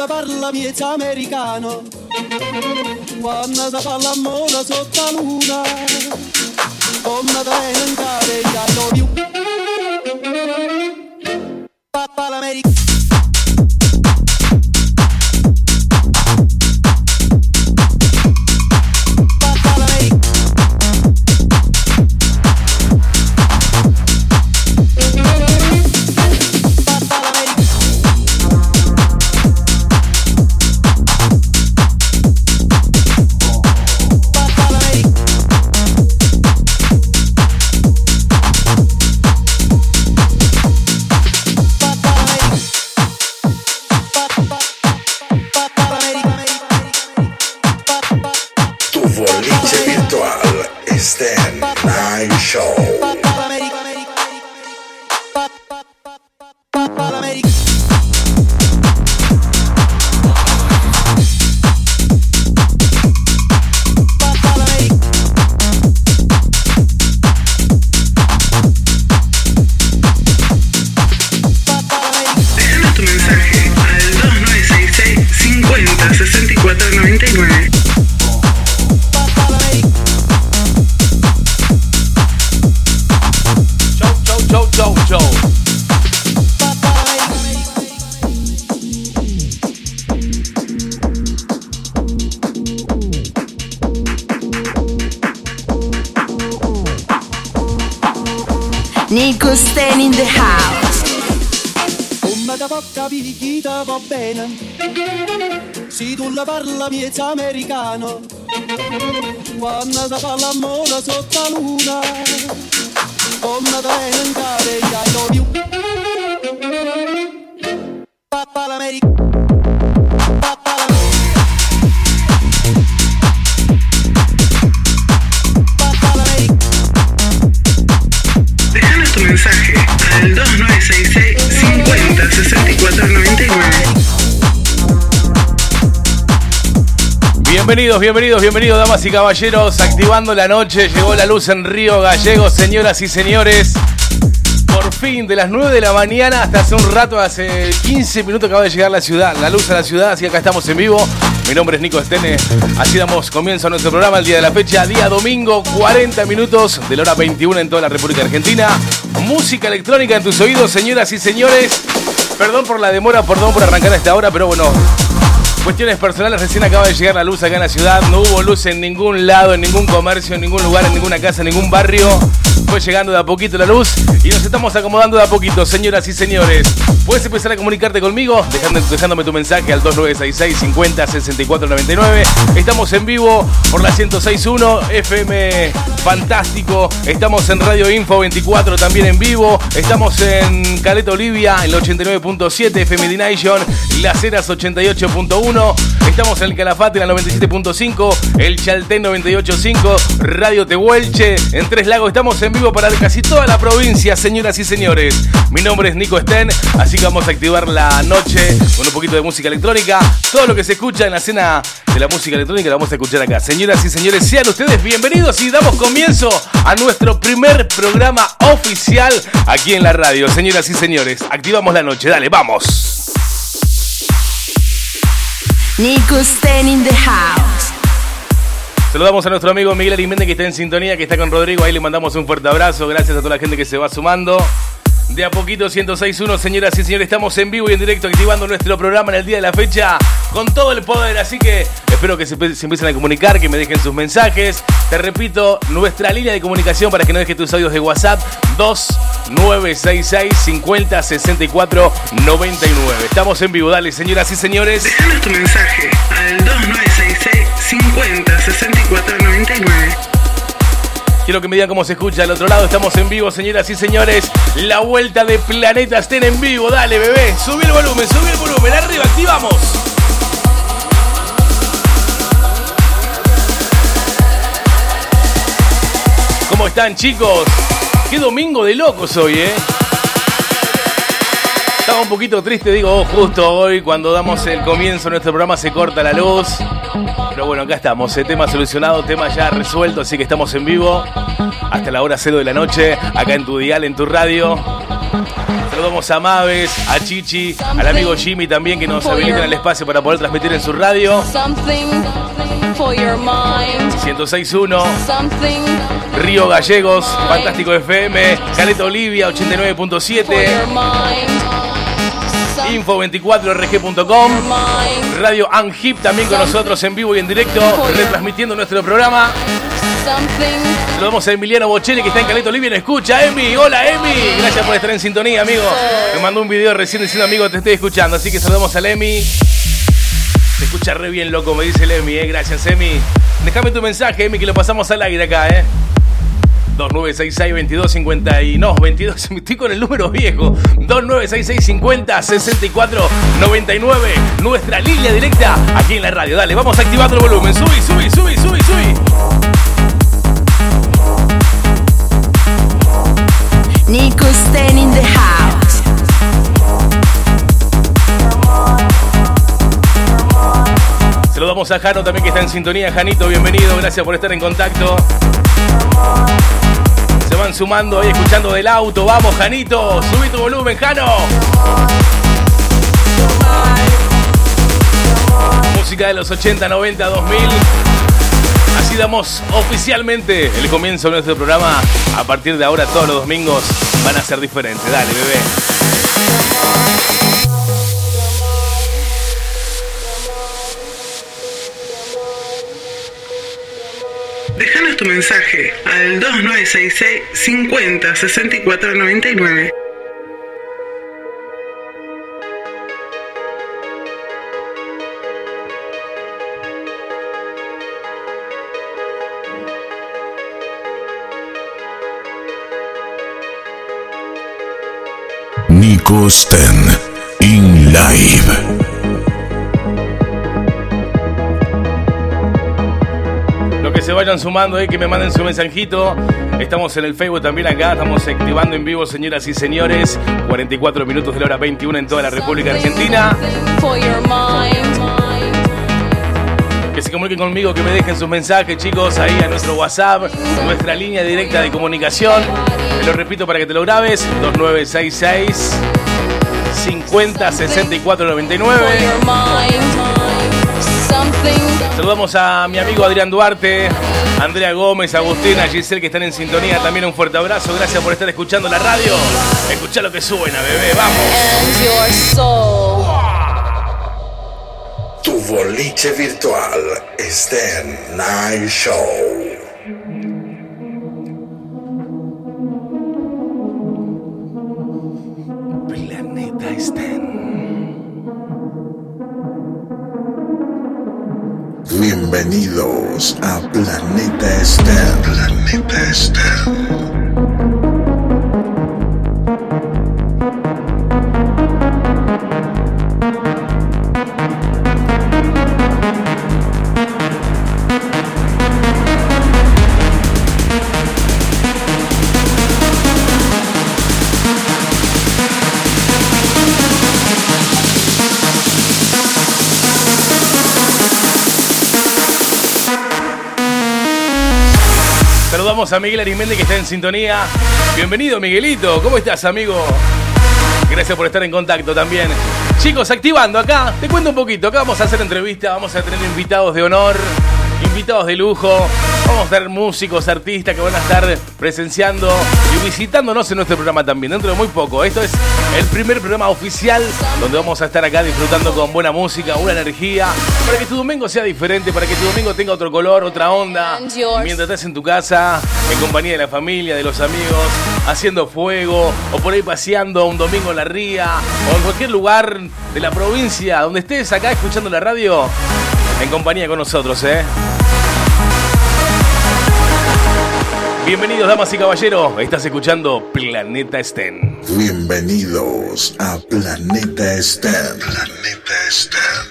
quando parla miez americano, quando si fa la mola sotto la luna, come da in care, I love you. miez americano. Quando da palla Bienvenidos, bienvenidos, bienvenidos, damas y caballeros. Activando la noche, llegó la luz en Río Gallegos, señoras y señores. Por fin, de las 9 de la mañana hasta hace un rato, hace 15 minutos acaba de llegar la ciudad, la luz a la ciudad, así que acá estamos en vivo. Mi nombre es Nico Estene, así damos comienzo a nuestro programa el día de la fecha, día domingo, 40 minutos de la hora 21 en toda la República Argentina. Música electrónica en tus oídos, señoras y señores. Perdón por la demora, perdón por arrancar a esta hora, pero bueno, Cuestiones personales, recién acaba de llegar la luz acá en la ciudad, no hubo luz en ningún lado, en ningún comercio, en ningún lugar, en ninguna casa, en ningún barrio. Fue llegando de a poquito la luz y nos estamos acomodando de a poquito, señoras y señores. Puedes empezar a comunicarte conmigo dejándome tu mensaje al 2966 50 64 99. Estamos en vivo por la 1061 FM Fantástico. Estamos en Radio Info 24 también en vivo. Estamos en Caleta Olivia el 89.7 FM Dination, Las Heras 88.1. Estamos en el Calafate en el 97.5, el Chaltén 98.5, Radio Tehuelche en Tres Lagos. Estamos en vivo para casi toda la provincia, señoras y señores. Mi nombre es Nico Sten, así que vamos a activar la noche con un poquito de música electrónica. Todo lo que se escucha en la escena de la música electrónica lo vamos a escuchar acá. Señoras y señores, sean ustedes bienvenidos y damos comienzo a nuestro primer programa oficial aquí en la radio. Señoras y señores, activamos la noche. Dale, vamos. Nico Stan in the house. Saludamos a nuestro amigo Miguel Arimende que está en sintonía, que está con Rodrigo. Ahí le mandamos un fuerte abrazo. Gracias a toda la gente que se va sumando. De a poquito 106.1, señoras y señores, estamos en vivo y en directo activando nuestro programa en el día de la fecha con todo el poder. Así que espero que se, empiecen a comunicar, que me dejen sus mensajes. Te repito, nuestra línea de comunicación para que no dejes tus audios de WhatsApp 2966 50 64 99. Estamos en vivo, dale, señoras y señores. Déjanos tu mensaje al 2966 50 64 99. Quiero que me digan cómo se escucha al otro lado. Estamos en vivo, señoras y señores. La vuelta de Planeta estén en vivo. Dale, bebé. Subí el volumen, subí el volumen. Arriba, activamos. ¿Cómo están, chicos? Qué domingo de locos hoy, ¿eh? Un poquito triste, digo, oh, justo hoy, cuando damos el comienzo de nuestro programa, se corta la luz. Pero bueno, acá estamos, eh, tema solucionado, tema ya resuelto, así que estamos en vivo hasta la hora cero de la noche, acá en tu dial, en tu radio. Saludamos a Maves, a Chichi, al amigo Jimmy también que nos habilitan el espacio para poder transmitir en su radio. Something for your mind. 106.1, Something Río Gallegos, Fantástico FM, Caleta Olivia, for 89.7, your mind. Some info24rg.com. mind. Radio Anhip también con nosotros en vivo y en directo, retransmitiendo nuestro programa. Something Saludamos a Emiliano Bocelli que está en Caleta Olivia. ¿Me escucha, Emi? Hola, Emi. Gracias por estar en sintonía, amigo. Me mandó un video recién diciendo, amigo, te estoy escuchando. Así que saludamos al Emi. Se escucha re bien, loco, me dice el Emi, eh. Gracias, Emi. Déjame tu mensaje, Emi, que lo pasamos al aire acá, eh. 2966-2250 y no, 22, estoy con el número viejo. 2966-50-64-99. Nuestra línea directa aquí en la radio. Dale, vamos a activar el volumen. Subí, subí, subí, subí, subí. Nico Stein in the house. Lo Saludamos a Jano también que está en sintonía. Janito, bienvenido, gracias por estar en contacto. Van sumando ahí escuchando del auto. Vamos, Janito, subí tu volumen, Jano. Música de los 80, 90, 2000. Así damos oficialmente el comienzo de nuestro programa. A partir de ahora, todos los domingos van a ser diferentes. Dale, bebé. Tu mensaje al 2966 50 64 99. Nico Sten in live. Que se vayan sumando ahí, que me manden su mensajito. Estamos en el Facebook también acá, estamos activando en vivo, señoras y señores. 44 minutos de la hora 21 en toda la República Argentina. Que se comuniquen conmigo, que me dejen sus mensajes, chicos, ahí a nuestro WhatsApp, nuestra línea directa de comunicación. Te lo repito para que te lo grabes: 2966 50 64 For 99. Saludamos a mi amigo Adrián Duarte, Andrea Gómez, Agustina, Giselle que están en sintonía. También un fuerte abrazo. Gracias por estar escuchando la radio. Escucha lo que suena, bebé. Vamos. Tu boliche virtual Sten Night Show. Bienvenidos a Planeta Sten. Planeta. Saludamos a Miguel Arimendi que está en sintonía. Bienvenido, Miguelito. ¿Cómo estás, amigo? Gracias por estar en contacto también. Chicos, activando acá, te cuento un poquito. Acá vamos a hacer entrevista, vamos a tener invitados de honor, invitados de lujo. Vamos a tener músicos, artistas que van a estar presenciando y visitándonos en nuestro programa también. Dentro de muy poco. Esto es el primer programa oficial donde vamos a estar acá disfrutando con buena música, buena energía, para que tu domingo sea diferente, para que tu domingo tenga otro color, otra onda. Mientras estás en tu casa, en compañía de la familia, de los amigos, haciendo fuego, o por ahí paseando un domingo en la ría, o en cualquier lugar de la provincia, donde estés acá escuchando la radio, en compañía con nosotros, ¿eh? Bienvenidos, damas y caballeros. Estás escuchando Planeta Sten. Bienvenidos a Planeta Sten. Planeta Sten.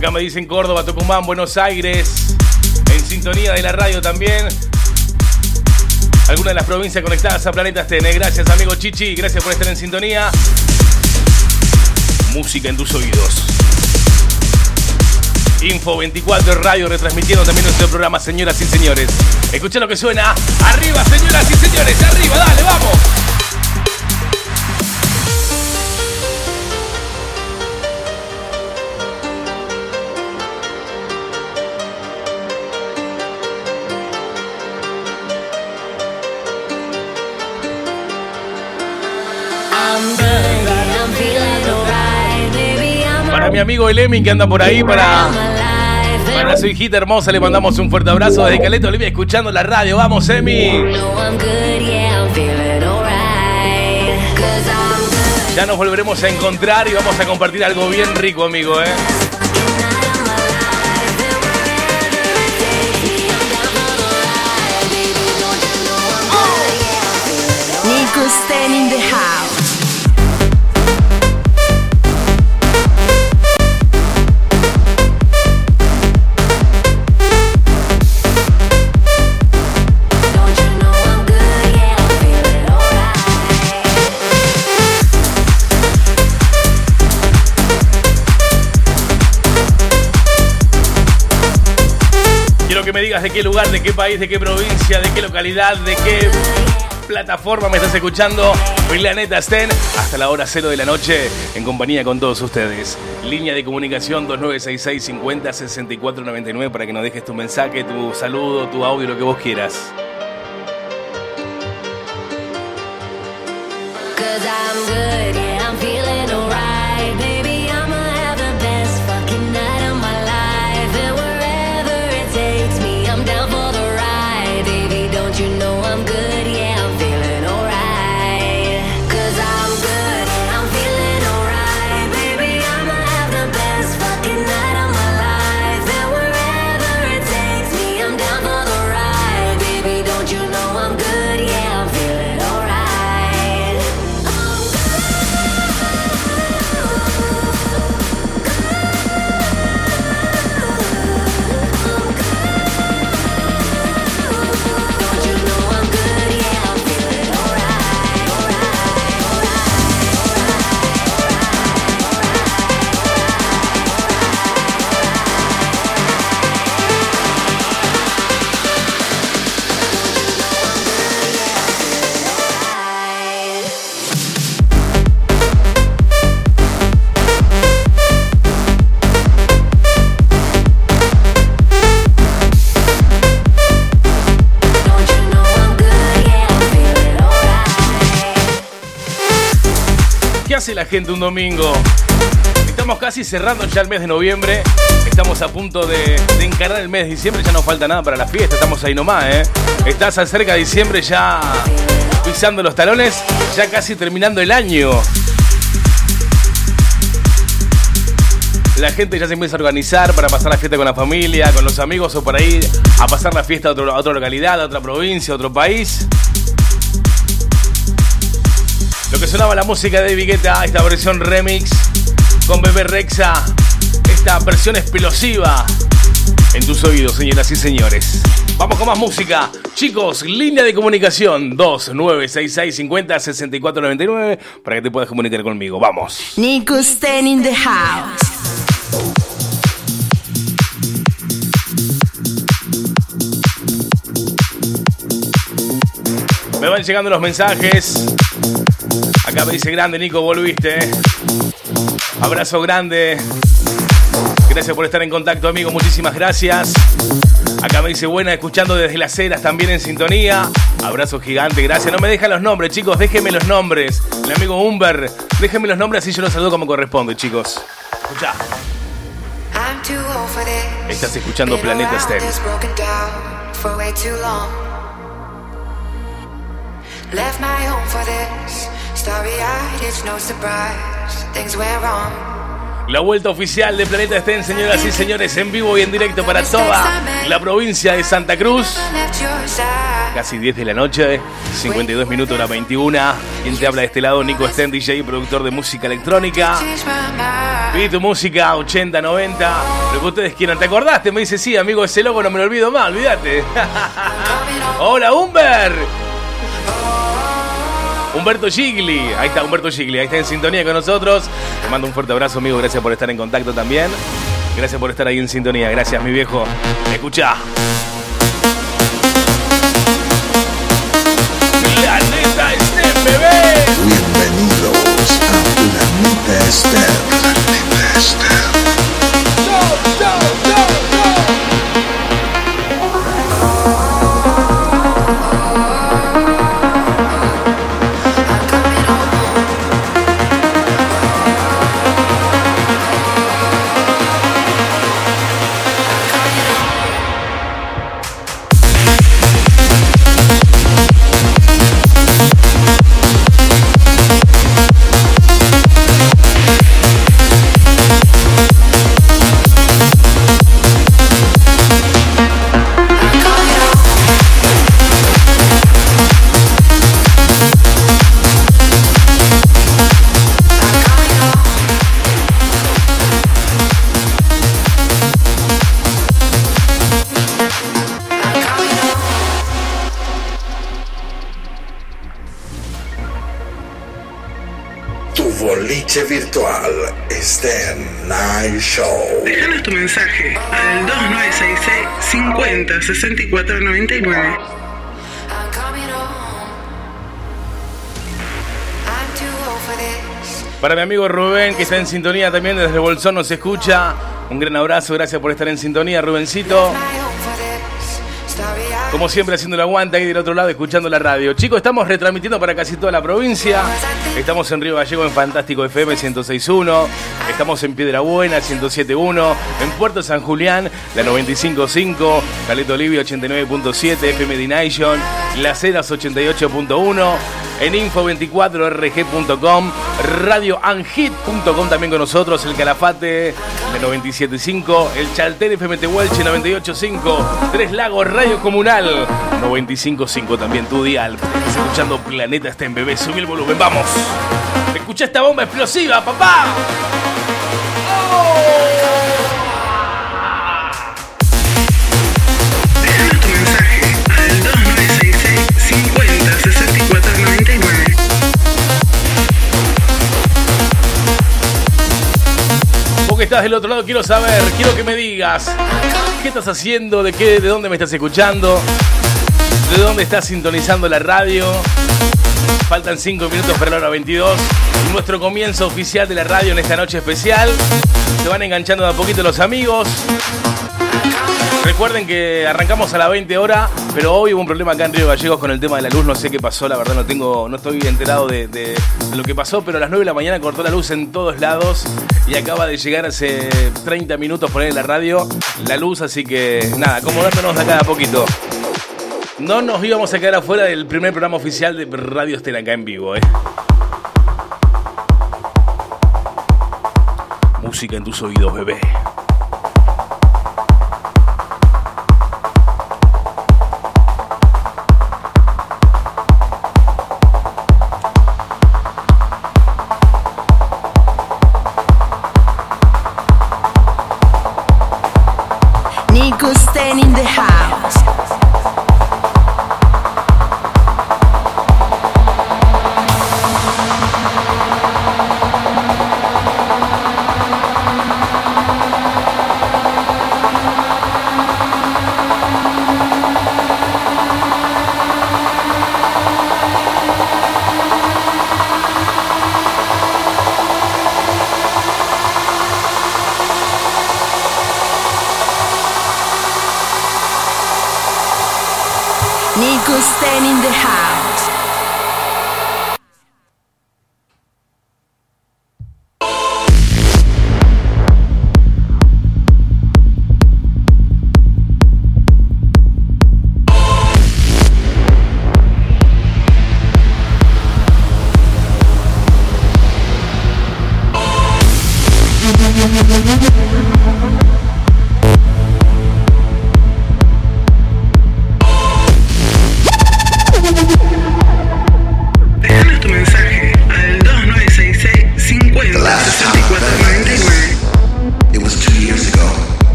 Acá me dicen Córdoba, Tucumán, Buenos Aires. En sintonía de la radio también. Algunas de las provincias conectadas a Planeta Sten. ¿eh? Gracias, amigo Chichi. Gracias por estar en sintonía. Música en tus oídos. Info 24 Radio retransmitiendo también nuestro programa, señoras y señores. Escucha lo que suena. Arriba, señoras y señores. Arriba, dale, vamos. Mi amigo el Emi que anda por ahí, para, para su hijita hermosa, le mandamos un fuerte abrazo desde Caleta Olivia, escuchando la radio. Vamos, Emi. Ya nos volveremos a encontrar y vamos a compartir algo bien rico, amigo, ¿eh? Nico me digas de qué lugar, de qué país, de qué provincia, de qué localidad, de qué plataforma me estás escuchando. Planeta Sten, hasta la hora cero de la noche, en compañía con todos ustedes. Línea de comunicación 2966 50 64 99 para que nos dejes tu mensaje, tu saludo, tu audio, lo que vos quieras. La gente un domingo? Estamos casi cerrando ya el mes de noviembre. Estamos a punto de, de encarar el mes de diciembre. Ya no falta nada para la fiesta. Estamos ahí nomás, ¿eh? Estás cerca de diciembre ya pisando los talones. Ya casi terminando el año. La gente ya se empieza a organizar para pasar la fiesta con la familia, con los amigos o por ahí a pasar la fiesta a, otro- a otra localidad, a otra provincia, a otro país. Sonaba la música de Vigueta, esta versión remix con Bebe Rexa, esta versión explosiva en tus oídos, señoras y señores. Vamos con más música. Chicos, línea de comunicación 2966 50 64 99 para que te puedas comunicar conmigo. Vamos. Nico Sten in the house. Me van llegando los mensajes. Acá me dice grande, Nico, volviste. Abrazo grande. Gracias por estar en contacto, amigo. Muchísimas gracias. Acá me dice buena, escuchando desde las ceras, también en sintonía. Abrazo gigante, gracias. No me dejan los nombres, chicos. Déjenme los nombres. El amigo Humber, déjenme los nombres así yo los saludo como corresponde, chicos. Escucha. Estás escuchando Planeta Stem. Left my home for this. Starry-eyed, it's no surprise. Things went wrong. La vuelta oficial de Planeta Estén, señoras y señores, en vivo y en directo para toda la provincia de Santa Cruz. Casi 10 de la noche, 52 minutos a la 21. Quien te habla de este lado, Nico Sten, DJ productor de música electrónica. Pide tu música 80, 90, lo que ustedes quieran. ¿Te acordaste? Me dice, sí, amigo, ese logo no me lo olvido más, olvídate. Hola, Humber. Humberto Gigli, ahí está Humberto Gigli, ahí está en sintonía con nosotros. Te mando un fuerte abrazo, amigo, gracias por estar en contacto también. Gracias por estar ahí en sintonía, gracias, mi viejo. Escucha. Planeta Stem, bebé. Bienvenidos a Planeta Stem. Planeta. 60 64 Para mi amigo Rubén, que está en sintonía también desde el Bolsón, nos escucha. Un gran abrazo, gracias por estar en sintonía, Rubencito. Como siempre, haciendo el aguante ahí del otro lado, escuchando la radio. Chicos, estamos retransmitiendo para casi toda la provincia. Estamos en Río Gallego en Fantástico FM 1061. Estamos en Piedra Buena, 107.1. En Puerto San Julián, la 95.5. Caleta Olivia, 89.7. FM D-Nation. Las Heras, 88.1. En info24rg.com. Radioanhit.com también con nosotros. El Calafate, de 97.5. El Chalter FM Tehuelche, 98.5. Tres Lagos Radio Comunal, 95.5 también tu dial. Escuchando Planeta está en bebé. Subí el volumen, vamos. Escucha esta bomba explosiva, papá. Déjanos tu mensaje al 2966 50 64 99. Vos que estás del otro lado, quiero saber, quiero que me digas. ¿Qué estás haciendo? ¿De qué? ¿De dónde me estás escuchando? ¿De dónde estás sintonizando la radio? Faltan 5 minutos para la hora 22. Y nuestro comienzo oficial de la radio en esta noche especial. Se van enganchando de a poquito los amigos. Recuerden que arrancamos a las 20 horas, pero hoy hubo un problema acá en Río Gallegos con el tema de la luz. No sé qué pasó, la verdad no tengo, no estoy enterado de, lo que pasó, pero a las 9 de la mañana cortó la luz en todos lados y acaba de llegar hace 30 minutos poner en la radio la luz, así que nada, acomodándonos de acá a poquito. No nos íbamos a quedar afuera del primer programa oficial de Radio Estela acá en vivo, eh. Música en tus oídos, bebé.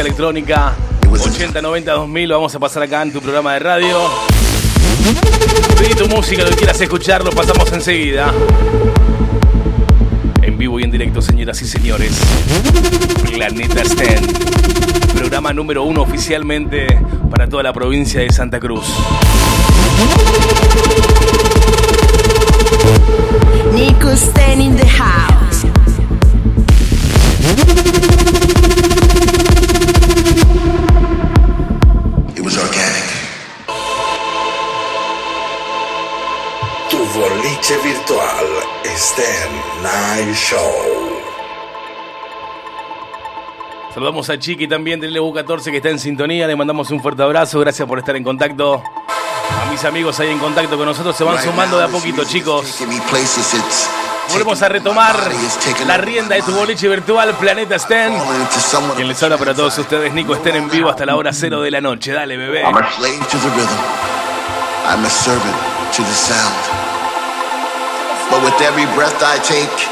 Electrónica 80, 90, 2000 lo vamos a pasar acá en tu programa de radio. Pedí tu música, lo que quieras escuchar, lo pasamos enseguida. En vivo y en directo, señoras y señores. Planeta Sten. Programa número uno oficialmente para toda la provincia de Santa Cruz. Nico Stan in the house. Night Show. Saludamos a Chiqui también del LU14 que está en sintonía. Le mandamos un fuerte abrazo. Gracias por estar en contacto. A mis amigos ahí en contacto con nosotros se van sumando de a poquito, chicos. Volvemos a retomar la rienda de tu boliche virtual, Planeta Sten. Quien les habla para todos ustedes, Nico Sten en vivo hasta la hora cero de la noche. Dale, bebé. I'm a slave to the rhythm. I'm a servant to the sound. But with every breath I take,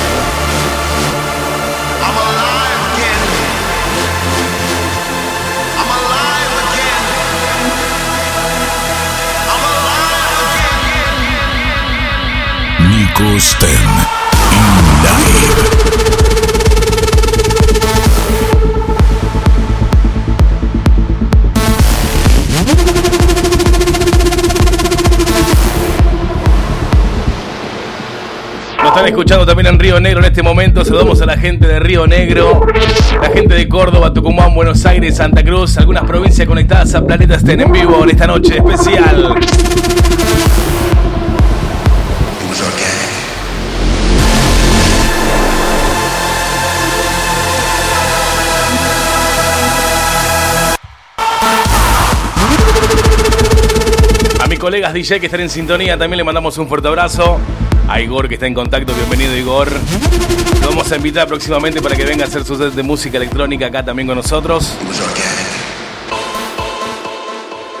Again. Nico Sten in live. Están escuchando también en Río Negro en este momento. Saludamos a la gente de Río Negro, la gente de Córdoba, Tucumán, Buenos Aires, Santa Cruz, algunas provincias conectadas a Planeta Estén en vivo en esta noche especial. Colegas DJ que están en sintonía también le mandamos un fuerte abrazo. A Igor que está en contacto, bienvenido Igor. Lo vamos a invitar próximamente para que venga a hacer su set de música electrónica acá también con nosotros.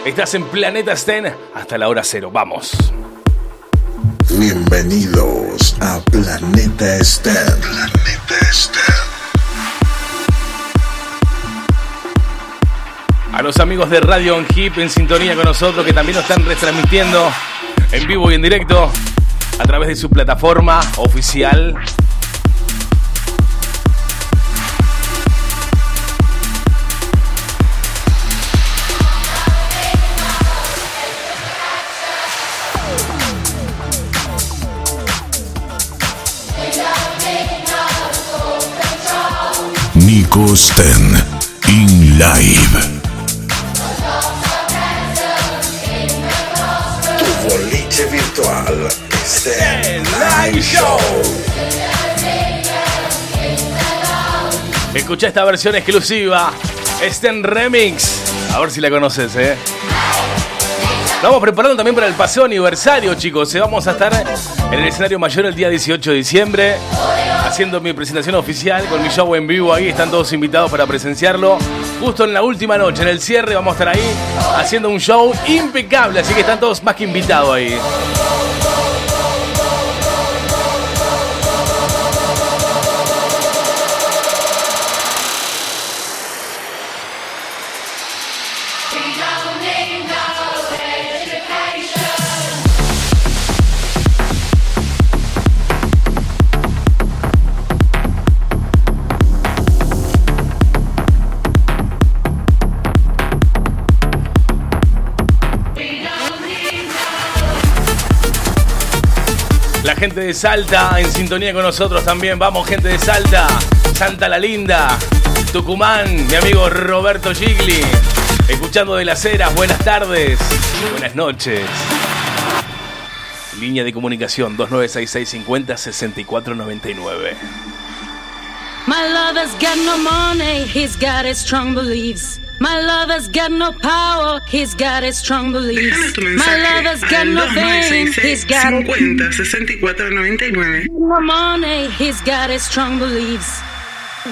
Estás en Planeta Sten hasta la hora cero, vamos. Bienvenidos a Planeta Estén. A los amigos de Radio On Hip en sintonía con nosotros que también nos están retransmitiendo en vivo y en directo a través de su plataforma oficial. Nico Sten in live. Live Show. Escucha esta versión exclusiva, Sten Remix. A ver si la conoces, eh. Vamos preparando también para el paseo aniversario, chicos. Eh, Vamos a estar en el escenario mayor el día 18 de diciembre, haciendo mi presentación oficial con mi show en vivo. Ahí están todos invitados para presenciarlo. Justo en la última noche, en el cierre, vamos a estar ahí haciendo un show impecable. Así que están todos más que invitados ahí. Gente de Salta en sintonía con nosotros también. Vamos, gente de Salta. Santa la Linda. Tucumán, mi amigo Roberto Gigli. Escuchando de las Heras, buenas tardes. Buenas noches. Línea de comunicación 2966 50 6499. My lover's got no money, he's got his strong beliefs. My lover's got no power, he's got his strong beliefs. My lover's got al no fame, he's 2966 got it. 50 64 99. no money, he's got his strong beliefs.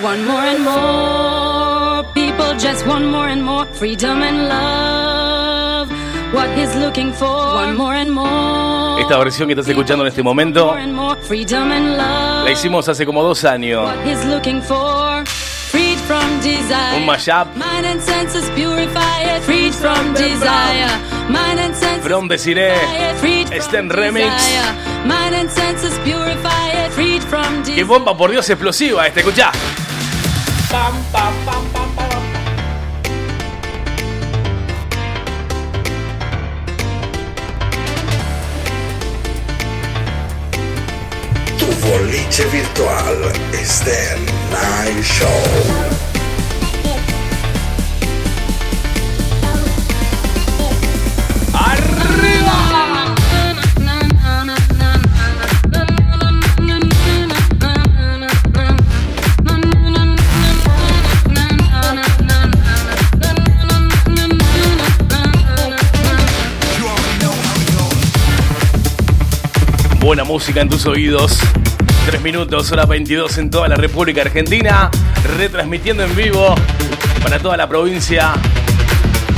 One more and more people just want more and more freedom and love. What he's looking for, one more and more. Esta versión que estás escuchando en este momento More and more freedom and love. la hicimos hace como dos años. What he's looking for, from desire. Un mashup Mind and senses purified, freed from desire. Mind and senses from Desiree. Remix. desire. Mind and senses purified, freed from Qué desire. bomba, por Dios, explosiva este, escuchá. Tu boliche virtual is the night show. buena música en tus oídos. 3 minutos, hora 22 en toda la República Argentina. Retransmitiendo en vivo para toda la provincia.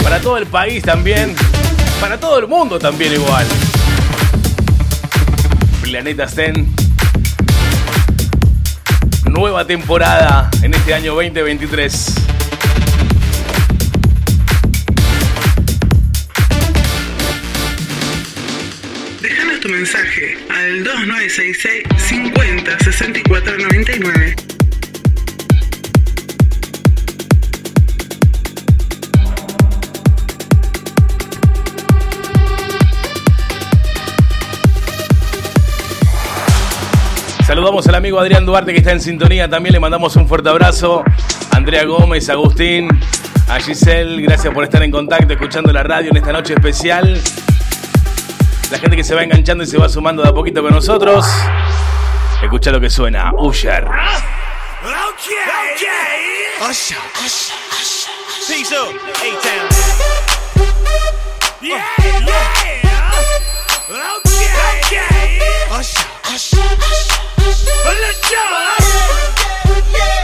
Para todo el país también. Para todo el mundo también igual. Planeta Sten. Nueva temporada en este año 2023. Déjanos tu mensaje al 2966 50 64 99. Saludamos al amigo Adrián Duarte que está en sintonía. También le mandamos un fuerte abrazo. Andrea Gómez, Agustín, a Giselle, gracias por estar en contacto, escuchando la radio en esta noche especial. La gente que se va enganchando y se va sumando de a poquito con nosotros. Escucha lo que suena. Usher. Usher, Usher, Usher. Peace up, A-Town. Yeah, yeah. Okay, okay. Usher, Usher, Usher. Let's go. Let's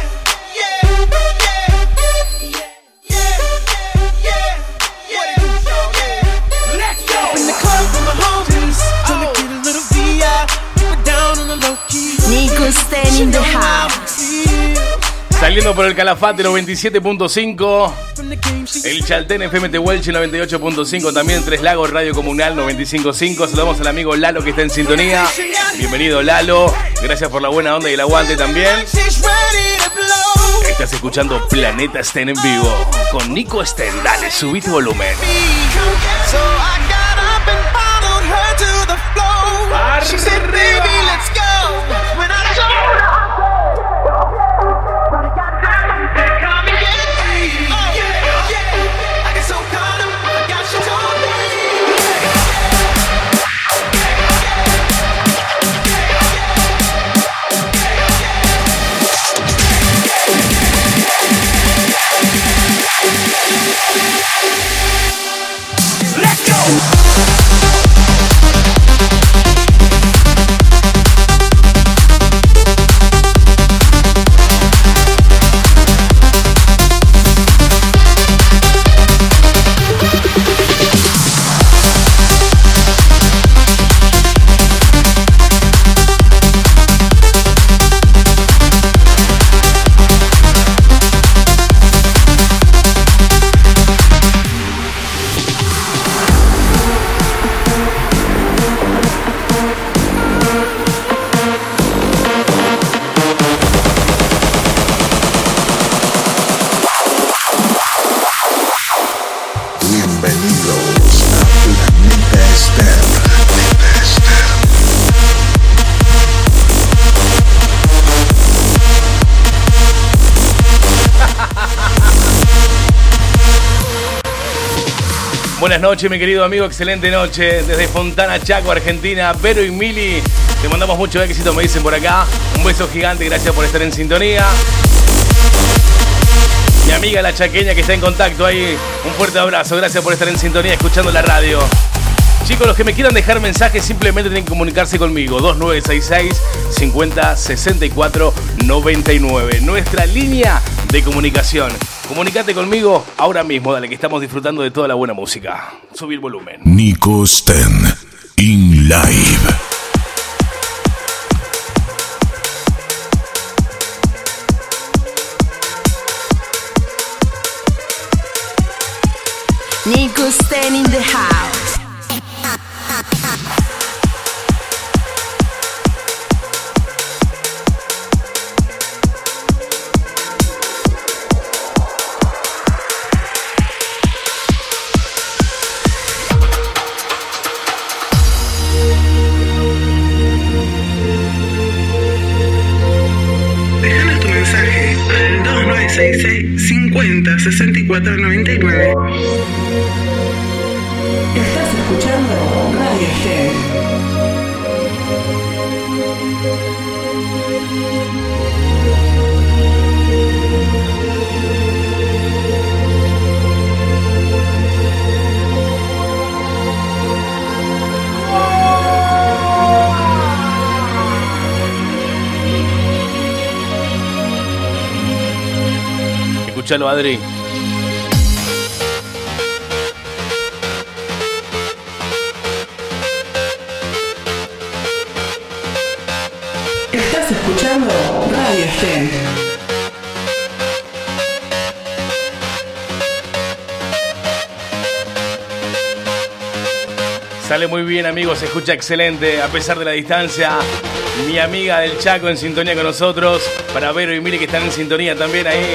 Saliendo por el Calafate 97.5. El Chaltén FM Tehuelche 98.5. También Tres Lagos Radio Comunal 95.5. Saludamos al amigo Lalo que está en sintonía. Bienvenido Lalo. Gracias por la buena onda y el aguante también. Estás escuchando Planeta Sten en vivo con Nico Sten. Dale, subite volumen. So Yeah. Buenas noches, mi querido amigo. Excelente noche. Desde Fontana, Chaco, Argentina. Vero y Mili. Te mandamos mucho éxito, me dicen por acá. Un beso gigante. Gracias por estar en sintonía. Mi amiga la chaqueña que está en contacto ahí. Un fuerte abrazo. Gracias por estar en sintonía escuchando la radio. Chicos, los que me quieran dejar mensajes simplemente tienen que comunicarse conmigo. 2966 50 64 99. Nuestra línea de comunicación. Comunicate conmigo ahora mismo, dale que estamos disfrutando de toda la buena música. Subir volumen. Nico Sten in live. Adri. Estás escuchando Radio Sten. Sale muy bien, amigos, se escucha excelente a pesar de la distancia. Mi amiga del Chaco en sintonía con nosotros. Para Vero y Mire que están en sintonía también ahí.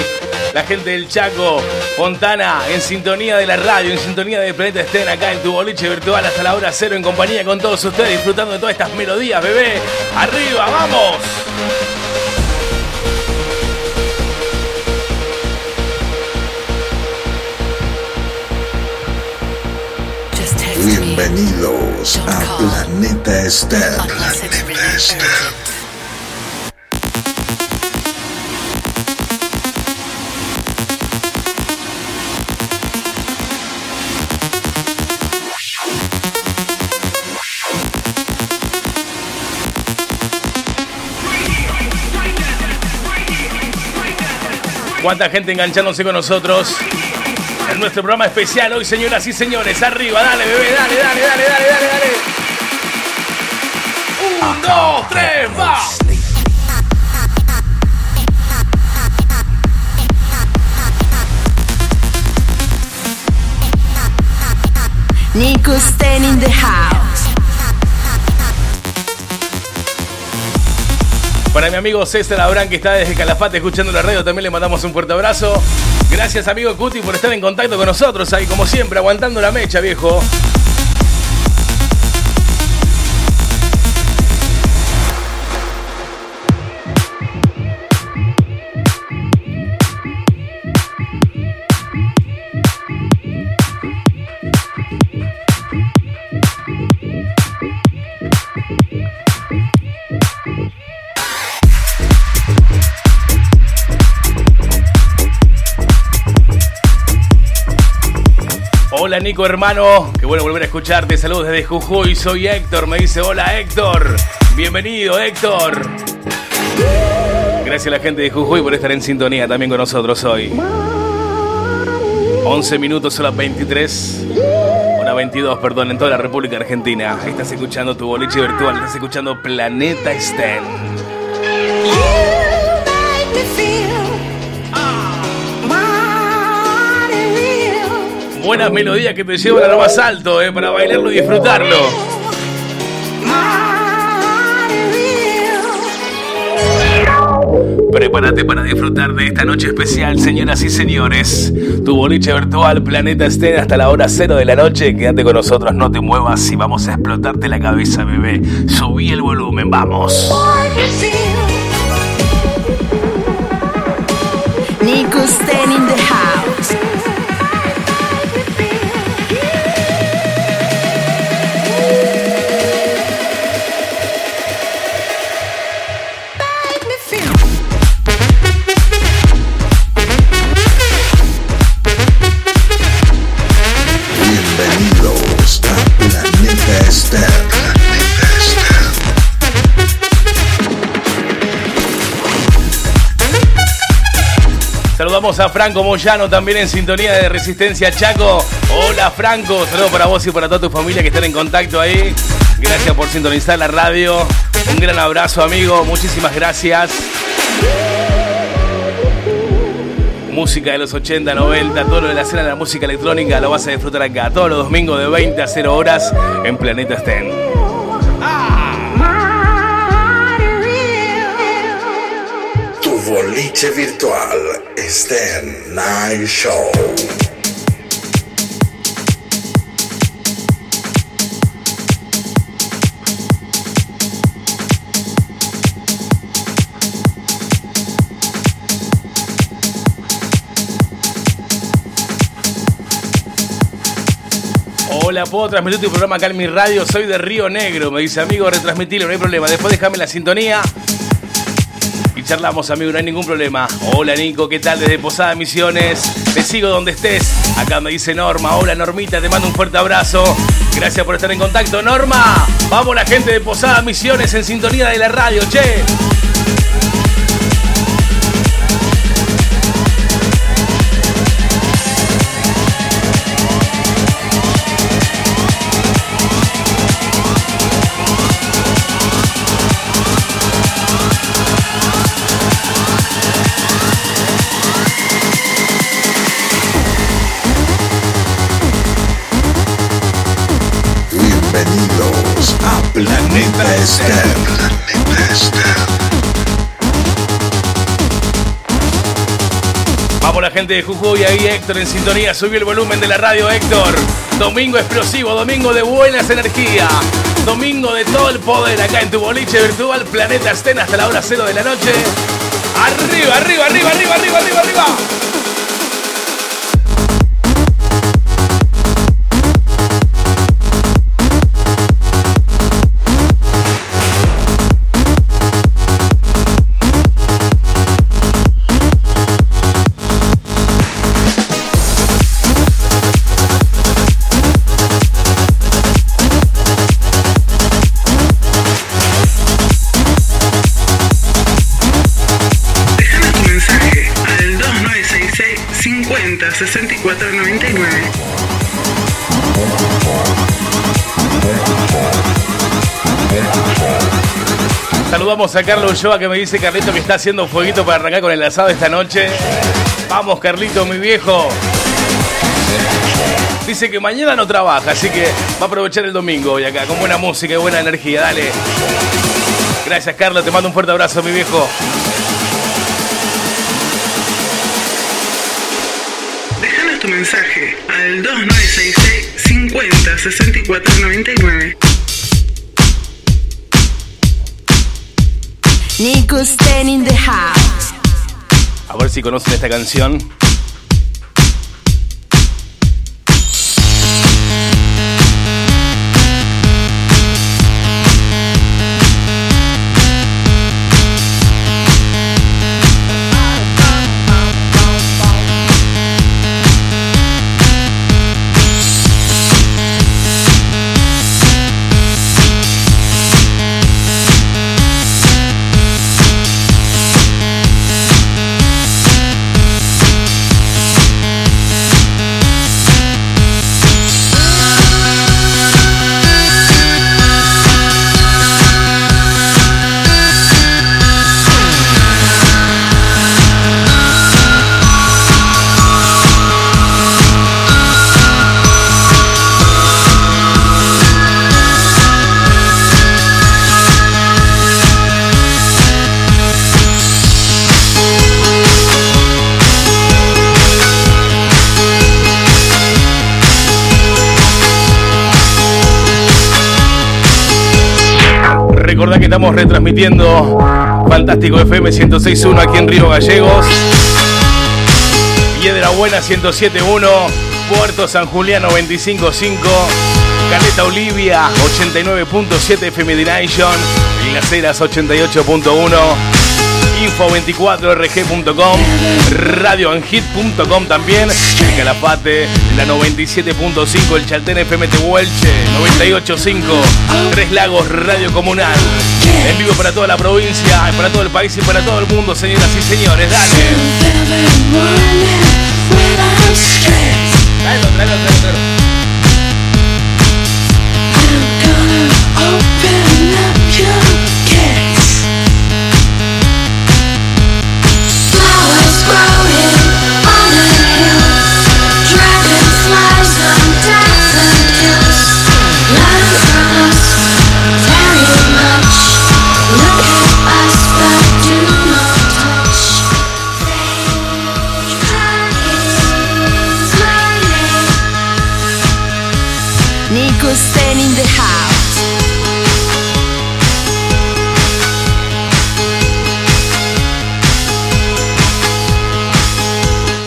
La gente del Chaco, Fontana, en sintonía de la radio, en sintonía de Planeta Estén acá en tu boliche virtual hasta la hora cero en compañía con todos ustedes, disfrutando de todas estas melodías, bebé. ¡Arriba, vamos! Bienvenidos a Planeta Esther. Planeta Esther. Cuánta gente enganchándose con nosotros nuestro programa especial hoy, señoras y señores. Arriba, dale, bebé, dale, dale, dale, dale, dale, dale. Un, dos, tres, va. Nico Sten in the house. Para mi amigo César Abrán, que está desde Calafate escuchando la radio, también le mandamos un fuerte abrazo. Gracias, amigo Cuti, por estar en contacto con nosotros ahí, como siempre, aguantando la mecha, viejo. Hermano, qué bueno volver a escucharte. Saludos desde Jujuy, soy Héctor. Me dice hola Héctor. Bienvenido Héctor. Gracias a la gente de Jujuy por estar en sintonía también con nosotros hoy. 11 minutos, son las 23. Hora 22, perdón, en toda la República Argentina. Estás escuchando tu boliche virtual, estás escuchando Planeta Sten. Buenas melodías que te llevan a lo más alto, eh, para bailarlo y disfrutarlo. Prepárate para disfrutar de esta noche especial, señoras y señores. Tu boliche virtual Planeta Estén hasta la hora cero de la noche. Quédate con nosotros, no te muevas y vamos a explotarte la cabeza, bebé. Subí el volumen, vamos. Nico Saludamos a Franco Moyano también en sintonía de Resistencia Chaco. Hola Franco, saludos para vos y para toda tu familia que están en contacto ahí. Gracias por sintonizar la radio. Un gran abrazo amigo, muchísimas gracias. Música de los 80, 90, todo lo de la escena de la música electrónica lo vas a disfrutar acá. Todos los domingos de 20 a 0 horas en Planeta Sten. Virtual Esther Night Show. Hola, puedo transmitir tu programa acá en mi radio. Soy de Río Negro. Me dice, amigo, retransmitilo, no hay problema. Después déjame la sintonía. Y charlamos, amigo, no hay ningún problema. Hola, Nico, ¿qué tal? Desde Posada Misiones. Te sigo donde estés. Acá me dice Norma. Hola, Normita, te mando un fuerte abrazo. Gracias por estar en contacto, Norma. Vamos, la gente de Posada Misiones en sintonía de la radio, che. De Jujuy, ahí Héctor en sintonía, subió el volumen de la radio Héctor. Domingo explosivo, domingo de buenas energías, domingo de todo el poder acá en tu boliche virtual Planeta Sten hasta la hora cero de la noche. Arriba, arriba, arriba, arriba, arriba, arriba, arriba. A Carlos Ulloa que me dice Carlito que está haciendo fueguito para arrancar con el asado esta noche. Vamos Carlito, mi viejo. Dice que mañana no trabaja, así que va a aprovechar el domingo hoy acá, con buena música y buena energía. Dale. Gracias Carlos, te mando un fuerte abrazo, mi viejo. Déjanos tu mensaje al 2966 50 64 99. Nico Sten in the house. A ver si conocen esta canción. Que estamos retransmitiendo Fantástico FM 106.1 aquí en Río Gallegos. Piedra Buena 107.1. Puerto San Julián 95.5. Caleta Olivia 89.7 FM de Nation. Y Las Heras 88.1. Info24rg.com, radioanhit.com también, el Calafate, la 97.5, el Chaltén FM Tehuelche, 98.5, Tres Lagos Radio Comunal, en vivo para toda la provincia, para todo el país y para todo el mundo, señoras y señores, dale.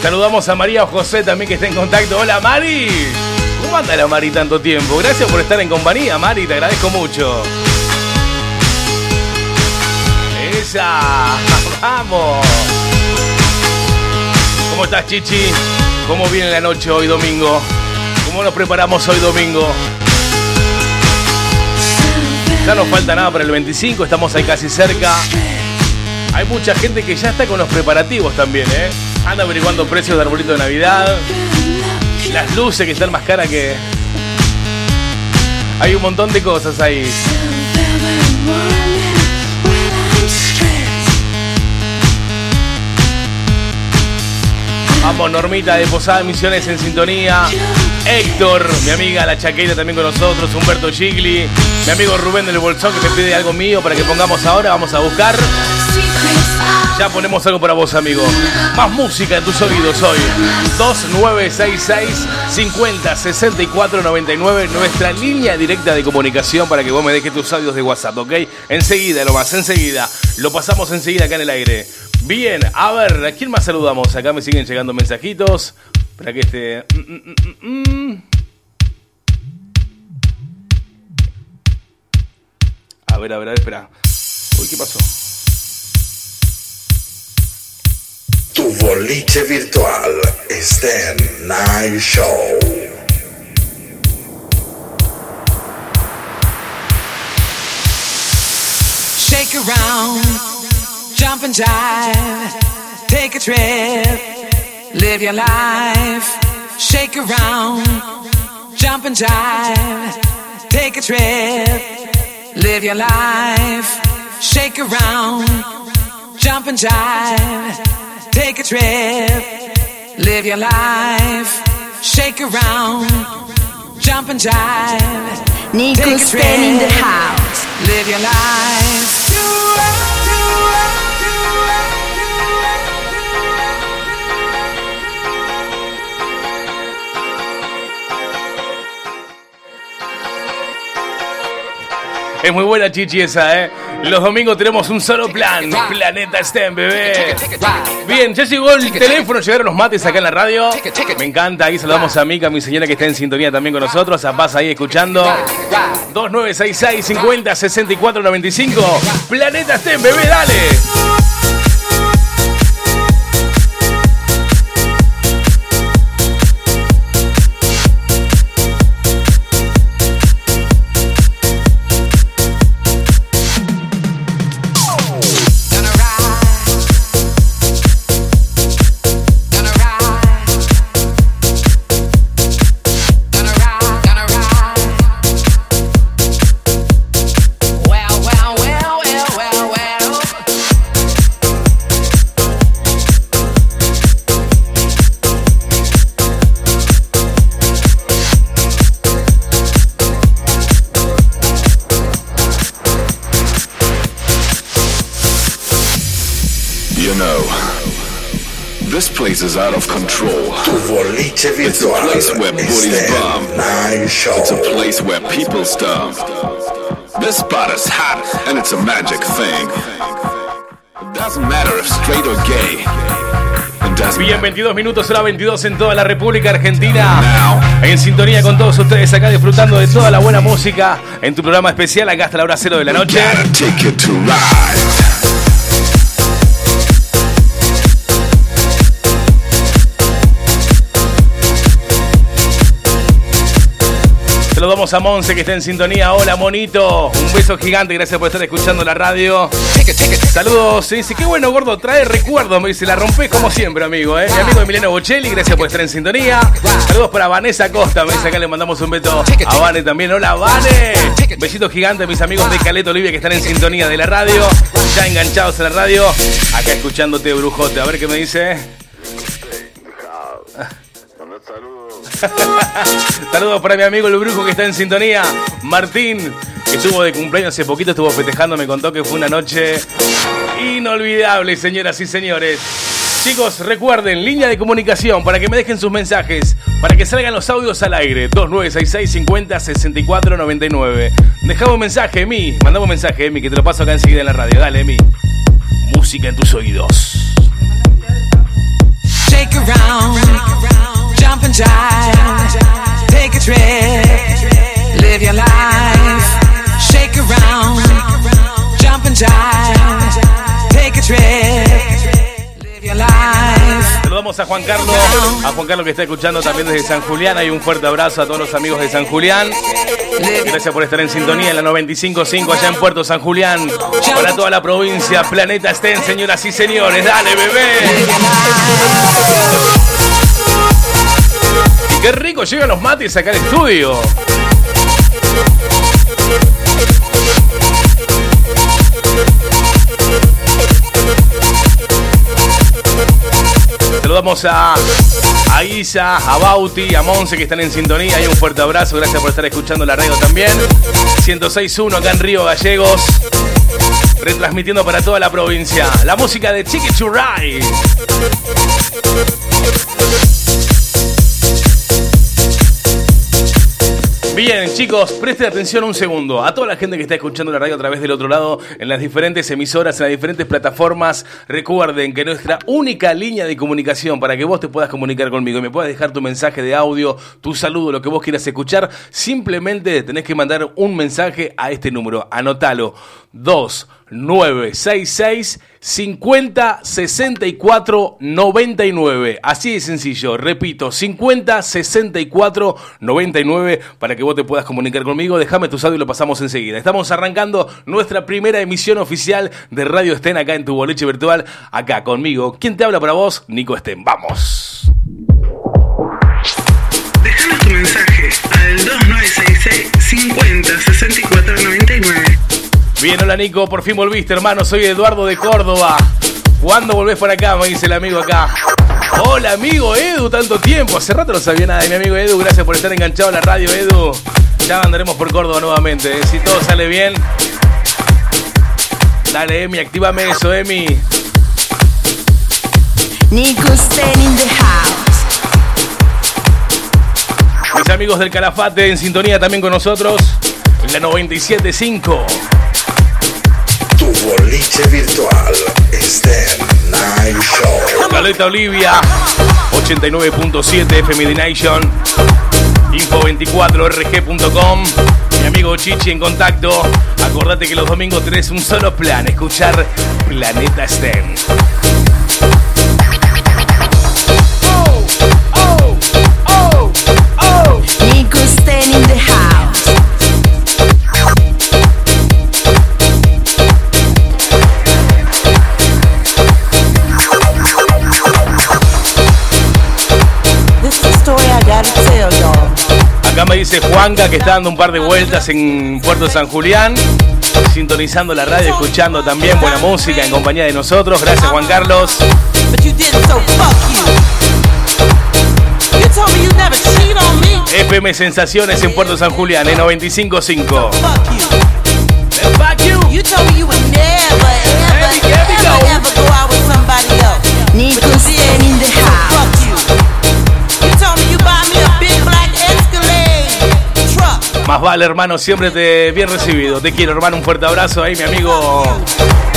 Saludamos a María José también que está en contacto. Hola Mari. ¿Cómo anda la Mari tanto tiempo? Gracias por estar en compañía, Mari, te agradezco mucho. Esa. Vamos. ¿Cómo estás, Chichi? ¿Cómo viene la noche hoy domingo? ¿Cómo nos preparamos hoy domingo? Ya no falta nada para el 25, estamos ahí casi cerca. Hay mucha gente que ya está con los preparativos también, ¿eh? Anda averiguando precios de arbolito de Navidad. Las luces que están más caras que... Hay un montón de cosas ahí. Vamos, Normita de Posada Misiones en sintonía. Héctor, mi amiga La Chaqueta también con nosotros. Humberto Gigli. Mi amigo Rubén del Bolsón que me pide algo mío para que pongamos ahora. Vamos a buscar. Ya ponemos algo para vos, amigo. Más música en tus oídos hoy. 2966 50 64 99. Nuestra línea directa de comunicación para que vos me dejes tus audios de WhatsApp, ¿ok? Enseguida, lo más, enseguida. Lo pasamos enseguida acá en el aire. Bien, a ver, ¿a quién más saludamos? Acá me siguen llegando mensajitos. Para que este. mm, mm, mm. A ver, a ver, a ver, espera. Uy, ¿qué pasó? Tu boliche virtual Stan Night Show. Shake around, jump and jive, take a trip, live your life. Shake around, jump and jive, take a trip, live your life. Shake around, jump and jive, take a trip, live your life. Shake around, jump and jive. Nico Stan in the house. Live your life. Es muy buena chichi esa, ¿eh? Los domingos tenemos un solo plan. Planeta STEM, bebé. Bien, ya llegó el teléfono, llegaron los mates acá en la radio. Me encanta, ahí saludamos a Mica, mi señora que está en sintonía también con nosotros. A Paz ahí escuchando. 2966 50 64 95. Planeta STEM, bebé, dale. Is out of control. It's a place where booties bomb. It's a place where people stomp. This spot is hot, and it's a magic thing. It doesn't matter if straight or gay. Bien, 22 minutos, hora 22 en toda la República Argentina. En sintonía con todos ustedes acá disfrutando de toda la buena música en tu programa especial acá hasta la hora cero de la noche. Saludamos a Monse que está en sintonía. Hola, monito. Un beso gigante. Gracias por estar escuchando la radio. Saludos. Se dice, qué bueno, gordo. Trae recuerdos. Me dice, la rompes como siempre, amigo. ¿eh? Mi amigo Emiliano Bocelli. Gracias por estar en sintonía. Saludos para Vanessa Costa. Me dice acá le mandamos un beso a Vane también. Hola, Vane. Besito gigante a mis amigos de Caleta Olivia que están en sintonía de la radio. Ya enganchados en la radio. Acá escuchándote, brujote. A ver qué me dice. Saludos para mi amigo el brujo que está en sintonía. Martín, que estuvo de cumpleaños hace poquito, estuvo festejando, me contó que fue una noche inolvidable, señoras y señores. Chicos, recuerden, línea de comunicación para que me dejen sus mensajes, para que salgan los audios al aire. 2966 50 64 99. Dejamos un mensaje, Emi. Mandamos un mensaje, Emi, que te lo paso acá enseguida en la radio. Dale, Emi. Música en tus oídos. Shake around, jump and jive, take a trip, live your life. Shake around, jump and jive, take a trip, live your life. Saludamos a Juan Carlos, a Juan Carlos que está escuchando también desde San Julián. Hay un fuerte abrazo a todos los amigos de San Julián. Gracias por estar en sintonía en la 95.5 allá en Puerto San Julián. Para toda la provincia, Planeta Estén, señoras y señores. Dale, bebé. Qué rico llegan los mates acá al estudio. Saludamos a, a Isa, a Bauti, a Monse que están en sintonía. Y un fuerte abrazo. Gracias por estar escuchando la radio también. 106.1 acá en Río Gallegos. Retransmitiendo para toda la provincia. La música de Chiqui Churray. Bien, chicos, presten atención un segundo. A toda la gente que está escuchando la radio a través del otro lado, en las diferentes emisoras, en las diferentes plataformas, recuerden que nuestra única línea de comunicación para que vos te puedas comunicar conmigo y me puedas dejar tu mensaje de audio, tu saludo, lo que vos quieras escuchar, simplemente tenés que mandar un mensaje a este número. Anotalo. 2966 50 64 99. Así de sencillo, repito, 50 64 99 para que vos te puedas comunicar conmigo. Déjame tu audio y lo pasamos enseguida. Estamos arrancando nuestra primera emisión oficial de Radio Estén acá en tu boleche virtual, acá conmigo. ¿Quién te habla para vos? Nico Estén. Vamos. Déjanos tu mensaje al 2966 50 64 99. Bien, hola Nico, por fin volviste, hermano. Soy Eduardo de Córdoba. ¿Cuándo volvés por acá? Me dice el amigo acá. Hola, amigo Edu, tanto tiempo. Hace rato no sabía nada de mi amigo Edu. Gracias por estar enganchado a la radio, Edu. Ya andaremos por Córdoba nuevamente. ¿eh? Si todo sale bien. Dale, Emi, actívame eso, Emi. Nico Sten in the house. Mis amigos del Calafate en sintonía también con nosotros. En la 97.5. Tu boliche virtual Estén Night Show. Caleta Olivia, 89.7 FM The Nation, info24rg.com. Mi amigo Chichi en contacto. Acordate que los domingos tenés un solo plan: escuchar Planeta STEM. Nico dice Juanca que está dando un par de vueltas en Puerto San Julián, sintonizando la radio, escuchando también buena música en compañía de nosotros. Gracias, Juan Carlos. But you didn't, so fuck you. You told me you never cheat on me. FM Sensaciones en Puerto San Julián, en 95.5. Fuck you. Vale, hermano, siempre te bien recibido. Te quiero, hermano, un fuerte abrazo ahí, mi amigo.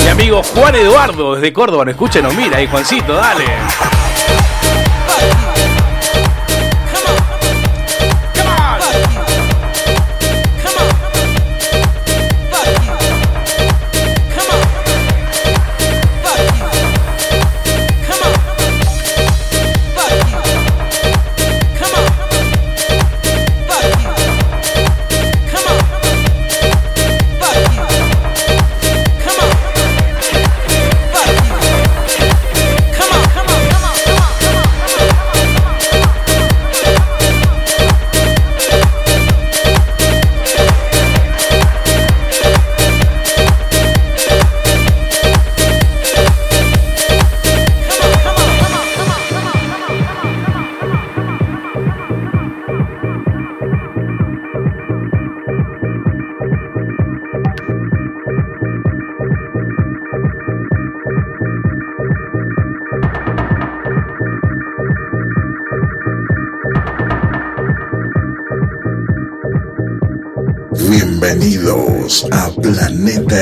Mi amigo Juan Eduardo desde Córdoba. No escucha, no mira ahí, Juancito, dale.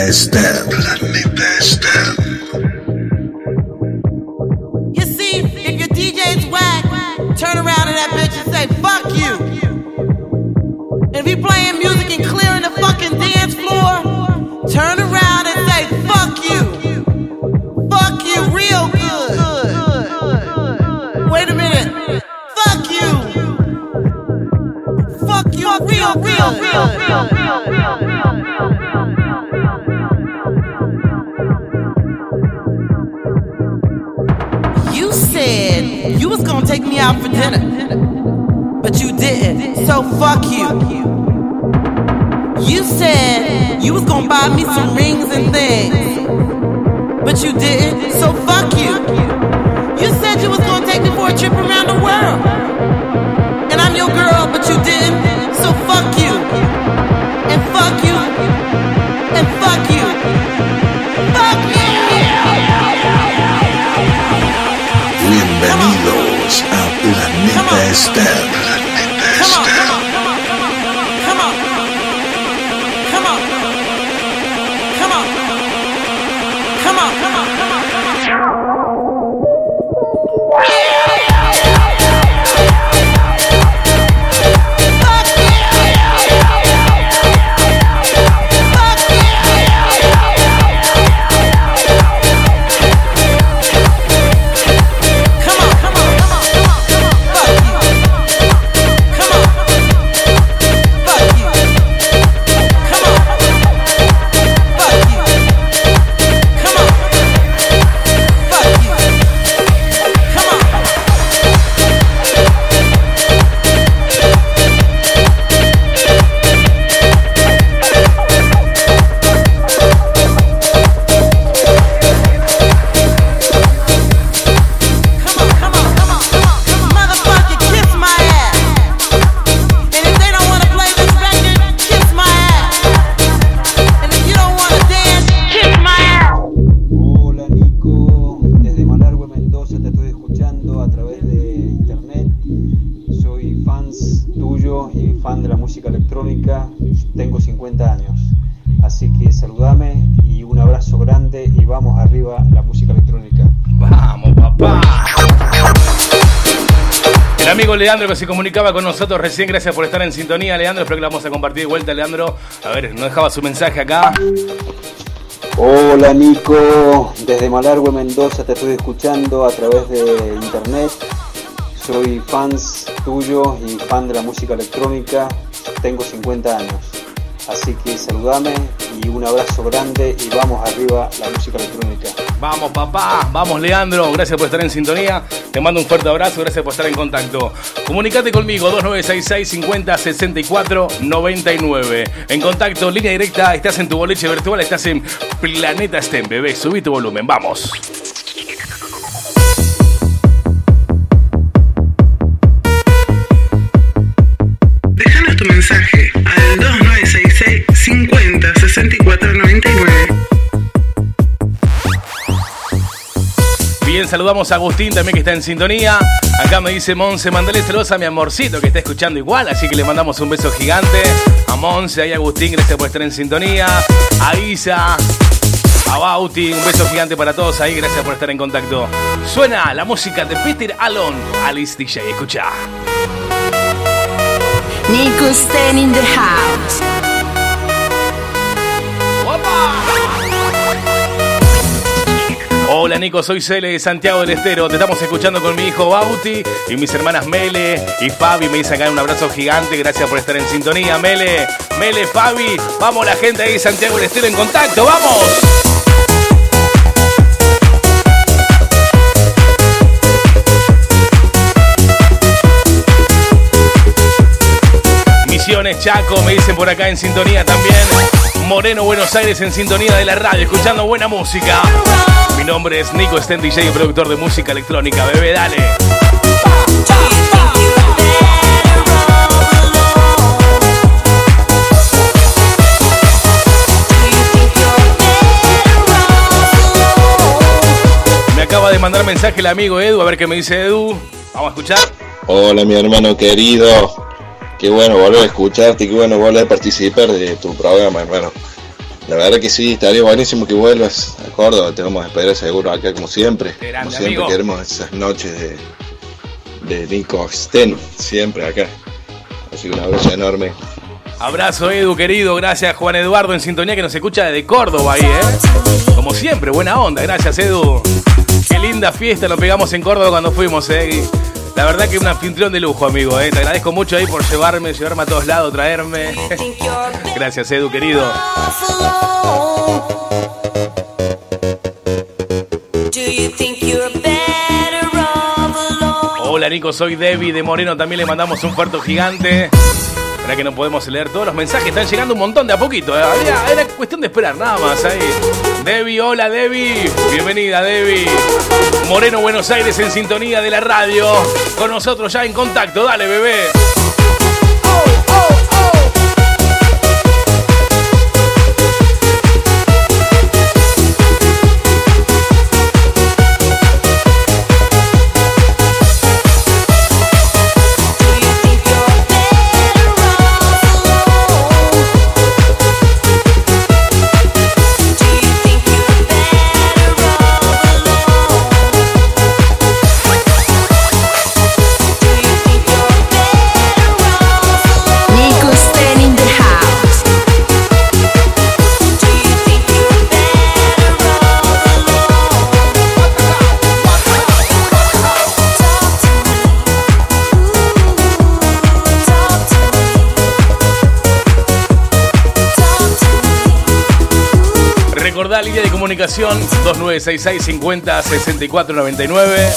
Planeta Estén. Leandro que se comunicaba con nosotros recién, gracias por estar en sintonía, Leandro. Espero que la vamos a compartir de vuelta, Leandro. A ver, nos dejaba su mensaje acá. Hola Nico, desde Malargüe, Mendoza te estoy escuchando a través de internet. Soy fans tuyo y fan de la música electrónica. Tengo 50 años. Así que saludame y un abrazo grande y vamos arriba la música electrónica. Vamos, papá. Vamos, Leandro. Gracias por estar en sintonía. Te mando un fuerte abrazo. Gracias por estar en contacto. Comunicate conmigo. 2966 50 64 99. En contacto, línea directa. Estás en tu boliche virtual. Estás en Planeta STEM, bebé. Subí tu volumen. Vamos. Déjanos tu mensaje al 2966 50 64 99. Bien, saludamos a Agustín también que está en sintonía. Acá me dice Monse, mandale saludos a mi amorcito que está escuchando igual, así que le mandamos un beso gigante. A Monse, ahí a Agustín, gracias por estar en sintonía. A Isa, a Bauti, un beso gigante para todos ahí, gracias por estar en contacto. Suena la música de Peter Alon, Alice DJ, escucha. Nico Sten in the house. Hola Nico, soy Cele de Santiago del Estero. Te estamos escuchando con mi hijo Bauti y mis hermanas Mele y Fabi. Me dicen acá un abrazo gigante. Gracias por estar en sintonía, Mele. Mele, Fabi. Vamos la gente ahí de Santiago del Estero en contacto. ¡Vamos! Misiones, Chaco, me dicen por acá en sintonía también. Moreno, Buenos Aires en sintonía de la radio, escuchando buena música. Mi nombre es Nico Sten, DJ y productor de música electrónica. Bebé, dale. Me acaba de mandar mensaje el amigo Edu, a ver qué me dice Edu. Vamos a escuchar. Hola mi hermano querido, qué bueno volver a escucharte, qué bueno volver a participar de tu programa hermano. La verdad que sí, estaría buenísimo que vuelvas a Córdoba, te vamos a esperar seguro acá como siempre. Grande, como siempre amigo. queremos esas noches de, de Nico Sten, siempre acá. Así que un abrazo enorme. Abrazo Edu, querido. Gracias Juan Eduardo en sintonía que nos escucha desde Córdoba ahí, ¿eh? Como siempre, buena onda. Gracias Edu. Qué linda fiesta lo pegamos en Córdoba cuando fuimos, ¿eh? Y La verdad que un anfitrión de lujo, amigo, ¿eh? Te agradezco mucho ahí por llevarme, llevarme a todos lados, traerme. Gracias, Edu, querido. Hola, Nico, soy Debbie de Moreno. También le mandamos un puerto gigante. Para que no podemos leer todos los mensajes, están llegando un montón de a poquito. ¿eh? Había- Era cuestión de esperar, nada más ahí. Debbie, hola Debbie. Bienvenida, Debbie. Moreno, Buenos Aires en sintonía de la radio. Con nosotros ya en contacto. Dale, bebé. Recordá línea de comunicación 2966 50 64 99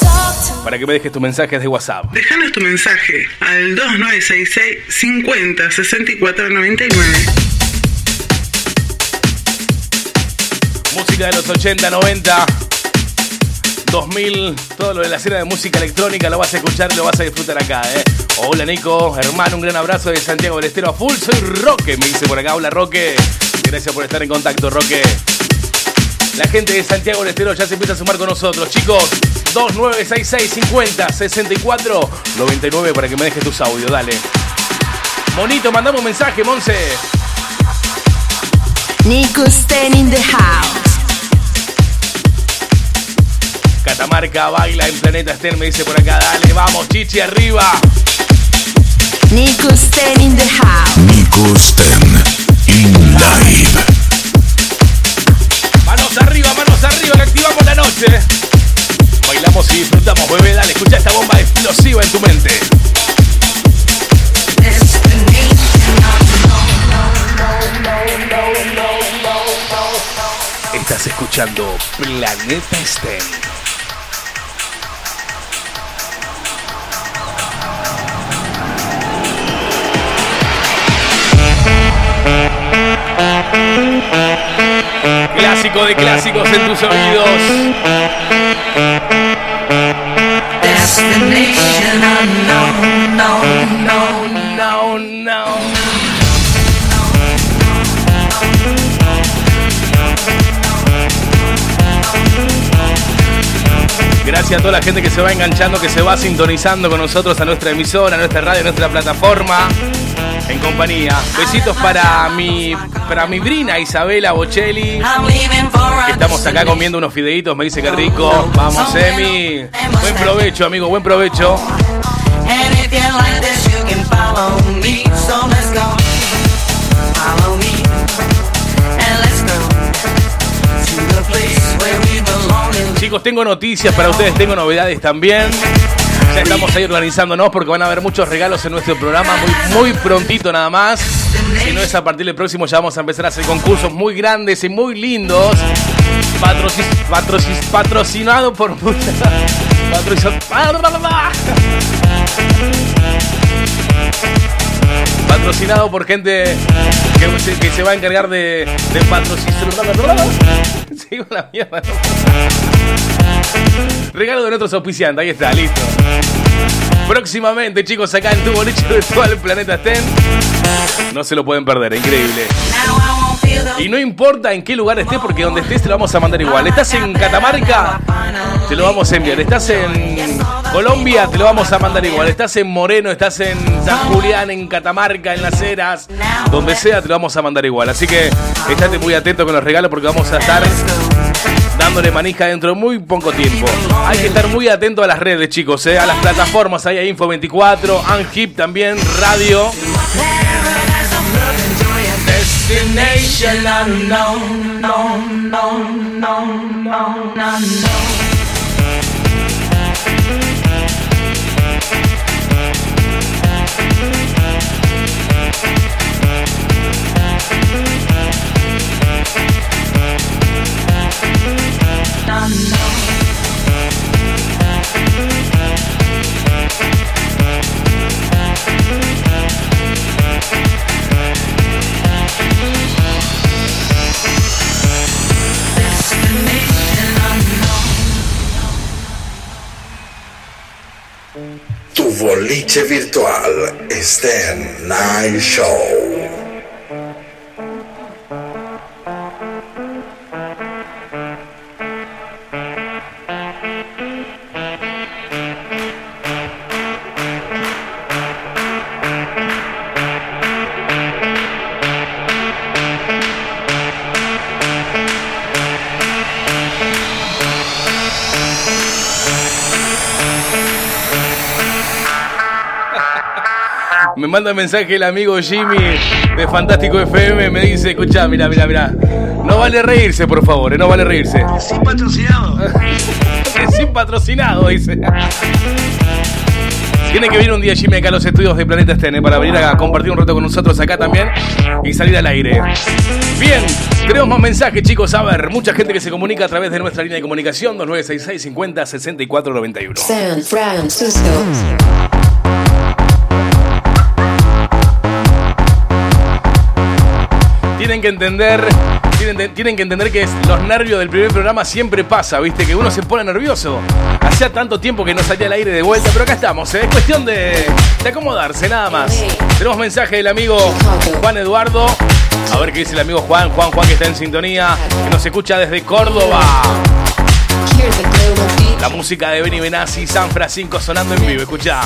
para que me dejes tus mensajes de WhatsApp. Déjanos tu mensaje al 2966 50 64 99. Música de los 80, 90, 2000, todo lo de la escena de música electrónica lo vas a escuchar y lo vas a disfrutar acá, ¿eh? Hola Nico, hermano, un gran abrazo de Santiago del Estero a full. Soy Roque, me dice por acá. Hola Roque. Gracias por estar en contacto, Roque. La gente de Santiago del Estero ya se empieza a sumar con nosotros, chicos. 2966 50 64 99 para que me dejes tus audios, dale. Monito, mandamos un mensaje, Monse. Nico Sten in the house. Catamarca baila en Planeta Estén, me dice por acá. Dale, vamos, chichi, arriba. Nico Sten in the house. Nico Sten live. Manos arriba, manos arriba, que activamos la noche. Bailamos y disfrutamos, bebé. Dale, escucha esta bomba explosiva en tu mente. Estás escuchando Planeta Stem. Clásico de clásicos en tus oídos. Destination unknown, no, no, no, no. Gracias a toda la gente que se va enganchando, que se va sintonizando con nosotros a nuestra emisora, a nuestra radio, a nuestra plataforma. En compañía. Besitos para mi para mi brina Isabela Bocelli. Estamos acá comiendo unos fideitos, me dice que rico. Vamos, Emi. Buen provecho, amigo, buen provecho. Chicos, tengo noticias para ustedes, tengo novedades también. Estamos ahí organizándonos porque van a haber muchos regalos en nuestro programa muy, muy prontito nada más. Si no es a partir del próximo, ya vamos a empezar a hacer concursos muy grandes y muy lindos. Patroci- patroci- patrocinado por muchas. patroci- Patrocinado por gente que, se- va a encargar de, de patrocinar. Sigo la mierda. Regalo de nuestros auspiciantes, ahí está, listo. Próximamente, chicos, acá en tu boliche virtual Planeta Ten. No se lo pueden perder, increíble. Y no importa en qué lugar estés, porque donde estés te lo vamos a mandar igual. ¿Estás en Catamarca? Te lo vamos a enviar. ¿Estás en Colombia? Te lo vamos a mandar igual. ¿Estás en Moreno? ¿Estás en San Julián? ¿En Catamarca? ¿En Las Heras? Donde sea, te lo vamos a mandar igual. Así que estate muy atento con los regalos porque vamos a estar dándole manija dentro de muy poco tiempo. Hay que estar muy atento a las redes, chicos, ¿eh? a las plataformas. Ahí hay Info24, Anhip también, radio. Tu boliche virtual Sten Night Show. Manda mensaje el amigo Jimmy de Fantástico FM. Me dice: Escucha, mira, mira, mira. No vale reírse, por favor, eh, no vale reírse. Sin patrocinado. Sin patrocinado, dice. Tiene que venir un día Jimmy acá a los estudios de Planeta Estene para venir a compartir un rato con nosotros acá también y salir al aire. Bien, tenemos más mensajes, chicos. A ver, mucha gente que se comunica a través de nuestra línea de comunicación 2966 50 64 91. San Francisco. Tienen que entender, tienen, tienen que entender que es- los nervios del primer programa siempre pasa, ¿viste? Que uno se pone nervioso. Hacía tanto tiempo que no salía al aire de vuelta, pero acá estamos, ¿eh? Es cuestión de, de acomodarse, nada más. Tenemos mensaje del amigo Juan Eduardo. A ver qué dice el amigo Juan, Juan, Juan que está en sintonía, que nos escucha desde Córdoba. La música de Benny Benassi, San Francisco sonando en vivo, escucha.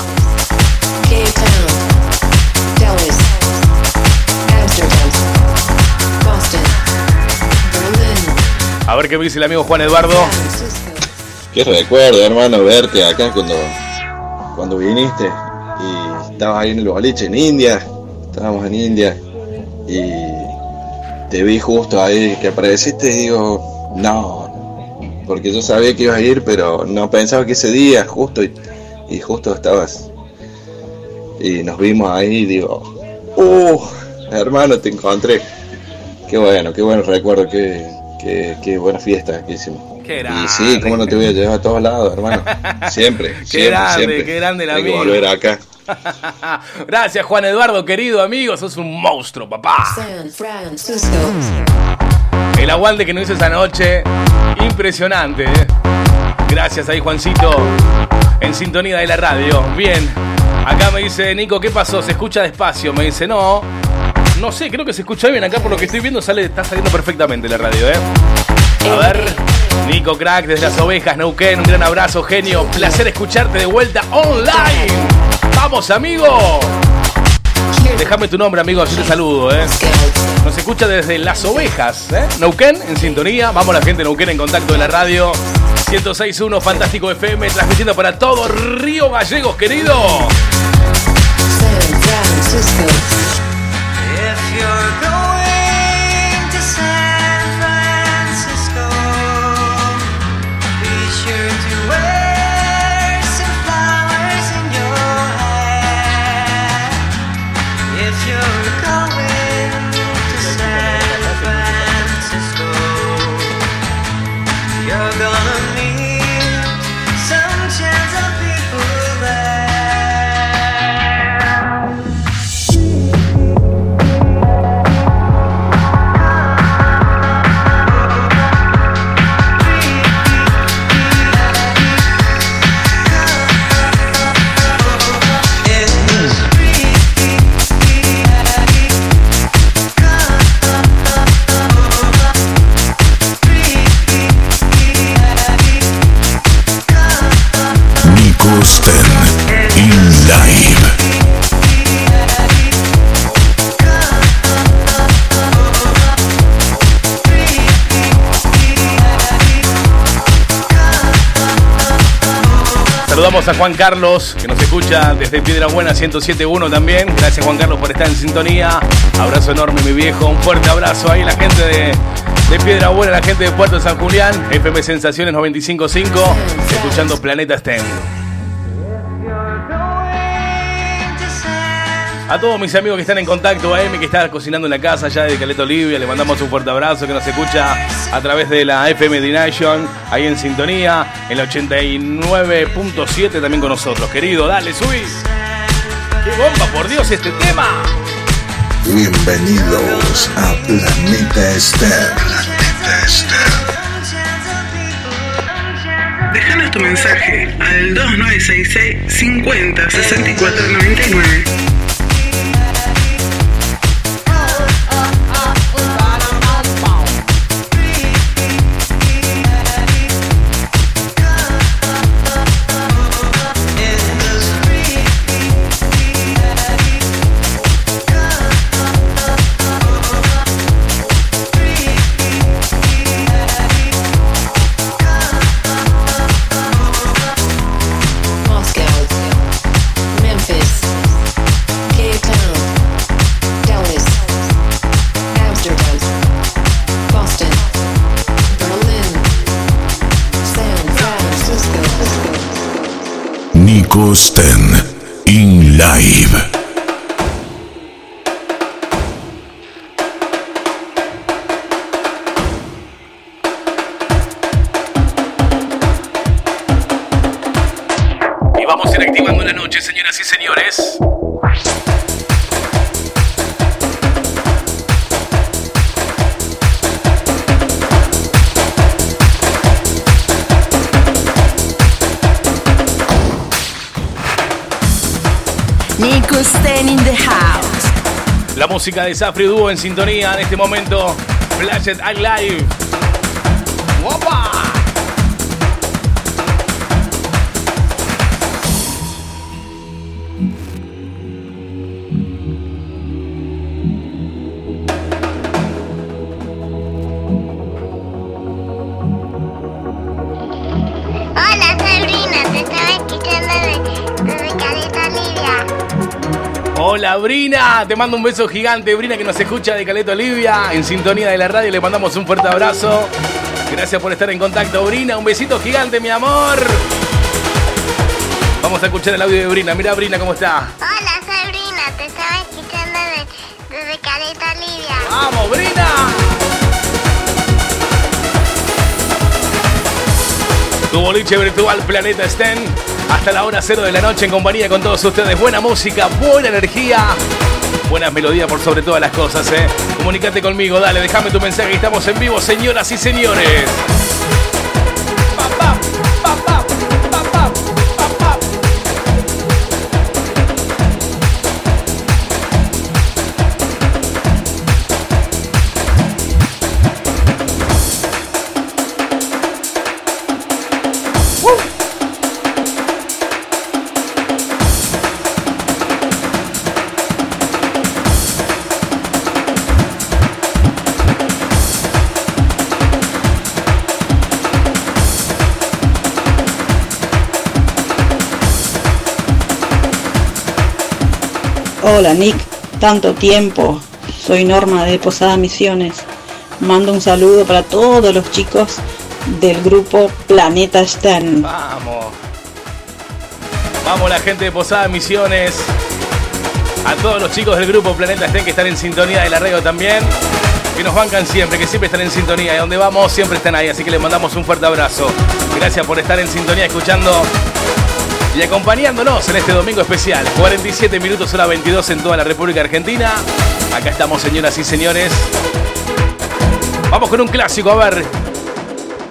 A ver qué me dice el amigo Juan Eduardo. Qué recuerdo, hermano, verte acá cuando, cuando viniste y estabas ahí en el boliche en India. Estábamos en India y te vi justo ahí que apareciste y digo, no, porque yo sabía que ibas a ir, pero no pensaba que ese día justo y, y justo estabas. Y nos vimos ahí y digo, uh, hermano, te encontré. Qué bueno, qué buen recuerdo, qué, qué, qué buena fiesta que hicimos. Qué Y sí, cómo no te voy a llevar a todos lados, hermano. Siempre, Qué siempre, grande, siempre. qué grande el que amigo. volver acá. Gracias, Juan Eduardo, querido amigo. Sos un monstruo, papá. San Francisco, El aguante que nos hizo esa noche. Impresionante, ¿eh? Gracias ahí, Juancito. En sintonía de la radio. Bien. Acá me dice Nico, ¿qué pasó? ¿Se escucha despacio? Me dice, no. No sé, creo que se escucha bien. Acá por lo que estoy viendo sale, está saliendo perfectamente la radio, ¿eh? A ver. Nico Crack desde las ovejas, Neuquén, un gran abrazo, genio. Placer escucharte de vuelta online. Vamos, amigo. Déjame tu nombre, amigo, así te saludo, ¿eh? Nos escucha desde Las Ovejas, ¿eh? Neuquén, en sintonía. Vamos la gente Neuquén en contacto de la radio. 106.1 Fantástico FM, transmitiendo para todo Río Gallegos, querido. San Francisco, Saludamos a Juan Carlos, que nos escucha desde Piedra Buena 107.1 también. Gracias Juan Carlos por estar en sintonía. Abrazo enorme, mi viejo. Un fuerte abrazo ahí, la gente de, de Piedra Buena, la gente de Puerto San Julián. FM Sensaciones 95.5, escuchando Planeta STEM. A todos mis amigos que están en contacto, a Emi que está cocinando en la casa allá de Caleta Olivia, le mandamos un fuerte abrazo que nos escucha a través de la FM D-Nation, ahí en sintonía, en la 89.7 también con nosotros. Querido, dale, subí. ¡Qué bomba, por Dios, este tema! Bienvenidos a Planeta Esther. Déjanos tu mensaje al 2966 50 64 99. Nico Sten in live. Música de Safri Dúo en sintonía en este momento. Flash It Live. Brina, te mando un beso gigante, Brina que nos escucha de Caleta Olivia, en sintonía de la radio, le mandamos un fuerte abrazo. Gracias por estar en contacto, Brina, un besito gigante, mi amor. Vamos a escuchar el audio de Brina, mira Brina cómo está. Hola, soy Brina, te estaba escuchando de- desde Caleta Olivia. ¡Vamos, Brina! Tu boliche virtual Planeta Sten. Hasta la hora cero de la noche en compañía con todos ustedes. Buena música, buena energía, buenas melodías por sobre todas las cosas, ¿eh? Comunicate conmigo, dale, déjame tu mensaje. Estamos en vivo, señoras y señores. Hola Nick, tanto tiempo. Soy Norma de Posada Misiones. Mando un saludo para todos los chicos del grupo Planeta Stern. Vamos. Vamos la gente de Posada Misiones. A todos los chicos del grupo Planeta Estén que están en sintonía de la radio también. Que nos bancan siempre, que siempre están en sintonía. De donde vamos siempre están ahí. Así que les mandamos un fuerte abrazo. Gracias por estar en sintonía escuchando y acompañándonos en este domingo especial. 47 minutos hora 22 en toda la República Argentina. Acá estamos, señoras y señores. Vamos con un clásico, a ver.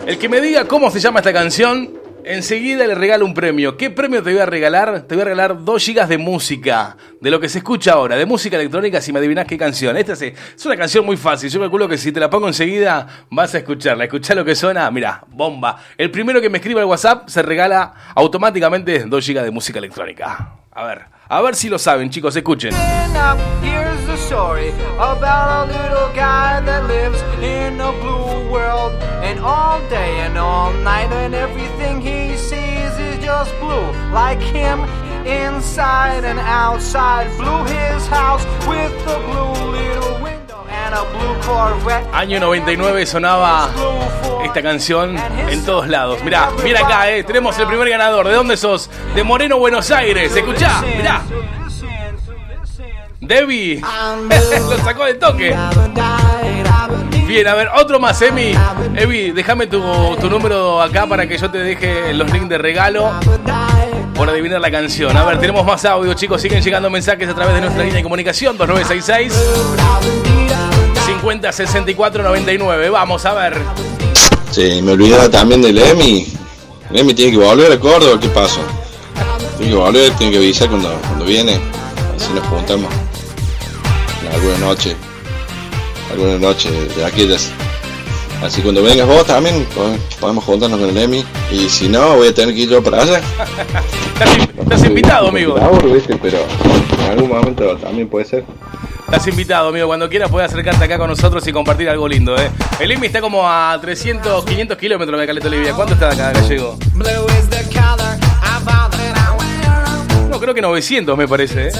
El que me diga cómo se llama esta canción, enseguida le regalo un premio. ¿Qué premio te voy a regalar? Te voy a regalar 2 gigas de música, de lo que se escucha ahora, de música electrónica, si me adivinás qué canción. Esta es, es una canción muy fácil, yo calculo que si te la pongo enseguida vas a escucharla. Escuchá lo que suena, mira, bomba. El primero que me escriba al WhatsApp se regala automáticamente 2 gigas de música electrónica. A ver, a ver si lo saben, chicos, escuchen. Um, here's the story about a little guy that lives in a blue world. And all day and all night, and everything he sees is just blue. Like him, inside and outside. Blew his house with the blue little Año 99 sonaba esta canción en todos lados. Mirá, mira acá, eh, tenemos el primer ganador. ¿De dónde sos? De Moreno, Buenos Aires. Escuchá, mirá. Debbie lo sacó de toque. Bien, a ver, otro más, Emi. Evi, déjame tu, tu número acá para que yo te deje los links de regalo por adivinar la canción. A ver, tenemos más audio, chicos. Siguen llegando mensajes a través de nuestra línea de comunicación 2966 50 64 99. Vamos a ver. Sí, me olvidaba también del Emi. El Emi tiene que volver a Córdoba, ¿qué pasa? Tiene que volver, tiene que avisar cuando, cuando viene. Así nos juntamos. Alguna noche. Alguna noche de aquellas. Así cuando vengas vos también po- podemos juntarnos con el Emi. Y si no, voy a tener que ir yo para allá. Estás invitado, amigo. Pero en algún momento también puede ser. Estás invitado, amigo. Cuando quieras puedes acercarte acá con nosotros y compartir algo lindo, ¿eh? El IMI está como a 300, 500 kilómetros de Caleta Olivia. ¿Cuánto está de acá, Gallego? No, creo que 900 me parece, ¿eh?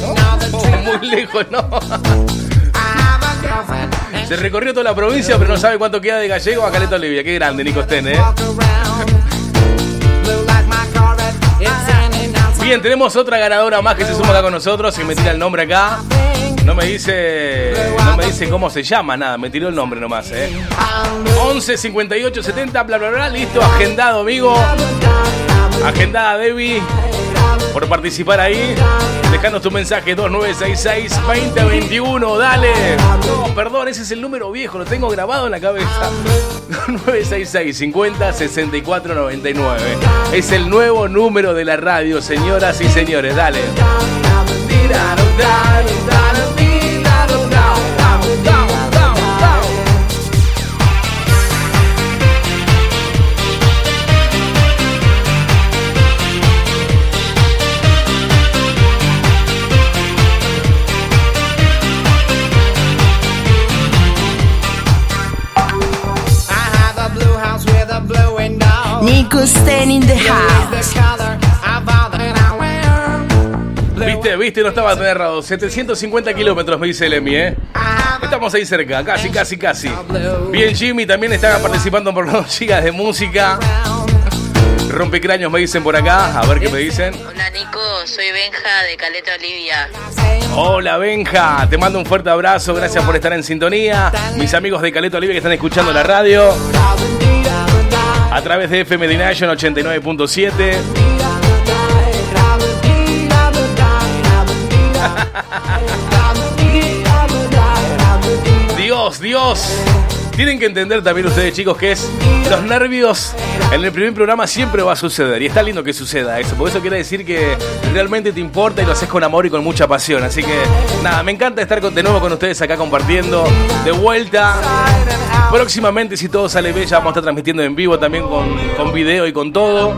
Muy lejos, ¿no? Se recorrió toda la provincia, pero no sabe cuánto queda de Gallego a Caleta Olivia. Qué grande, Nico Sten, ¿eh? Bien, tenemos otra ganadora más que se suma acá con nosotros y me tira el nombre acá. No me dice. No me dice cómo se llama, nada, me tiró el nombre nomás, eh. 11 58 70, bla bla bla, listo, agendado, amigo. Agendada, Debbie. Por participar ahí. Dejanos tu mensaje 2966 2021, dale. Perdón, ese es el número viejo, lo tengo grabado en la cabeza. 966 50 64 99. Es el nuevo número de la radio, señoras y señores, dale. Sten in the house. ¿Viste? viste, no estaba tan errado. 750 kilómetros, me dice el Emi, ¿eh? Estamos ahí cerca, casi, casi, casi. Bien, Jimmy, también está participando por los gigas de música. Rompecráneos me dicen por acá, a ver qué me dicen. Hola Nico, soy Benja de Caleta Olivia. Hola Benja, te mando un fuerte abrazo, gracias por estar en sintonía. Mis amigos de Caleta Olivia que están escuchando la radio. A través de FM Dination 89.7. Dios, Dios. Tienen que entender también ustedes, chicos, que es los nervios en el primer programa siempre va a suceder. Y está lindo que suceda eso. Porque eso quiere decir que realmente te importa y lo haces con amor y con mucha pasión. Así que, nada, me encanta estar de nuevo con ustedes acá compartiendo. De vuelta. Próximamente, si todo sale bien, ya vamos a estar transmitiendo en vivo también con, con video y con todo.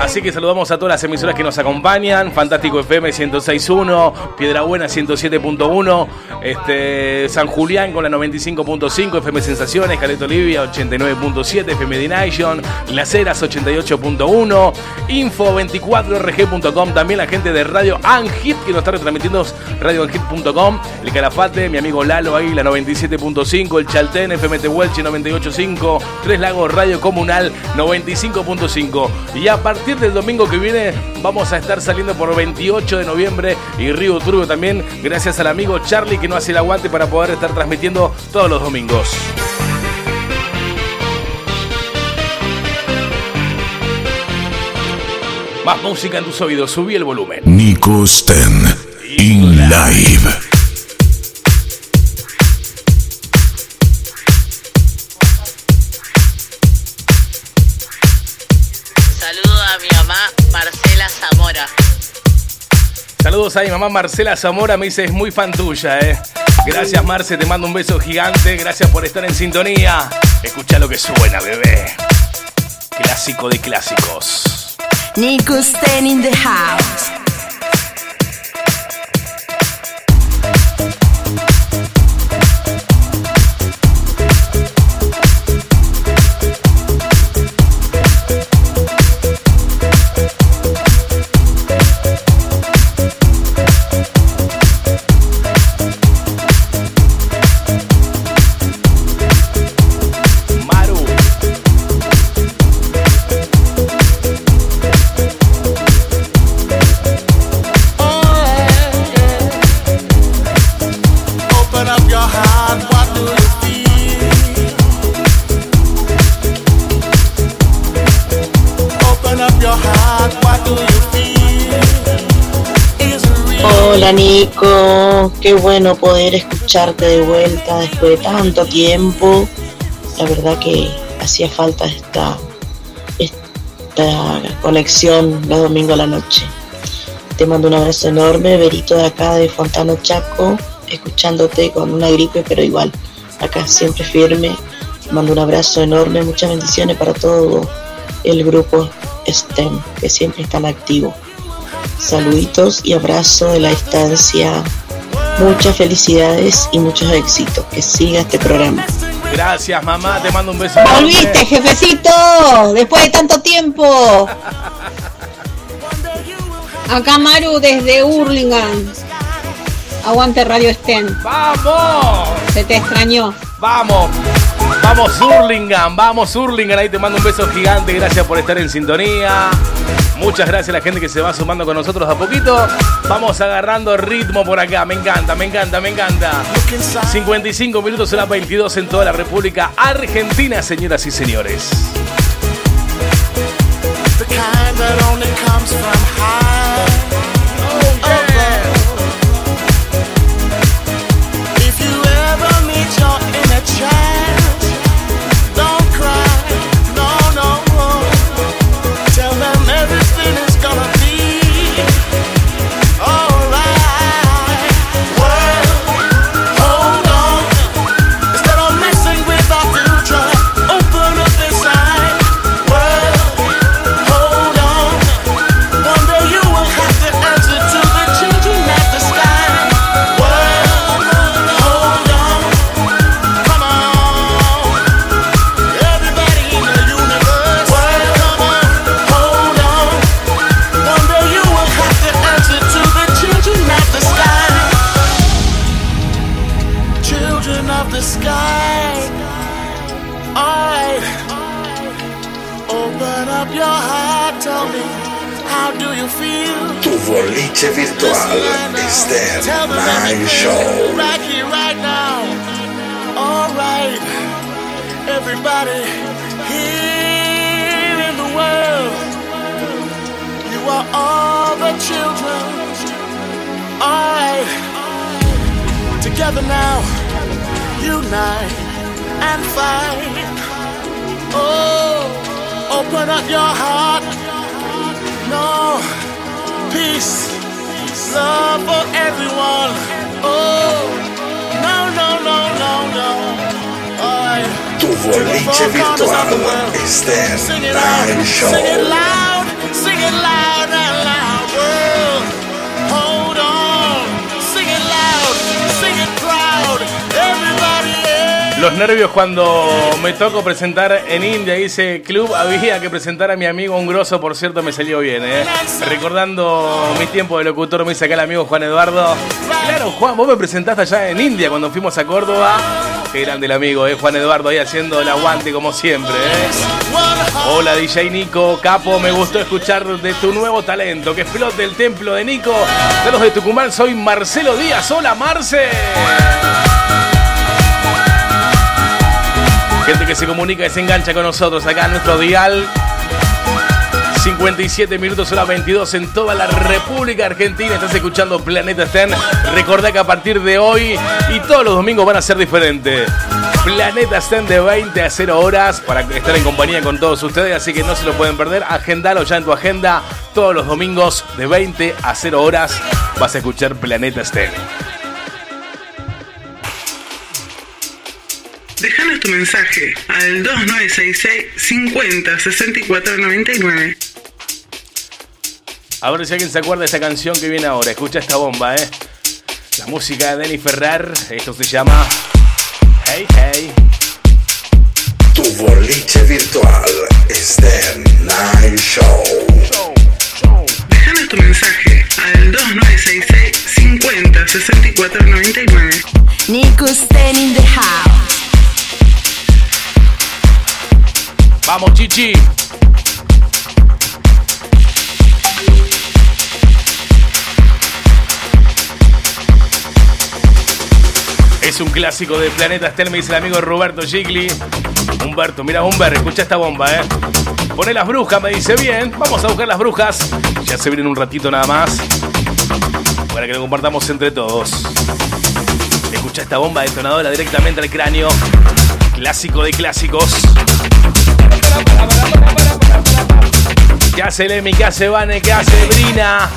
Así que saludamos a todas las emisoras que nos acompañan. Fantástico FM 106.1, Piedrabuena 107.1, este, San Julián con la 95.5, FM Sensaciones, Caleta Olivia 89.7, FM Dination, Las Heras 88.1, Info24rg.com, también la gente de Radio Anhit que nos está retransmitiendo radioanhit.com, el Calafate, mi amigo Lalo ahí, la 97.5, el Chaltén, FM Tehuelche 98.5, Tres Lagos Radio Comunal 95.5. Y a partir del domingo que viene vamos a estar saliendo por 28 de noviembre y Río Turbio también, gracias al amigo Charlie que no hace el aguante para poder estar transmitiendo todos los domingos. Más música en tus oídos, subí el volumen. Nico Sten in live. Saludos a mi mamá Marcela Zamora, me dice es muy fan tuya, eh. Gracias Marce, te mando un beso gigante, gracias por estar en sintonía. Escucha lo que suena, bebé. Clásico de clásicos. Nico Sten in the house. Hola Nico, qué bueno poder escucharte de vuelta después de tanto tiempo. La verdad que hacía falta esta, conexión los domingos a la noche. Te mando un abrazo enorme, Berito de acá de Fontano Chaco, escuchándote con una gripe, pero igual, acá siempre firme. Mando un abrazo enorme, muchas bendiciones para todo el grupo STEM, que siempre están activos. Saluditos y abrazo de la distancia. Muchas felicidades y muchos éxitos. Que siga este programa. Gracias mamá, te mando un beso. Volviste, jefecito, después de tanto tiempo. Acá Maru desde Hurlingham. Aguante Radio Sten. ¡Vamos! Se te extrañó. ¡Vamos! Vamos Hurlingham, vamos Hurlingham, ahí te mando un beso gigante, gracias por estar en sintonía. Muchas gracias a la gente que se va sumando con nosotros a poquito. Vamos agarrando ritmo por acá, me encanta, me encanta, me encanta. 55 minutos, las 22 en toda la República Argentina, señoras y señores. Tocó presentar en India, dice club, había que presentar a mi amigo un grosso, por cierto me salió bien, ¿eh? Recordando mi tiempo de locutor, me dice acá el amigo Juan Eduardo. Claro, Juan, vos me presentaste allá en India cuando fuimos a Córdoba. Qué grande el amigo, ¿eh? Juan Eduardo ahí haciendo el aguante como siempre, ¿eh? Hola DJ Nico, capo, me gustó escuchar de tu nuevo talento, que explote el templo de Nico. De los de Tucumán, soy Marcelo Díaz. Hola Marce. Gente que se comunica y se engancha con nosotros acá en nuestro dial. 57 minutos, hora 22 en toda la República Argentina. Estás escuchando Planeta Stern. Recordá que a partir de hoy y todos los domingos van a ser diferentes. Planeta Stern de 20 a 0 horas para estar en compañía con todos ustedes, así que no se lo pueden perder. Agendalo ya en tu agenda. Todos los domingos de 20 a 0 horas vas a escuchar Planeta Stern. Tu mensaje al 2966 50 64 99. A ver si alguien se acuerda de esta canción que viene ahora. Escucha esta bomba, ¿eh? La música de Denny Ferrer. Esto se llama Hey Hey. Tu boliche virtual Esther Night Show. Déjanos tu mensaje al 2966 50 64 99. Nico Sten in the house. Vamos, Chichi. Es un clásico de Planeta Estel, me dice el amigo Roberto Gigli. Humberto, mira Humber, escucha esta bomba, eh. Pone las brujas, me dice bien. Vamos a buscar las brujas. Ya se vienen un ratito nada más. Para que lo compartamos entre todos. Escucha esta bomba detonadora directamente al cráneo. Clásico de clásicos. ¿Qué hace Lemmy? ¿Qué hace Vane? ¿Qué hace Brina?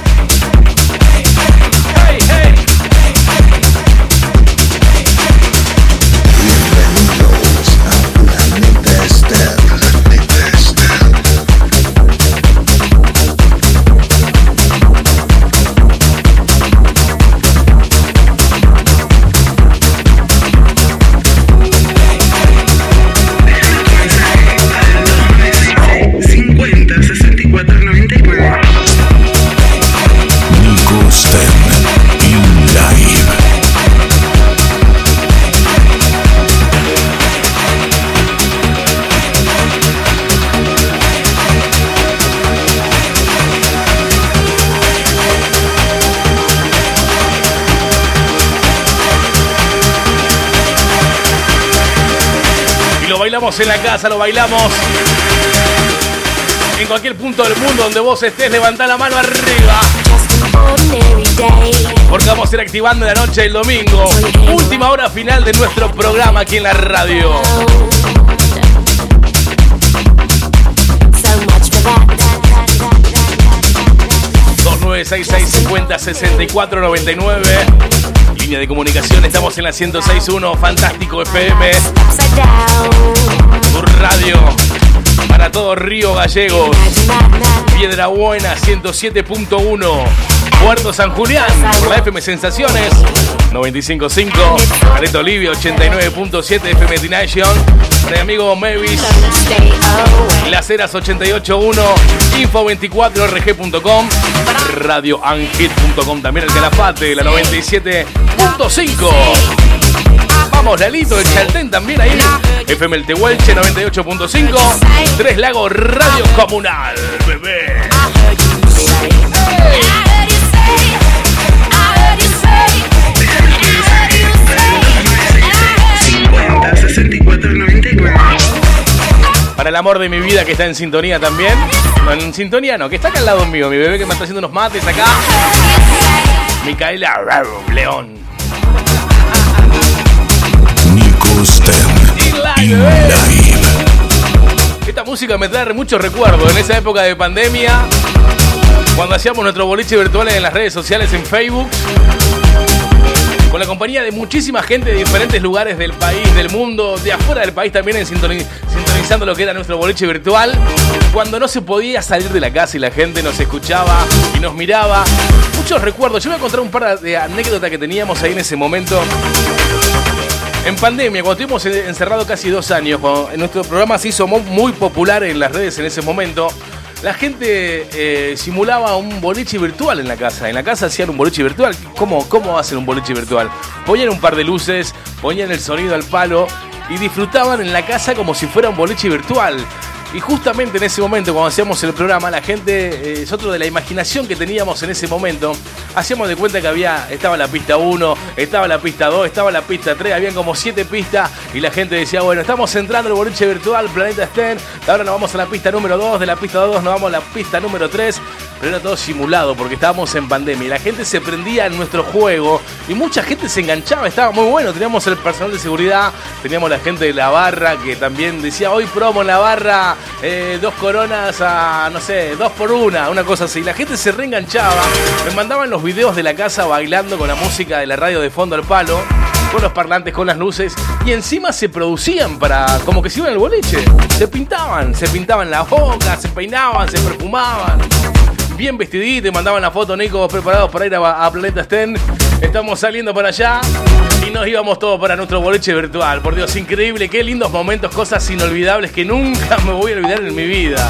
Bailamos en la casa, lo bailamos. En cualquier punto del mundo donde vos estés, levantá la mano arriba. Porque vamos a ir activando la noche del domingo. Última hora final de nuestro programa aquí en la radio. So much for that. 2966 50 64 99 Línea de comunicación, estamos en la 1061 Fantástico FM. Tu radio para todo Río Gallegos. Piedra Buena 107.1. Puerto San Julián, por la FM Sensaciones 95.5. Areto Olivia 89.7 FM Dination. Mi amigo Mavis. Las Heras 88.1. Info24rg.com. Radioangit.com. También el Calafate, la 97.5. Vamos, Lalito, el Chaltén también ahí. FM El Tehuelche 98.5. Tres Lagos Radio Comunal, bebé. 6494. Para el amor de mi vida que está en sintonía también. No, en sintonía no, que está acá al lado mío, mi bebé que me está haciendo unos mates acá. Micaela León. Nico Stem. Esta música me trae muchos recuerdos en esa época de pandemia. Cuando hacíamos nuestro boliche virtual en las redes sociales en Facebook con la compañía de muchísima gente de diferentes lugares del país, del mundo, de afuera del país también sintonizando lo que era nuestro boliche virtual, cuando no se podía salir de la casa y la gente nos escuchaba y nos miraba. Muchos recuerdos, yo voy a contar un par de anécdotas que teníamos ahí en ese momento. En pandemia, cuando estuvimos en- encerrados casi dos años, en nuestro programa se hizo mu- muy popular en las redes en ese momento, la gente eh, simulaba un boliche virtual en la casa. En la casa hacían un boliche virtual. ¿Cómo, ¿Cómo hacen un boliche virtual? Ponían un par de luces, ponían el sonido al palo y disfrutaban en la casa como si fuera un boliche virtual. Y justamente en ese momento, cuando hacíamos el programa, la gente, eh, es otro de la imaginación que teníamos en ese momento, hacíamos de cuenta que había, estaba la pista 1, estaba la pista 2, estaba la pista 3, habían como 7 pistas y la gente decía, bueno, estamos entrando al boliche virtual Planeta Sten, ahora nos vamos a la pista número 2, de la pista 2 nos vamos a la pista número 3, pero era todo simulado porque estábamos en pandemia y la gente se prendía en nuestro juego y mucha gente se enganchaba, estaba muy bueno, teníamos el personal de seguridad, teníamos la gente de la barra que también decía, hoy promo en la barra, eh, dos coronas a, no sé, dos por una, una cosa así. La gente se reenganchaba, me mandaban los videos de la casa bailando con la música de la radio de fondo al palo, con los parlantes, con las luces, y encima se producían para, como que se iban al boliche, se pintaban, se pintaban la boca, se peinaban, se perfumaban. Bien vestidito y mandaban la foto, Nico, preparados para ir a, a Planeta Sten. Estamos saliendo para allá y nos íbamos todos para nuestro boliche virtual. Por Dios, increíble, qué lindos momentos, cosas inolvidables que nunca me voy a olvidar en mi vida.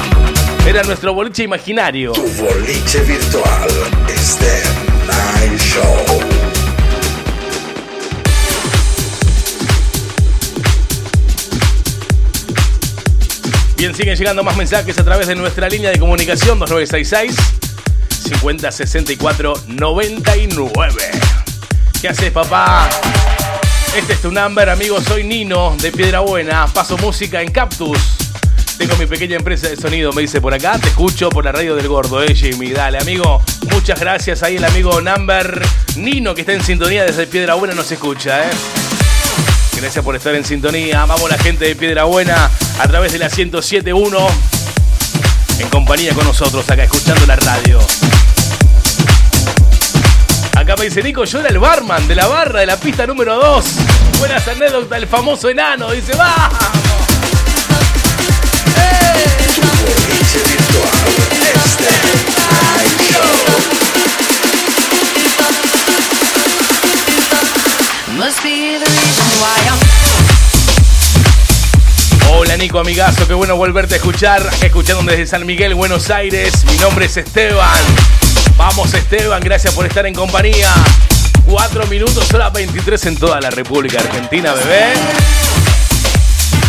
Era nuestro boliche imaginario. Tu boliche virtual Stern Night Show. Bien, siguen llegando más mensajes a través de nuestra línea de comunicación 2966 5064 99. ¿Qué haces, papá? Este es tu number, amigo. Soy Nino de Piedra Buena. Paso música en Cactus. Tengo mi pequeña empresa de sonido, me dice por acá. Te escucho por la radio del gordo, eh, Jimmy. Dale, amigo. Muchas gracias. Ahí el amigo number Nino, que está en sintonía desde Piedra Buena, nos escucha, eh. Gracias por estar en sintonía. Vamos la gente de Piedra Buena a través de la 1071. En compañía con nosotros acá escuchando la radio. Acá me dice Nico, yo era el barman de la barra de la pista número 2. Buenas anécdotas, el famoso enano. Dice, va. Must Hola Nico, amigazo, qué bueno volverte a escuchar. Escuchando desde San Miguel, Buenos Aires. Mi nombre es Esteban. Vamos Esteban, gracias por estar en compañía. 4 minutos, hora 23 en toda la República Argentina, bebé.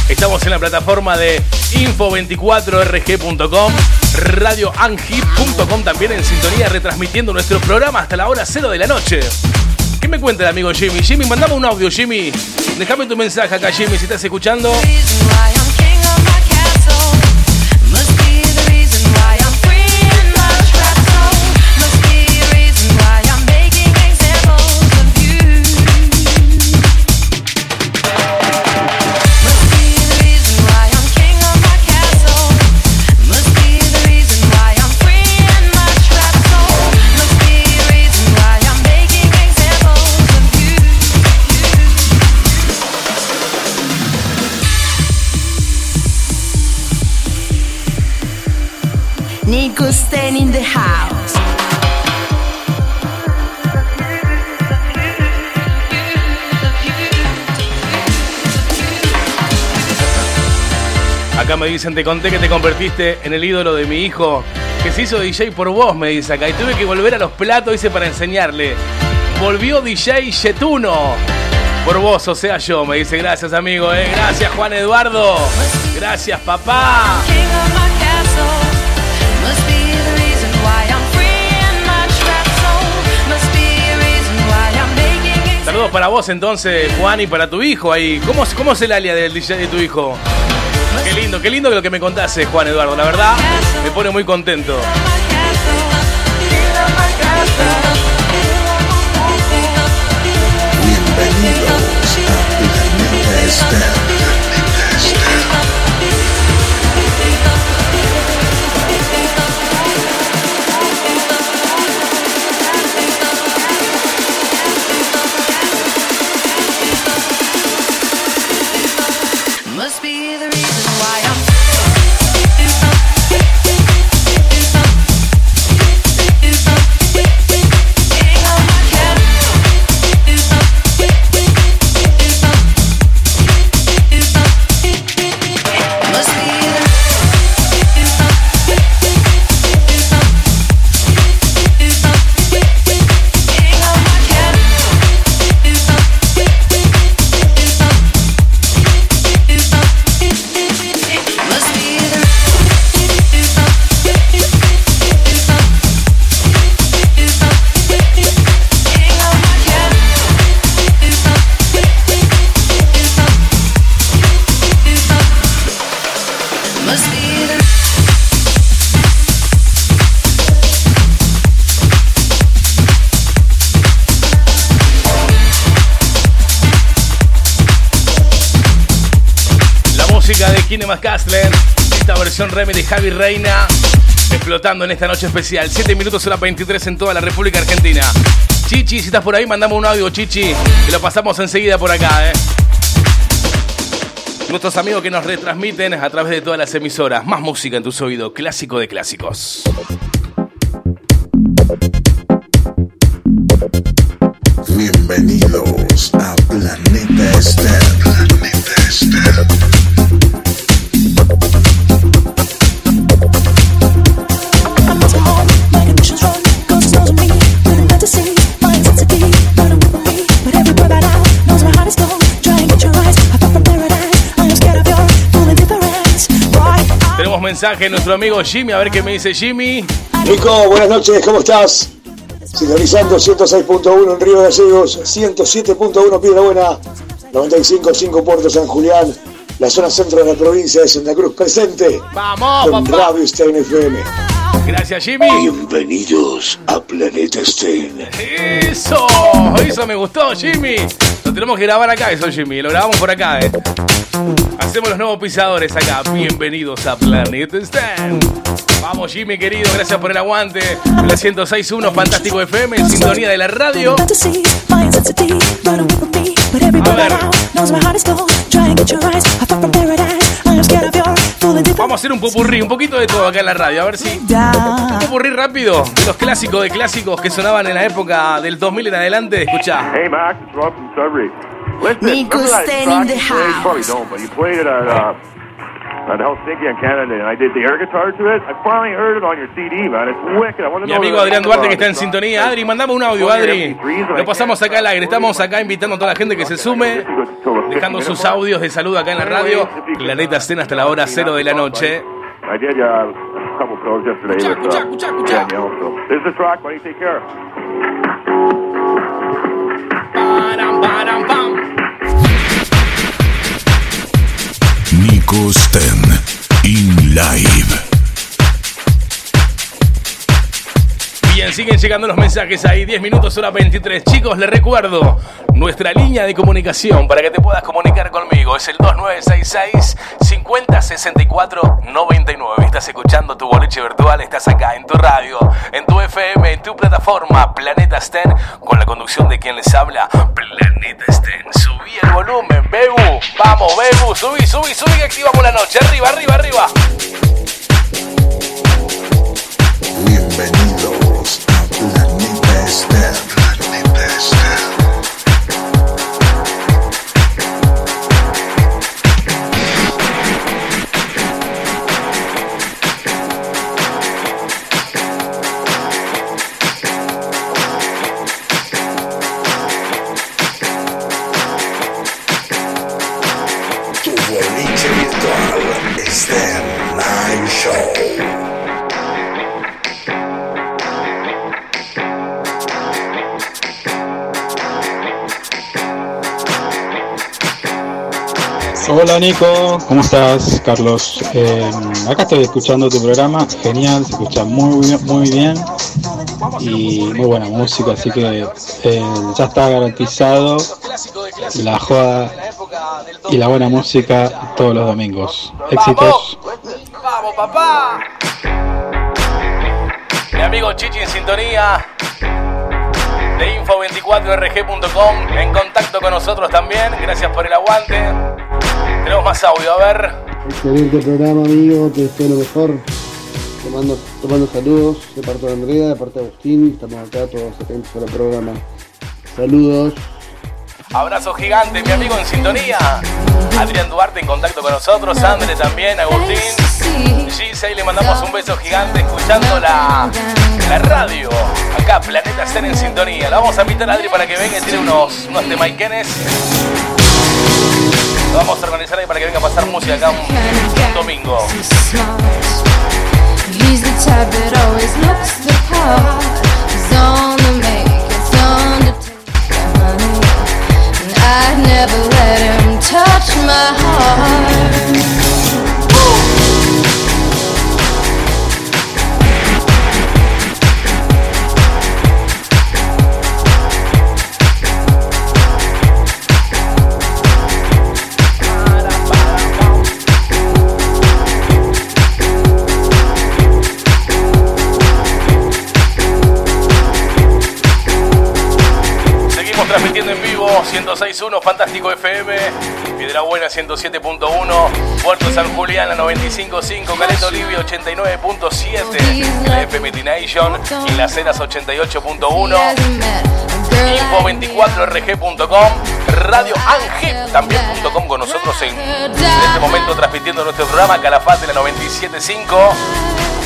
Estamos en la plataforma de info24rg.com, radioangip.com también en sintonía, retransmitiendo nuestro programa hasta la hora 0 de la noche. ¿Qué me cuenta el amigo Jimmy? Jimmy, mandame un audio, Jimmy. Déjame tu mensaje acá, Jimmy, si estás escuchando. Nico Stan in the house. Acá me dicen, te conté que te convertiste en el ídolo de mi hijo, que se hizo DJ por vos, me dice acá, y tuve que volver a los platos, dice, para enseñarle. Volvió DJ Yetuno. Por vos, o sea yo, me dice, gracias amigo, eh. Gracias Juan Eduardo. Gracias papá. Para vos entonces, Juan, y para tu hijo ahí. ¿Cómo, cómo es el alia del DJ de tu hijo? Qué lindo, qué lindo lo que me contaste, Juan Eduardo. La verdad, me pone muy contento. Must remix de Javi Reina, explotando en esta noche especial. 7 minutos hora 23 en toda la República Argentina. Chichi, si estás por ahí, mandamos un audio, Chichi, que lo pasamos enseguida por acá, ¿eh? Nuestros amigos que nos retransmiten a través de todas las emisoras. Más música en tus oídos, clásico de clásicos. Bienvenidos a Planeta Esther. Mensaje de nuestro amigo Jimmy, a ver qué me dice Jimmy. Nico, buenas noches, ¿cómo estás? Sintonizando 106.1 en Río Gallegos, 107.1 Piedra Buena, 95.5 Puerto San Julián, la zona centro de la provincia de Santa Cruz presente. Vamos, con papá. Radio FM. Gracias, Jimmy. Bienvenidos a Planeta Stein. Eso, eso me gustó, Jimmy. Lo tenemos que grabar acá, eso, Jimmy. Lo grabamos por acá, eh. Hacemos los nuevos pisadores acá. Bienvenidos a Planet Stand. Vamos, Jimmy, querido. Gracias por el aguante. La 106.1 Fantástico FM, en sintonía de la radio. A ver. Vamos a hacer un popurrí, un poquito de todo acá en la radio, a ver si. Un popurrí rápido de los clásicos de clásicos que sonaban en la época del 2000 en adelante. Escucha. Hey, Max, it's Rob from Sudbury. Listen, Nico in the? You Probably house. don't, but you played it at, uh, at Helsinki in Canada, and I did the air guitar to it. I finally heard it on your CD, man. It's wicked. I want to Mi amigo Adrián Duarte que está en sintonía. Adri, mandame un audio, Adri. Lo pasamos acá al aire. Estamos acá invitando a toda la gente que se sume, dejando sus audios de saludo acá en la radio. Planeta Escena hasta la hora cero de la noche. I did uh, a couple shows Nico Sten in live. Bien, siguen llegando los mensajes ahí. 10 minutos, hora 23. Chicos, les recuerdo nuestra línea de comunicación para que te puedas comunicar conmigo. Es el 2966 5064 99. Estás escuchando tu boliche virtual, estás acá en tu radio, en tu FM, en tu plataforma Planeta Sten, con la conducción de quien les habla, Planeta Sten. Subí el volumen, Bebu. Vamos, Bebu, subí, subí, subí, que activamos la noche. Arriba, arriba, arriba. Planeta Esther. Planeta Esther. Tu Hola Nico, ¿cómo estás? Carlos. Eh, acá estoy escuchando tu programa, genial, se escucha muy muy bien y muy buena música, así que eh, ya está garantizado la joda y la buena música todos los domingos. Éxitos. ¡Vamos, papá! Mi amigo Chichi en sintonía de info24rg.com en contacto con nosotros también. Gracias por el aguante. Tenemos más audio, a ver. Excelente programa, amigo, te deseo lo mejor. Te mando, te mando saludos de parte de Andrea, de parte de Agustín. Estamos acá todos atentos al programa. Saludos. Abrazo gigante, mi amigo en sintonía. Adrián Duarte en contacto con nosotros, Andre también, Agustín. Giselle, le mandamos un beso gigante escuchando la, la radio. Acá, Planeta Ser en sintonía. La vamos a invitar a Adri para que venga y tiene unos, unos temaiquenes. Lo vamos a organizar ahí para que venga a pasar música acá un, domingo. I'd never let him touch my heart. Transmitiendo en vivo 106.1 Fantástico FM, Piedra Buena 107.1, Puerto San Julián la 95.5, Caleta Olivia 89.7, la FM Nation y Las Heras 88.1, info24rg.com, Radio Angel también.com con nosotros en, en este momento transmitiendo nuestro programa Calafate la 97.5.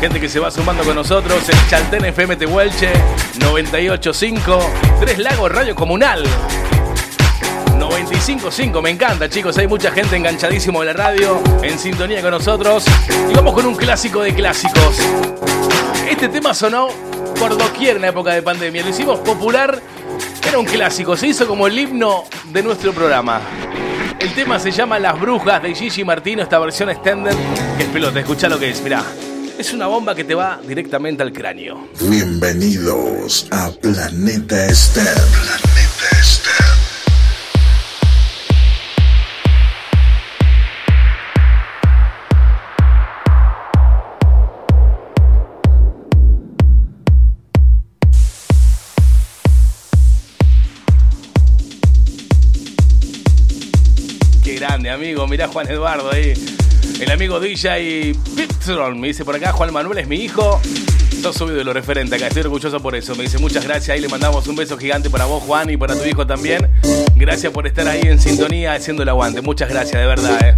Gente que se va sumando con nosotros, el Chaltén FM Tehuelche 985, Tres Lagos Radio Comunal 955, me encanta chicos, hay mucha gente enganchadísimo de la radio, en sintonía con nosotros. Y vamos con un clásico de clásicos. Este tema sonó por doquier en la época de pandemia, lo hicimos popular, era un clásico, se hizo como el himno de nuestro programa. El tema se llama Las Brujas de Gigi Martino, esta versión extended, que es pelota, escucha lo que es, mirá. Es una bomba que te va directamente al cráneo. Bienvenidos a Planeta Esther. Planeta Esther. Qué grande, amigo. Mirá Juan Eduardo ahí. El amigo DJ Pitron me dice por acá, Juan Manuel es mi hijo. Sos subido de lo referente acá, estoy orgulloso por eso. Me dice muchas gracias, ahí le mandamos un beso gigante para vos, Juan, y para tu hijo también. Gracias por estar ahí en sintonía, haciendo el aguante. Muchas gracias, de verdad, eh.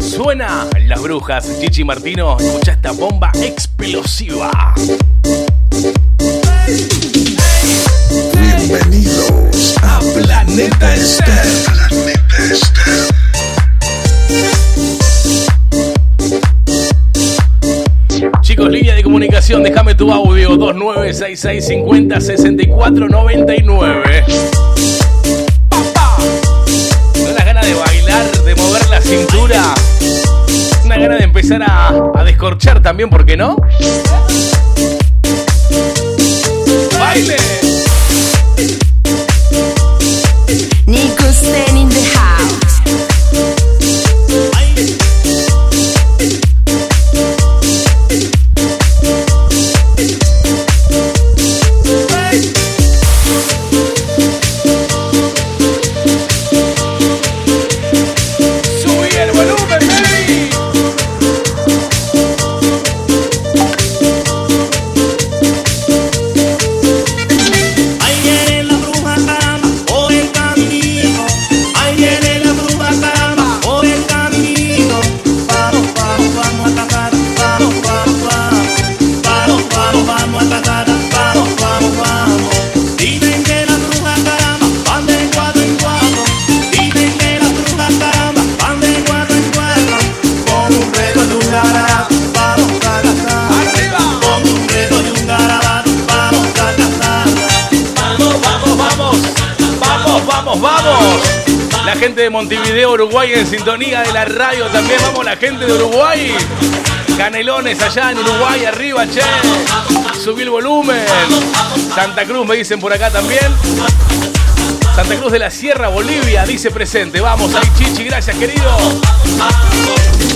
Suena Las Brujas, Chichi Martino, escucha esta bomba explosiva. Bienvenidos a Planeta Esther. Planeta Esther. Chicos, línea de comunicación, déjame tu audio 296650 6499. ¡Papá! ¿No las ganas de bailar, de mover la cintura? Una gana de empezar a, a descorchar también, ¿por qué no? ¡Baile! Nico in the house. De Montevideo, Uruguay en sintonía de la radio también. Vamos la gente de Uruguay. Canelones allá en Uruguay, arriba, che. Subí el volumen. Santa Cruz me dicen por acá también. Santa Cruz de la Sierra, Bolivia, dice presente. Vamos, ahí Chichi, gracias querido.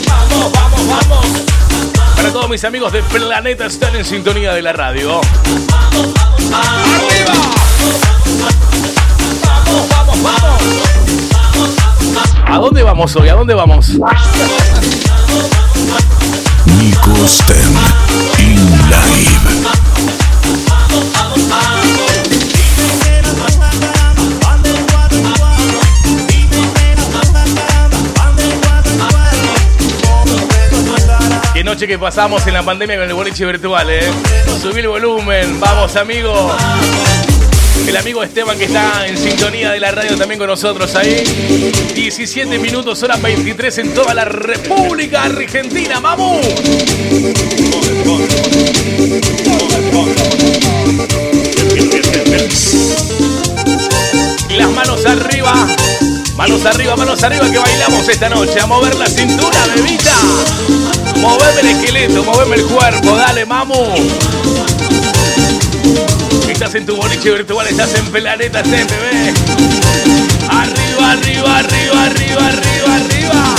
Vamos, vamos, vamos. Para todos mis amigos de Planeta están en sintonía de la radio. ¡Arriba! ¿A dónde vamos hoy? ¿A dónde vamos? Nico Sten in live. Qué noche que pasamos en la pandemia con el boliche virtual, ¿eh? Subí el volumen, vamos amigo. El amigo Esteban que está en sintonía de la radio también con nosotros ahí. 17 minutos, hora 23 en toda la República Argentina, ¡vamos! Las manos arriba, manos arriba, manos arriba que bailamos esta noche. A mover la cintura, bebita. Moveme el esqueleto, moveme el cuerpo, dale, mamu. Estás en tu boliche virtual, estás en Planeta bebé. Arriba, arriba, arriba, arriba, arriba, arriba.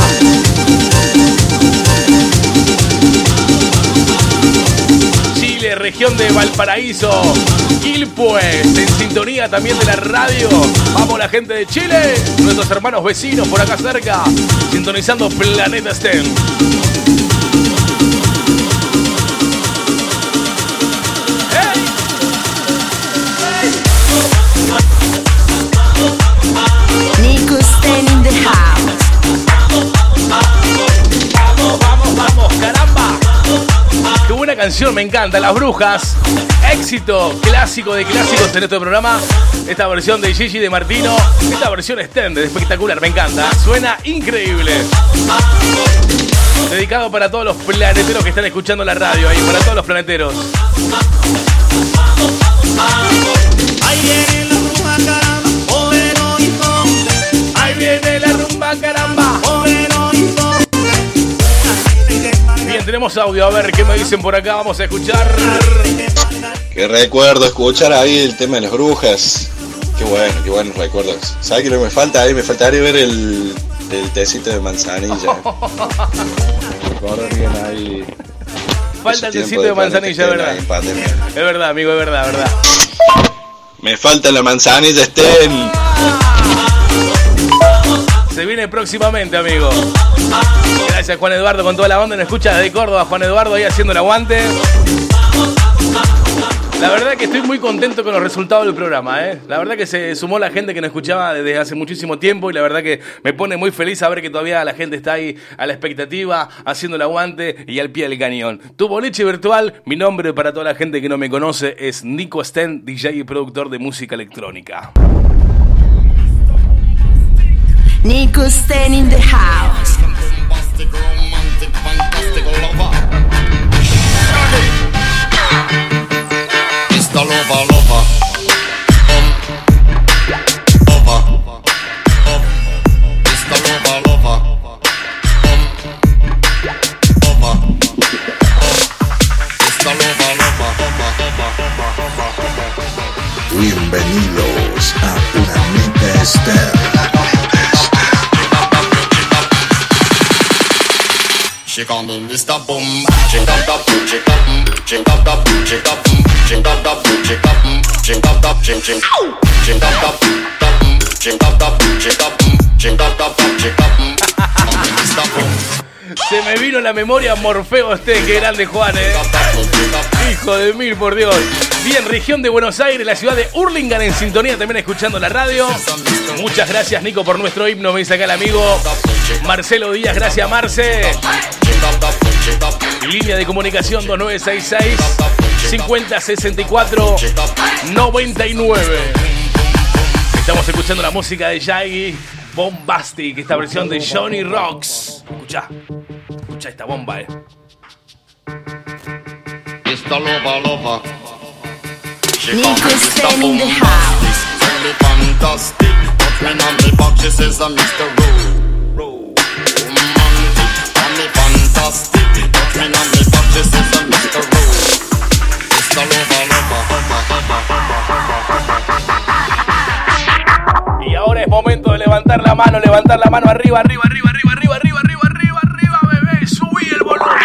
Chile, región de Valparaíso, Quilpue, en sintonía también de la radio. Vamos la gente de Chile, nuestros hermanos vecinos por acá cerca, sintonizando Planeta STEM. Me encanta. Las Brujas. Éxito clásico de clásicos en este programa. Esta versión de Gigi de Martino. Esta versión extended, espectacular, me encanta. Suena increíble. Dedicado para todos los planeteros que están escuchando la radio ahí, para todos los planeteros. Ahí viene tenemos audio, a ver qué me dicen por acá, vamos a escuchar. Que recuerdo escuchar ahí el tema de las brujas. Qué bueno, qué buenos recuerdos. ¿Sabes qué lo que me falta ahí? Me faltaría ver el, el tecito de manzanilla. Bien ahí. Falta el tecito de Planeta manzanilla, ¿verdad? Es verdad, amigo, es verdad, es verdad. Me falta la manzanilla, estén. Se viene próximamente, amigo. Gracias, Juan Eduardo, con toda la banda. Nos escucha desde Córdoba, Juan Eduardo ahí haciendo el aguante. La verdad que estoy muy contento con los resultados del programa, ¿eh? La verdad que se sumó la gente que nos escuchaba desde hace muchísimo tiempo y la verdad que me pone muy feliz saber que todavía la gente está ahí a la expectativa, haciendo el aguante y al pie del cañón. Tu boliche virtual, mi nombre para toda la gente que no me conoce es Nico Sten, DJ y productor de música electrónica. Nico Sten in the house. Mr. Lover, lover. Um, lover. Um, Mr. Lover, lover. Um, lover. Um, Mr. Lover, lover. Bienvenidos a Planeta Esther. She call me Mr. Boom. Ching up up, ching up, mm, ching up up, ching up, mm, ching up up, ching up, mm, ching up up, ching ching. Ching up up, up, mm, ching up up, ching up, mm, ching up up, ching up, mm. Call me Mr. Boom. Se me vino la memoria Morfeo este, qué grande Juan, eh. Hijo de mil, por Dios. Bien, región de Buenos Aires, la ciudad de Hurlingham en sintonía, también escuchando la radio. Muchas gracias, Nico, por nuestro himno, me dice acá el amigo. Marcelo Díaz, gracias, Marce. Línea de comunicación 2966 5064 99. Estamos escuchando la música de Shaggy Bombastic, esta versión de Johnny Rocks. Escucha, escucha esta bomba, eh. Nico in the. Really fantastic, me on she says I'm Mr. Rowe. Romantic, me fantastic. Me on she says I'm Mr. Rowe. Mr. Lover, Y ahora es momento levantar la mano, levantar la mano arriba, arriba, arriba, arriba, arriba, arriba, arriba, arriba, arriba, bebé. Subí el volumen.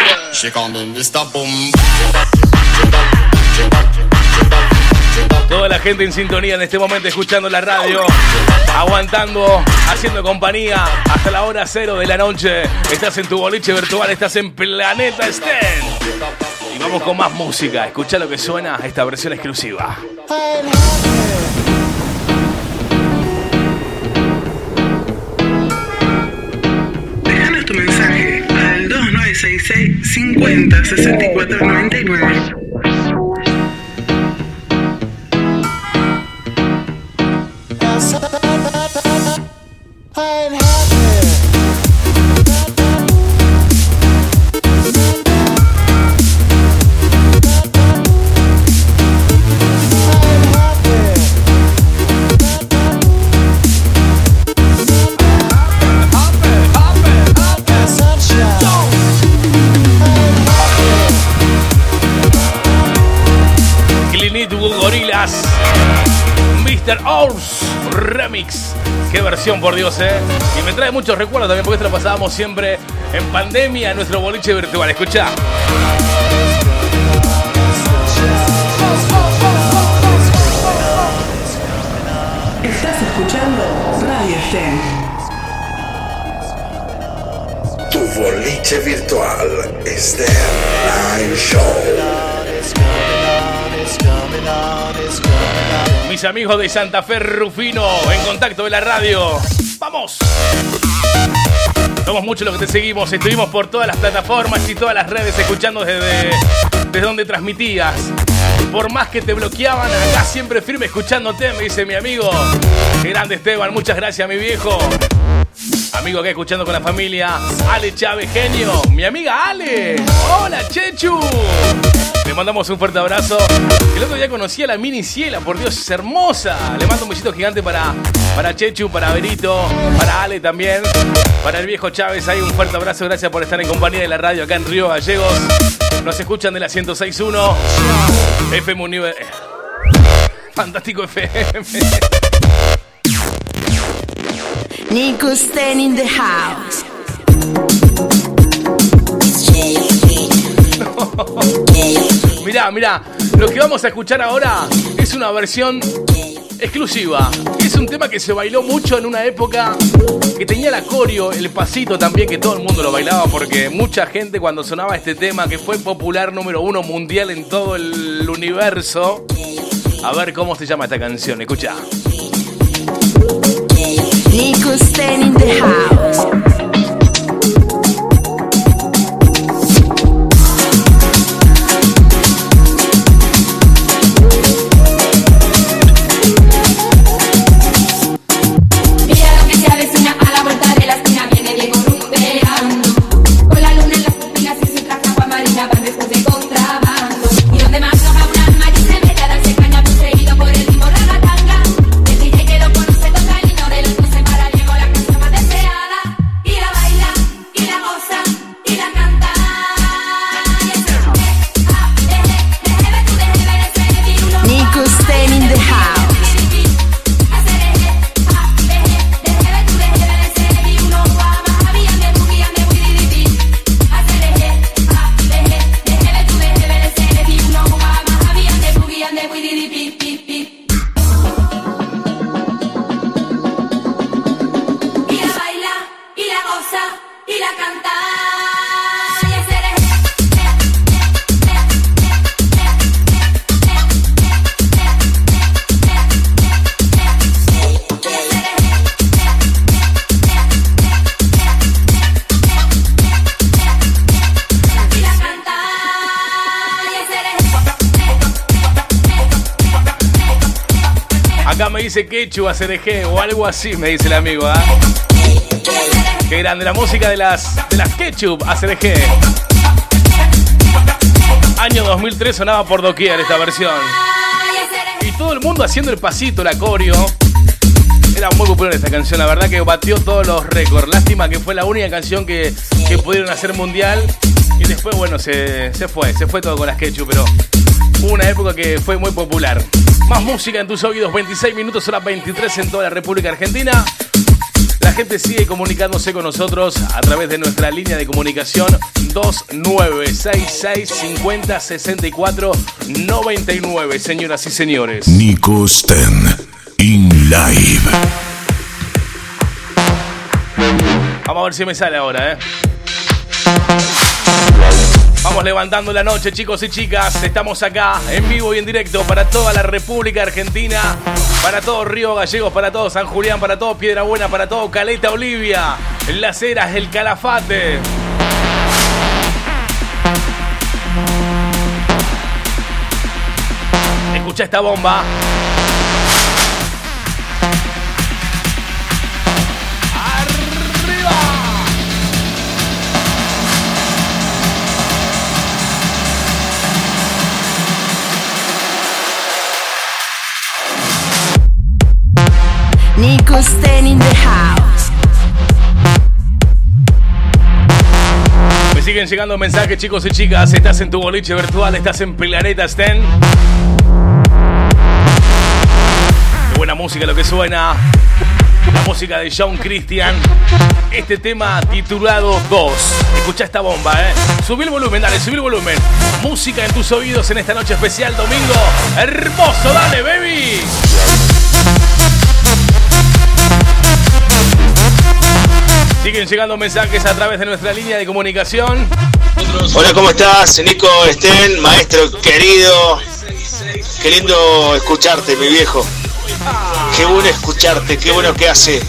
Toda la gente en sintonía en este momento escuchando la radio, aguantando, haciendo compañía hasta la hora cero de la noche. Estás en tu boliche virtual, estás en Planeta Sten. Y vamos con más música. Escucha lo que suena esta versión exclusiva. 2966 50 64 99. Mr. Ors Remix. Qué versión, por Dios, eh. Y me trae muchos recuerdos también, porque esto lo pasábamos siempre en pandemia en nuestro boliche virtual. Escucha. Estás escuchando Radio. Tu boliche virtual Esther Live Show. Mis amigos de Santa Fe Rufino, en contacto de la radio. ¡Vamos! Somos muchos los que te seguimos. Estuvimos por todas las plataformas y todas las redes escuchando desde, desde donde transmitías. Por más que te bloqueaban, acá siempre firme escuchándote, me dice mi amigo. Grande Esteban, muchas gracias, mi viejo. Amigo acá escuchando con la familia. Ale Chávez, genio. Mi amiga Ale. Hola, Chechu. Le mandamos un fuerte abrazo. El otro día conocí a la mini Ciela, por Dios, es hermosa. Le mando un besito gigante para, para Chechu, para Berito, para Ale también. Para el viejo Chávez, ahí un fuerte abrazo. Gracias por estar en compañía de la radio acá en Río Gallegos. Nos escuchan de la 106.1 FM Univer- Fantástico FM. Nico Sten in the house. Mirá, mirá, lo que vamos a escuchar ahora es una versión exclusiva. Es un tema que se bailó mucho en una época que tenía la coreo, el pasito también, que todo el mundo lo bailaba porque mucha gente cuando sonaba este tema, que fue popular número uno mundial en todo el universo. A ver cómo se llama esta canción, escucha. Nico Sten in the house. Acá me dice Quechu, ACDG o algo así, me dice el amigo, ¿ah? Qué grande, la música de las, de las Ketchup ACDG. Año 2003 sonaba por doquier esta versión. Y todo el mundo haciendo el pasito, la coreo. Era muy popular esta canción, la verdad que batió todos los récords. Lástima que fue la única canción que, que pudieron hacer mundial. Y después, bueno, se, se fue, se fue todo con las Ketchup, pero hubo una época que fue muy popular. Más música en tus oídos, 26 minutos, horas 23 en toda la República Argentina. La gente sigue comunicándose con nosotros a través de nuestra línea de comunicación 2966 50 64 99, señoras y señores. Nico Sten in live. Vamos a ver si me sale ahora, ¿eh? Vamos levantando la noche, chicos y chicas. Estamos acá en vivo y en directo para toda la República Argentina, para todo Río Gallegos, para todo San Julián, para todo Piedra Buena, para todo Caleta Olivia, Las Heras, el Calafate. Escucha esta bomba. Me siguen llegando mensajes, chicos y chicas. Estás en tu boliche virtual, estás en Pilareta Sten. Qué buena música lo que suena. La música de John Christian. Este tema titulado 2. Escucha esta bomba, eh. Subí el volumen, dale, subí el volumen. Música en tus oídos en esta noche especial domingo. Hermoso, dale, baby. Siguen llegando mensajes a través de nuestra línea de comunicación. Hola, ¿cómo estás? Nico Estén, maestro querido. Qué lindo escucharte, mi viejo. Qué bueno escucharte, qué bueno que hace.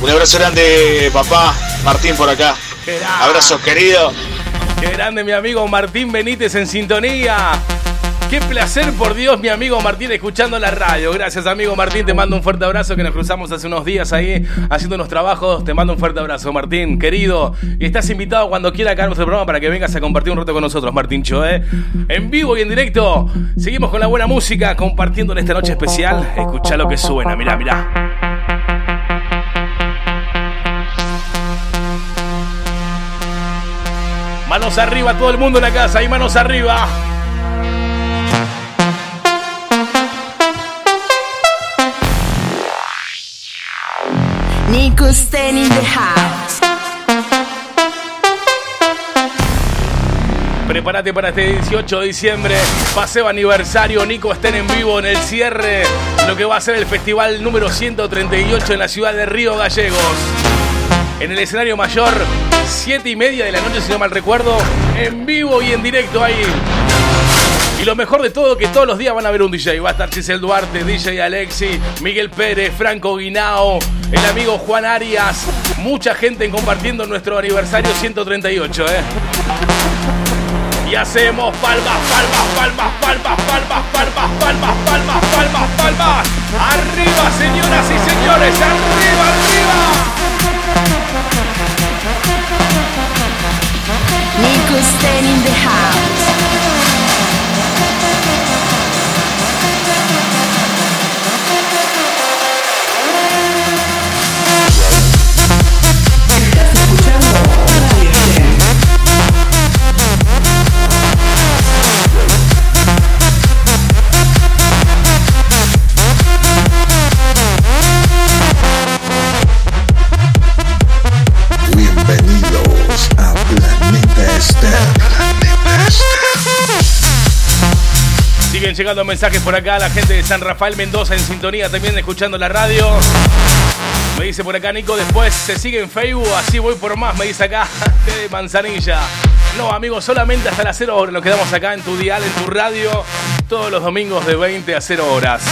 Un abrazo grande, papá. Martín por acá. Abrazo querido. Qué grande mi amigo Martín Benítez en sintonía. Qué placer, por Dios, mi amigo Martín, escuchando la radio. Gracias, amigo Martín. Te mando un fuerte abrazo que nos cruzamos hace unos días ahí haciendo unos trabajos. Te mando un fuerte abrazo, Martín, querido. Y estás invitado cuando quiera acá a nuestro programa para que vengas a compartir un rato con nosotros, Martín Choe. En vivo y en directo. Seguimos con la buena música, compartiendo en esta noche especial. Escucha lo que suena, mirá, mirá. Manos arriba, todo el mundo en la casa, y manos arriba. Nico Sten in the house. Prepárate para este 18 de diciembre, paseo aniversario, Nico estén en vivo en el cierre, lo que va a ser el festival número 138 en la ciudad de Río Gallegos. En el escenario mayor, 7 y media de la noche, si no mal recuerdo, en vivo y en directo ahí. Y lo mejor de todo, que todos los días van a ver un DJ. Va a estar Giselle Duarte, DJ Alexi, Miguel Pérez, Franco Guinao, el amigo Juan Arias. Mucha gente compartiendo nuestro aniversario 138, ¿eh? Y hacemos palmas, palmas, palmas, palmas, palmas, palmas, palmas, palmas, palmas, palmas. Arriba, señoras y señores, arriba, arriba. Nico in the house. Llegando mensajes por acá, la gente de San Rafael Mendoza en sintonía también escuchando la radio. Me dice por acá Nico, después se sigue en Facebook, así voy por más, me dice acá, de Manzanilla. No, amigos, solamente hasta las 0 horas nos quedamos acá en tu dial, en tu radio, todos los domingos de 20 a 0 horas.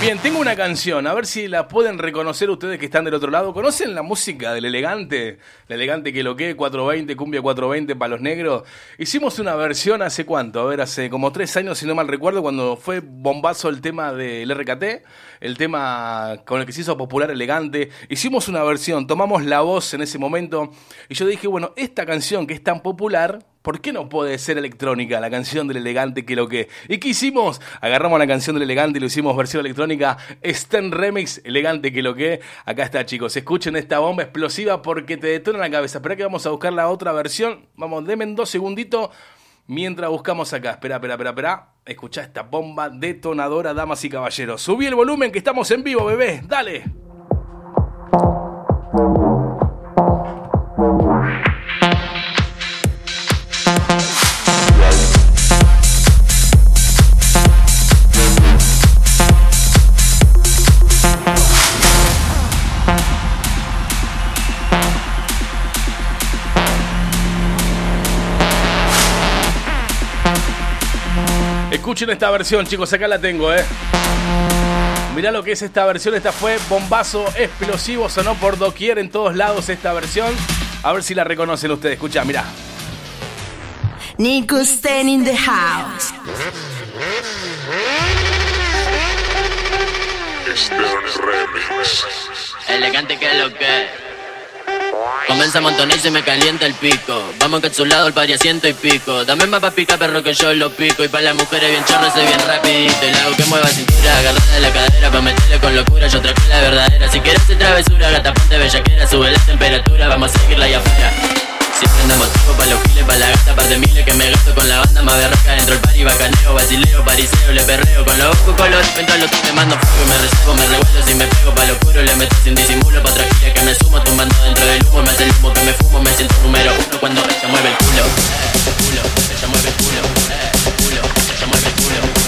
Bien, tengo una canción, a ver si la pueden reconocer ustedes que están del otro lado. ¿Conocen la música del elegante? El elegante que lo que 420, cumbia 420 para los negros. Hicimos una versión hace cuánto, a ver, hace como tres años, si no mal recuerdo, cuando fue bombazo el tema del RKT, el tema con el que se hizo popular elegante. Hicimos una versión, tomamos la voz en ese momento y yo dije, bueno, esta canción que es tan popular, ¿Por qué no puede ser electrónica la canción del elegante que lo que? ¿Y qué hicimos? Agarramos la canción del elegante y lo hicimos versión electrónica. Sten Remix, elegante que lo que. Acá está, chicos. Escuchen esta bomba explosiva porque te detona la cabeza. Espera que vamos a buscar la otra versión. Vamos, denme dos segunditos mientras buscamos acá. Espera, espera, espera, espera. Escucha esta bomba detonadora, damas y caballeros. Subí el volumen que estamos en vivo, bebé. Dale. Escuchen esta versión, chicos, acá la tengo, ¿eh? Mirá lo que es esta versión, esta fue bombazo explosivo, sonó por doquier en todos lados esta versión. A ver si la reconocen ustedes, escucha, mirá. Nico Sten in the house. Elegante que es lo que Comienza a y me calienta el pico. Vamos que a lado el pari a ciento y pico. Dame más pa' picar, perro, que yo lo pico. Y para las mujeres bien chorro, ese bien rapidito. Y le hago que mueva cintura, agarrada de la cadera. Pa' meterle con locura, yo traje la verdadera. Si quieres hacer travesura, gata ponte bellaquera. Sube la temperatura, vamos a seguirla allá afuera. Siempre andamos tipo pa' los giles, pa' la gata, par de miles que me gasto con la banda más berraca dentro del party, bacaneo, basileo, pariseo, le perreo con los ojos color, pinto los te mando fuego y me reservo, me revuelvo si me pego pa' lo oscuro, le meto sin disimulo, pa' tranquila que me sumo, tumbando dentro del humo, me hace el humo que me fumo, me siento número uno cuando ella mueve el culo, eh, culo, ella mueve el culo, eh, culo, ella mueve el culo,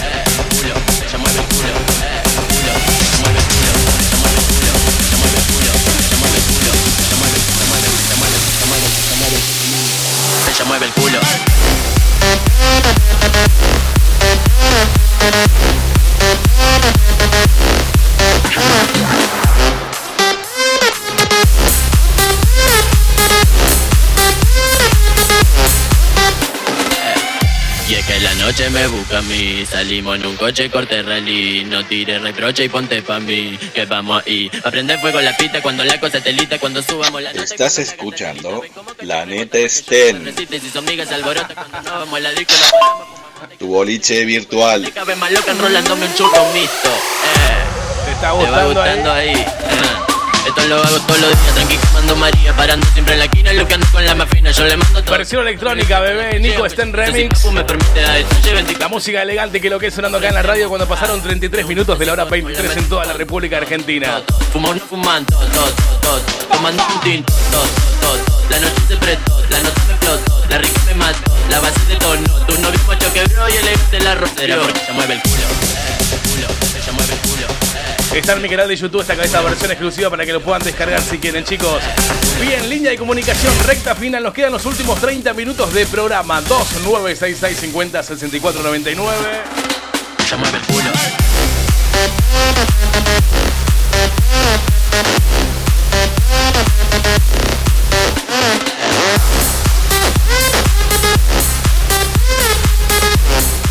ella mueve el culo. Noche me busca a mí. Salimos en un coche, corte rally. No tires reproche y ponte pa' mí Que vamos ahí. Aprende fuego la pita cuando la cosa telita Cuando subamos la nota Estás escuchando la disco tu boliche virtual. Eh. ¿Te está gustando gustando ahí, eh. Esto lo hago todos los días Tranqui quemando María Parando siempre en la esquina Lo que ando con la más fina Yo le mando todo Versión electrónica, bebé. Nico Sten Remix. La música elegante que lo que es sonando acá en la radio cuando pasaron 33 minutos de la hora 23 en toda la República Argentina. Fumando, fumando, tomando un tinto. La noche se prestó, la nota me explotó, la rica me mató, la base de tono, tu novio macho quebró y elegante la rostería. Porque ella mueve el culo, ella mueve el culo. Está en mi canal de YouTube esta esta versión exclusiva para que lo puedan descargar si quieren, chicos. Bien, línea de comunicación recta final. Nos quedan los últimos 30 minutos de programa. 2966 50 64 99. Ella mueve el culo.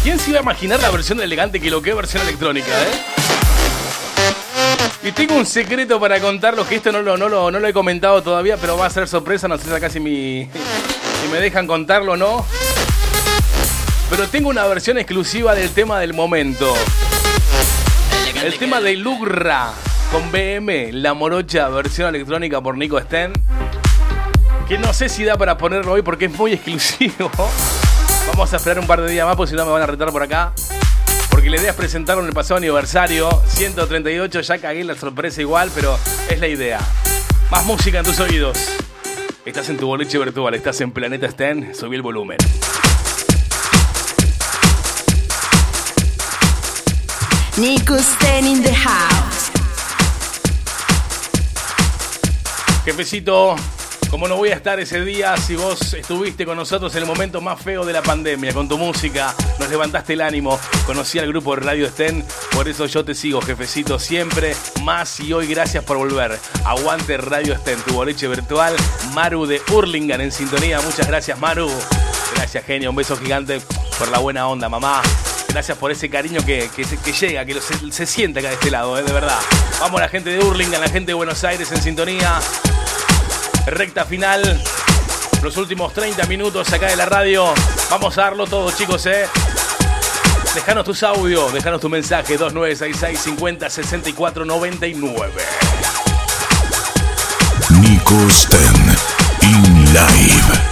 ¿Quién se iba a imaginar la versión elegante que lo que es versión electrónica, eh? Y tengo un secreto para contarlos que esto no lo, no, lo, no lo he comentado todavía, pero va a ser sorpresa, no sé acá si, si me dejan contarlo o no. Pero tengo una versión exclusiva del tema del momento. El tema de Lugra con BM, la morocha versión electrónica por Nico Sten. Que no sé si da para ponerlo hoy porque es muy exclusivo. Vamos a esperar un par de días más porque si no me van a retar por acá. Porque la idea es presentarlo en el pasado aniversario. 138, ya cagué la sorpresa igual, pero es la idea. Más música en tus oídos. Estás en tu boliche virtual, estás en Planeta Sten, subí el volumen. Nico Sten in the house. Jefecito, como no voy a estar ese día si vos estuviste con nosotros en el momento más feo de la pandemia, con tu música, nos levantaste el ánimo, conocí al grupo Radio Sten, por eso yo te sigo, jefecito, siempre, más y hoy gracias por volver. Aguante Radio Sten, tu boliche virtual, Maru de Hurlingham en sintonía, muchas gracias Maru. Gracias genio, un beso gigante por la buena onda, mamá. Gracias por ese cariño que, que, llega, que se, se siente acá de este lado, eh, de verdad. Vamos la gente de Hurlingham, la gente de Buenos Aires en sintonía. Recta final. Los últimos 30 minutos acá de la radio. Vamos a darlo todo, chicos, ¿eh? Dejanos tus audios, dejanos tu mensaje 2966 50 64 99. Nico Sten in live.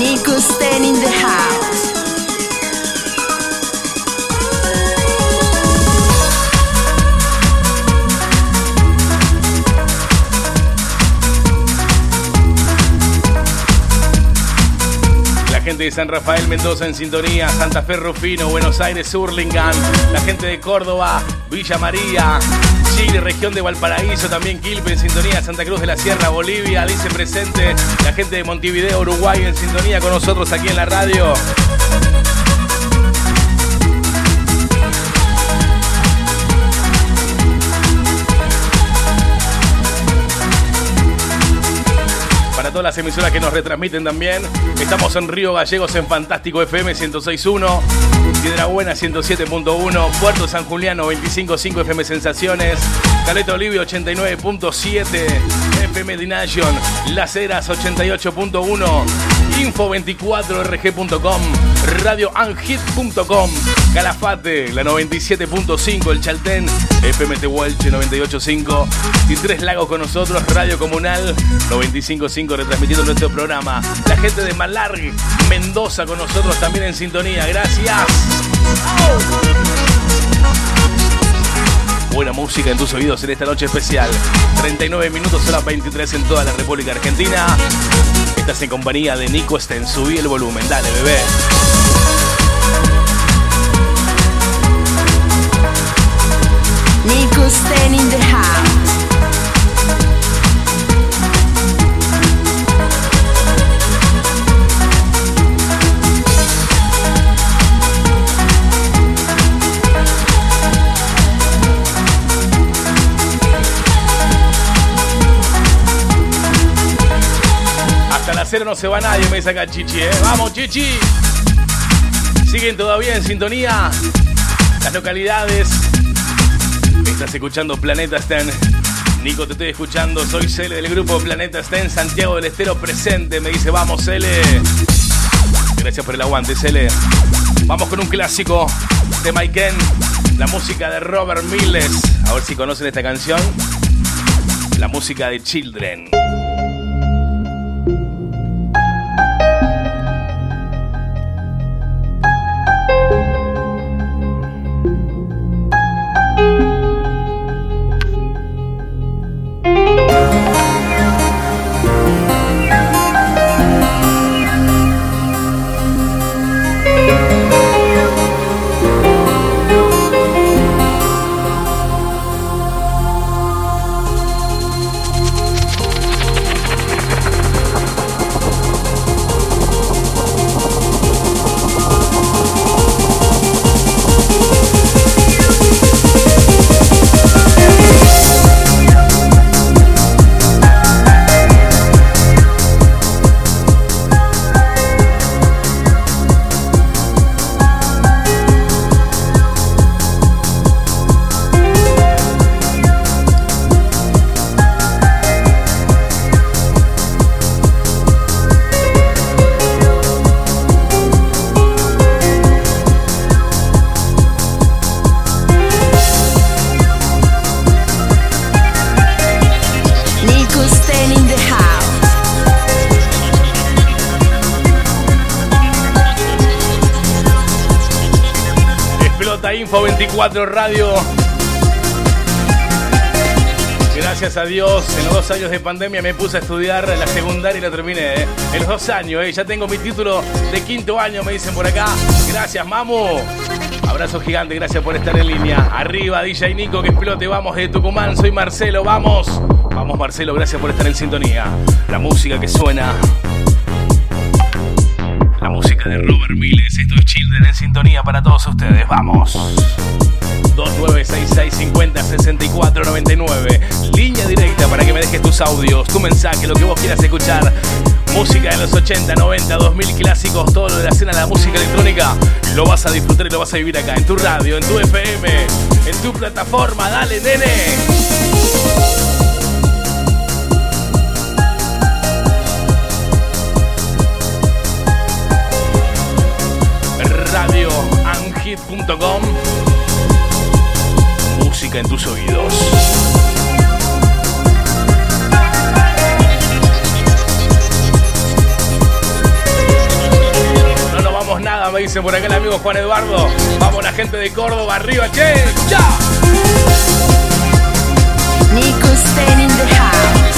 Nico Sten in the house. La gente de San Rafael Mendoza en sintonía, Santa Fe Rufino, Buenos Aires, Hurlingham, la gente de Córdoba, Villa María, Chile, región de Valparaíso, también Quilpe en sintonía, Santa Cruz de la Sierra, Bolivia, Alice presente, la gente de Montevideo, Uruguay en sintonía con nosotros aquí en la radio. Para todas las emisoras que nos retransmiten también, estamos en Río Gallegos en Fantástico FM 106.1, Piedra Buena 107.1, Puerto San Julián 95.5 FM Sensaciones, Caleta Olivia 89.7, FM Dination, Las Heras 88.1, Info24rg.com, radioanhit.com, Calafate, la 97.5, el Chaltén, FM Tehuelche 98.5 y Tres Lagos con nosotros, Radio Comunal 95.5 retransmitiendo nuestro programa. La gente de Malarg, Mendoza con nosotros también en sintonía. Gracias. Buena música en tus oídos en esta noche especial. 39 minutos, hora 23 en toda la República Argentina. Estás en compañía de Nico Sten. Subí el volumen, dale, bebé. Nico in the house. Hasta las cero no se va nadie, me dice acá Chichi, ¿eh? ¡Vamos, Chichi! Siguen todavía en sintonía las localidades. Estás escuchando Planeta Sten. Nico, te estoy escuchando. Soy Cele del grupo Planeta Sten. Santiago del Estero presente. Me dice, vamos, Cele. Gracias por el aguante, Cele. Vamos con un clásico de Maiken. La música de Robert Miles. A ver si conocen esta canción. La música de Children. Info 24 Radio. Gracias a Dios, en los dos años de pandemia me puse a estudiar la secundaria y la terminé. ¿eh? En los dos años, ¿eh? ya tengo mi título de quinto año, me dicen por acá. Gracias, mamu. Abrazo gigante, gracias por estar en línea. Arriba, DJ Nico, que explote, vamos de Tucumán, soy Marcelo, vamos. Vamos, Marcelo, gracias por estar en sintonía. La música que suena. La música de Robert Miles, esto es Children en sintonía para todos ustedes, vamos. 2966 50 64 99 Línea directa para que me dejes tus audios, tu mensaje, lo que vos quieras escuchar. Música de los 80, 90, 2000 clásicos, todo lo de la escena de la música electrónica. Lo vas a disfrutar y lo vas a vivir acá, en tu radio, en tu FM, en tu plataforma. Dale, nene. radioanhit.com Música en tus oídos. No nos vamos nada, me dicen por acá el amigo Juan Eduardo. Vamos la gente de Córdoba, arriba, che. ¡Ya! Nico in the house.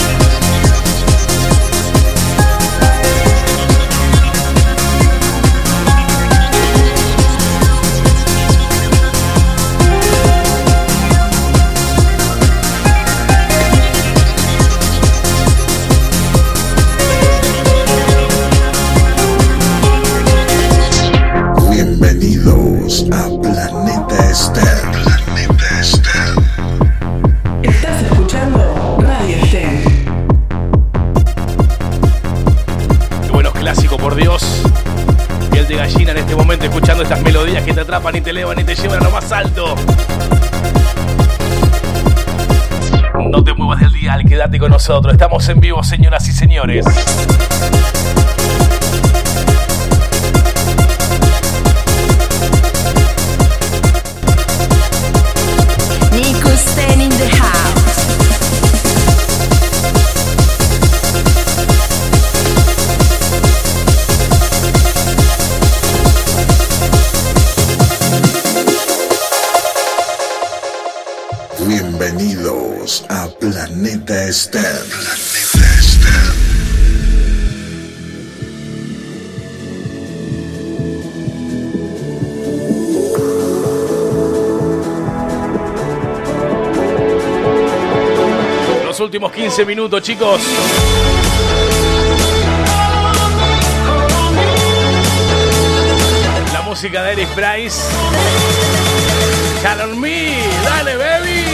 Bienvenidos a Planeta Esther. Planeta Esther. Estás escuchando Radio Estén. Qué buenos clásicos, por Dios. Piel de gallina en este momento escuchando estas melodías que te atrapan y te elevan y te llevan a lo más alto. No te muevas del dial, quédate con nosotros. Estamos en vivo, señoras y señores. 15 minutos, chicos. La música de Eric Price. Call on me, dale, baby.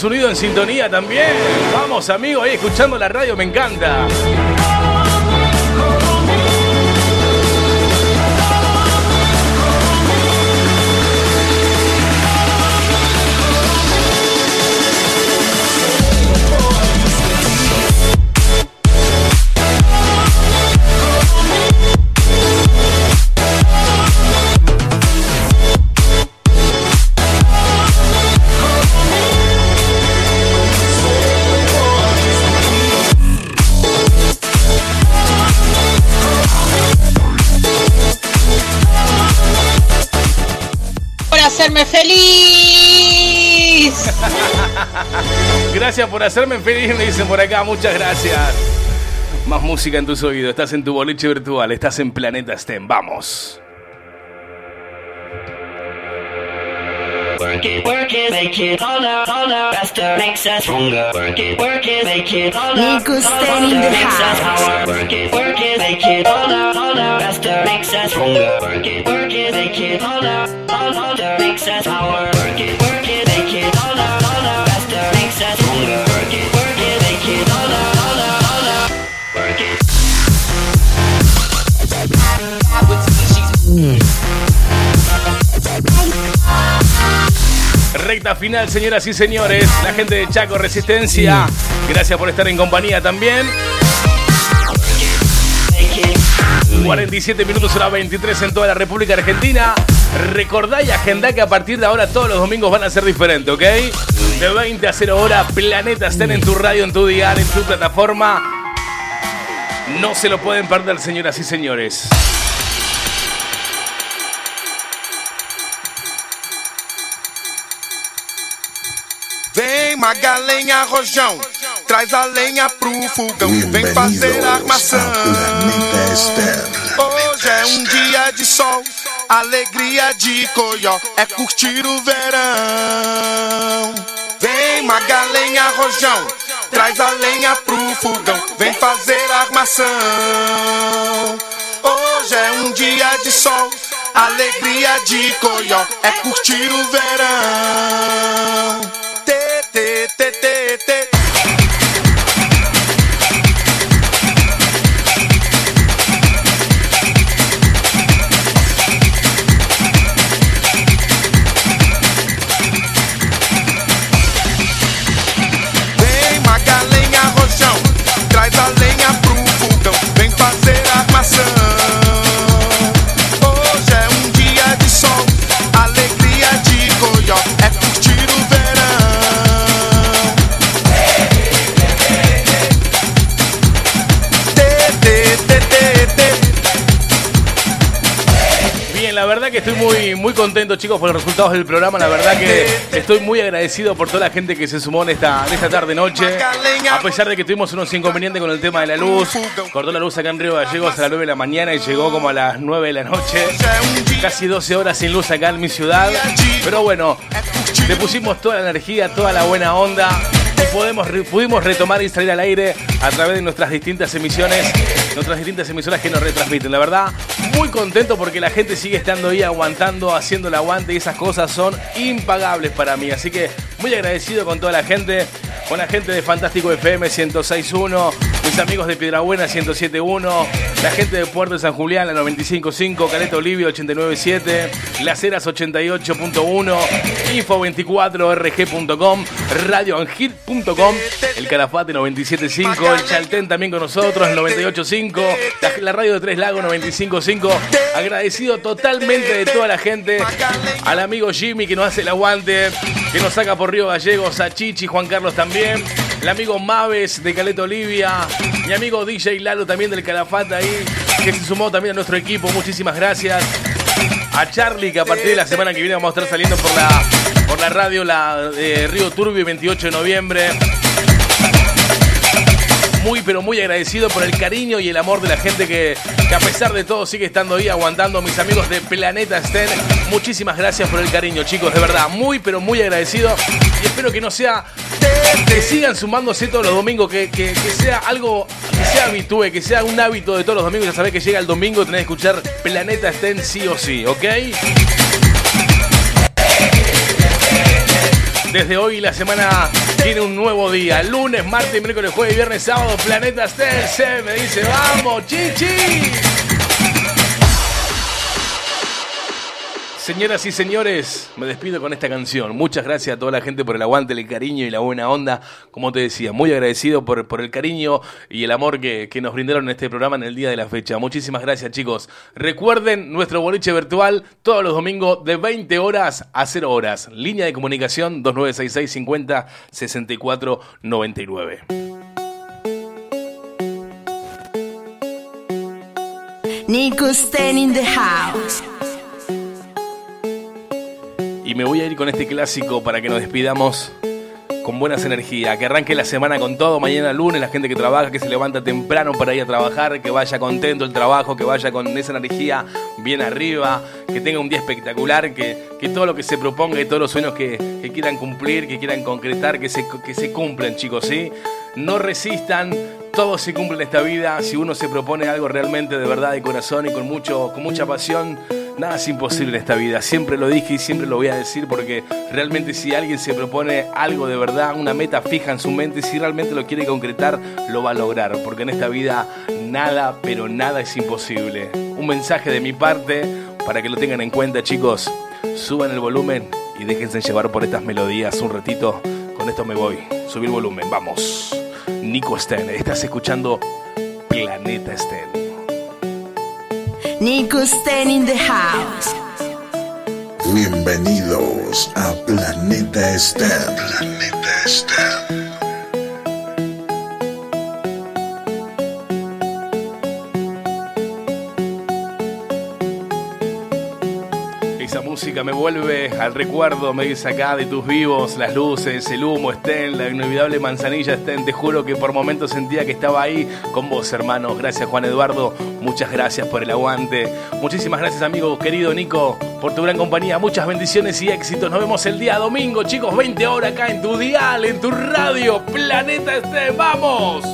Estados Unidos en sintonía también. Vamos, amigos, ahí escuchando la radio, me encanta. Feliz. Gracias por hacerme feliz, me dicen por acá, muchas gracias. Más música en tus oídos, estás en tu boliche virtual, estás en Planeta STEM, vamos. Work it, work it, make it harder, harder, faster, makes us stronger. Work it, work it, make it harder, Stan makes us power. Work it, work it, make it harder, harder, faster, makes us stronger. Work it, work it, make it harder, harder, harder, makes us power. Recta final, señoras y señores. La gente de Chaco Resistencia. Gracias por estar en compañía también. 47 minutos hora 23 en toda la República Argentina. Recordá y agendá que a partir de ahora todos los domingos van a ser diferentes, ¿ok? De 20 a 0 hora, Planeta estén en tu radio, en tu dial, en tu plataforma. No se lo pueden perder, señoras y señores. Vem magalenha rojão, traz a lenha pro fogão, vem fazer armação. Hoje é um dia de sol, alegria de coió, é curtir o verão. Vem magalenha rojão, traz a lenha pro fogão, vem fazer armação. Hoje é um dia de sol, alegria de coió, é curtir o verão. Tê, tê, tê, tê. Vem magalenha rojão, traz a lenha pro fogão, vem fazer armação. Verdad que estoy muy, muy contento, chicos, por los resultados del programa. La verdad que estoy muy agradecido por toda la gente que se sumó en esta, en esta tarde-noche. A pesar de que tuvimos unos inconvenientes con el tema de la luz. Cortó la luz acá en Río Gallegos a las 9 de la mañana y llegó como a las 9 de la noche. Casi 12 horas sin luz acá en mi ciudad. Pero bueno, le pusimos toda la energía, toda la buena onda. Podemos, pudimos retomar y salir al aire a través de nuestras distintas emisiones, nuestras distintas emisoras que nos retransmiten. La verdad, muy contento porque la gente sigue estando ahí aguantando, haciendo el aguante y esas cosas son impagables para mí. Así que muy agradecido con toda la gente, con la gente de Fantástico FM 106.1, mis amigos de Piedrabuena 107.1, la gente de Puerto de San Julián la 95.5, Caleta Olivio 89.7, Las Heras 88.1, info24rg.com, el Calafate 97.5, el Chaltén también con nosotros, el 98.5, la, la radio de Tres Lagos 95.5. Agradecido totalmente de toda la gente, al amigo Jimmy que nos hace el aguante, que nos saca por Río Gallegos, a Chichi, Juan Carlos también, el amigo Maves de Caleta Olivia, mi amigo DJ Lalo también del Calafate ahí, que se sumó también a nuestro equipo, muchísimas gracias. A Charlie, que a partir de la semana que viene vamos a estar saliendo por la, por la radio la de Río Turbio, 28 de noviembre. Muy, pero muy agradecido por el cariño y el amor de la gente que, que a pesar de todo sigue estando ahí aguantando. Mis amigos de Planeta Sten, muchísimas gracias por el cariño, chicos, de verdad. Muy, pero muy agradecido. Y espero que no sea. Que sigan sumándose todos los domingos, que, que- sea algo, que sea habitúe, que sea un hábito de todos los domingos. Ya sabés que llega el domingo, tenés que escuchar Planeta Sten sí o sí, ¿ok? Desde hoy la semana tiene un nuevo día. Lunes, martes, miércoles, jueves, viernes, sábado. Planeta Estel se me dice, vamos, chichi. Señoras y señores, me despido con esta canción. Muchas gracias a toda la gente por el aguante, el cariño y la buena onda. Como te decía, muy agradecido por, el cariño y el amor que, nos brindaron en este programa en el día de la fecha. Muchísimas gracias, chicos. Recuerden nuestro boliche virtual todos los domingos de 20 horas a 0 horas. Línea de comunicación 2966 50 64 99. Nico Stan in the house. Y me voy a ir con este clásico para que nos despidamos con buenas energías. Que arranque la semana con todo. Mañana lunes, la gente que trabaja, que se levanta temprano para ir a trabajar, que vaya contento el trabajo, que vaya con esa energía bien arriba, que tenga un día espectacular, que, que todo lo que se proponga y todos los sueños que, que quieran cumplir, que quieran concretar, que se, que se cumplan, chicos, ¿sí? No resistan. Todo se cumple en esta vida. Si uno se propone algo realmente de verdad, de corazón y con, mucho, con mucha pasión, Nada es imposible en esta vida, siempre lo dije y siempre lo voy a decir porque realmente si alguien se propone algo de verdad, una meta fija en su mente, si realmente lo quiere concretar, lo va a lograr, porque en esta vida nada, pero nada es imposible. Un mensaje de mi parte para que lo tengan en cuenta chicos, suban el volumen y déjense llevar por estas melodías un ratito, con esto me voy, subir volumen, vamos. Nico Sten, estás escuchando Planeta Sten. Nico Sten in the house. Bienvenidos a Planeta Stem. Planeta Stem. Música me vuelve al recuerdo, me dice acá de tus vivos, las luces, el humo, estén, la inolvidable manzanilla estén. Te juro que por momentos sentía que estaba ahí con vos, hermano. Gracias, Juan Eduardo. Muchas gracias por el aguante. Muchísimas gracias, amigo querido Nico, por tu gran compañía. Muchas bendiciones y éxitos. Nos vemos el día domingo, chicos, 20 horas acá en tu dial, en tu radio. Planeta Estén, ¡vamos!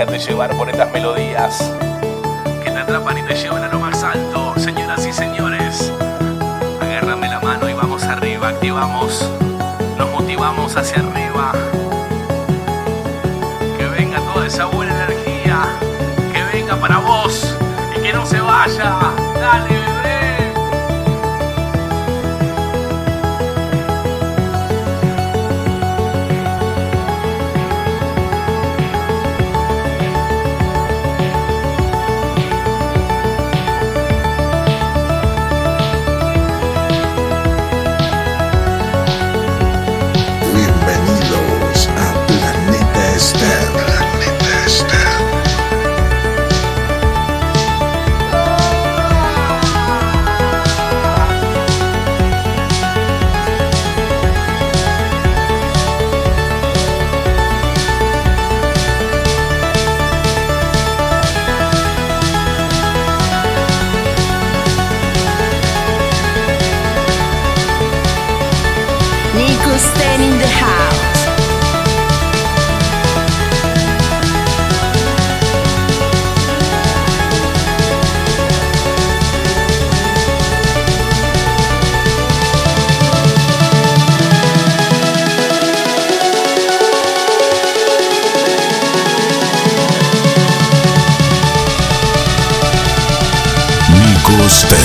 Déjate llevar por estas melodías que te atrapan y te llevan a lo más alto. Señoras y señores, agárrame la mano y vamos arriba, activamos, nos motivamos hacia arriba. Que venga toda esa buena energía, que venga para vos y que no se vaya. Nico Sten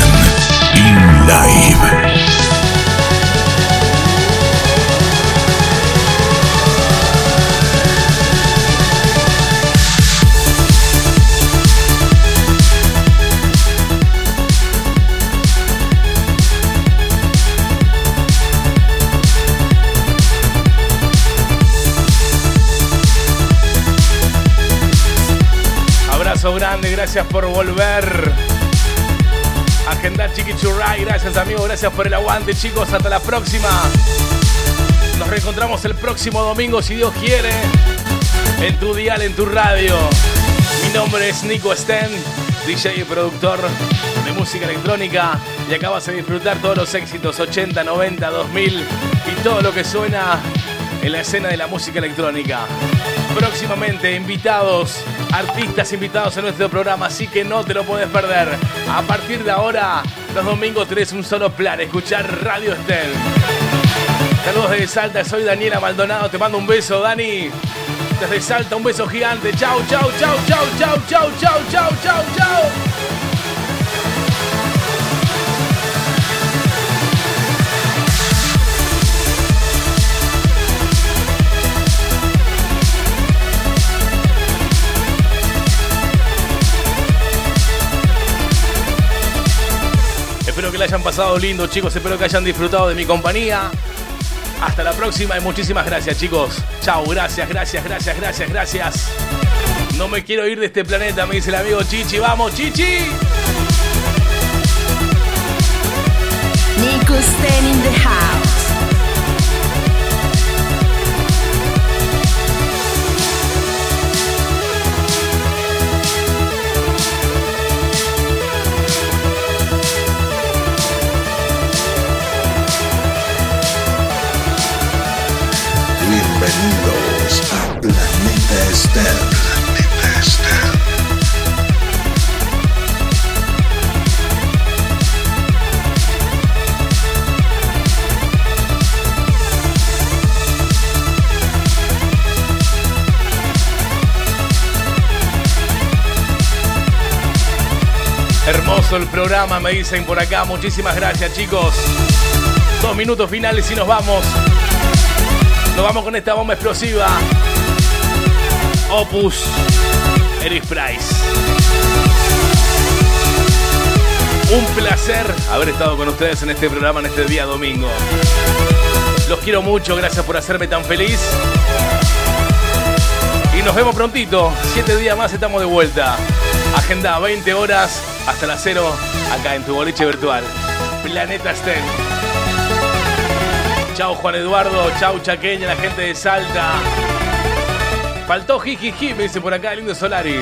in live. Grande, gracias por volver. Chiquichurray, gracias amigo, gracias por el aguante chicos, hasta la próxima. Nos reencontramos el próximo domingo si Dios quiere, en tu dial, en tu radio. Mi nombre es Nico Sten, DJ y productor de música electrónica y acabas de disfrutar todos los éxitos 80, 90, 2000 y todo lo que suena en la escena de la música electrónica. Próximamente invitados, artistas invitados en nuestro programa, así que no te lo puedes perder. A partir de ahora, los domingos tenés un solo plan, escuchar Radio Estel. Saludos desde Salta, soy Daniela Maldonado, te mando un beso, Dani. Desde Salta, un beso gigante. Chau, chau, chau, chau, chau, chau, chau, chau, chau, chau. Hayan pasado lindo, chicos. Espero que hayan disfrutado de mi compañía. Hasta la próxima y muchísimas gracias, chicos. Chao, gracias, gracias, gracias, gracias, gracias. No me quiero ir de este planeta, me dice el amigo Chichi. ¡Vamos, Chichi! Hermoso el programa, me dicen por acá. Muchísimas gracias, chicos. Dos minutos finales y nos vamos. Nos vamos con esta bomba explosiva. Opus Eric Price. Un placer haber estado con ustedes en este programa en este día domingo. Los quiero mucho, gracias por hacerme tan feliz. Y nos vemos prontito. Siete días más estamos de vuelta. Agenda 20 horas hasta las 0 acá en tu boliche virtual. Planeta STEM. Chau Juan Eduardo, chau Chaqueña, la gente de Salta. Faltó Jijiji, me dice por acá el lindo Solari.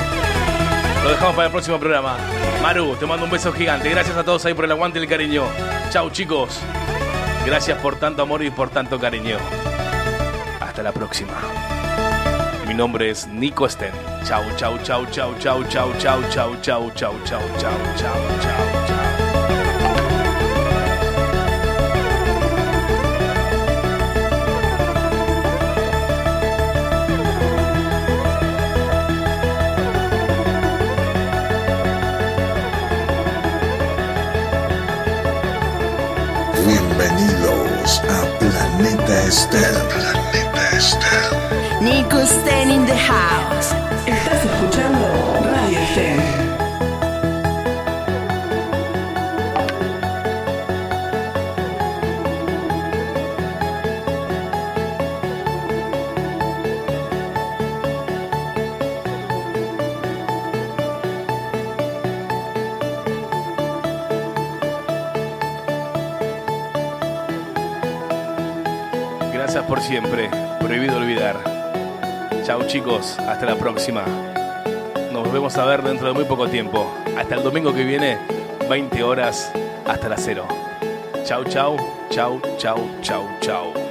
Lo dejamos para el próximo programa. Maru, te mando un beso gigante. Gracias a todos ahí por el aguante y el cariño. Chau chicos. Gracias por tanto amor y por tanto cariño. Hasta la próxima. Mi nombre es Nico Sten. Chau, chau, chau, chau, chau, chau, chau, chau, chau, chau, chau, chau, chau, chau, chau. Planeta Esther. Planeta Esther. Nico Sten in the house. Siempre. Prohibido olvidar. Chau chicos, hasta la próxima. Nos vemos a ver dentro de muy poco tiempo. Hasta el domingo que viene, 20 horas hasta las 0. Chau, chau, chau, chau, chau, chau.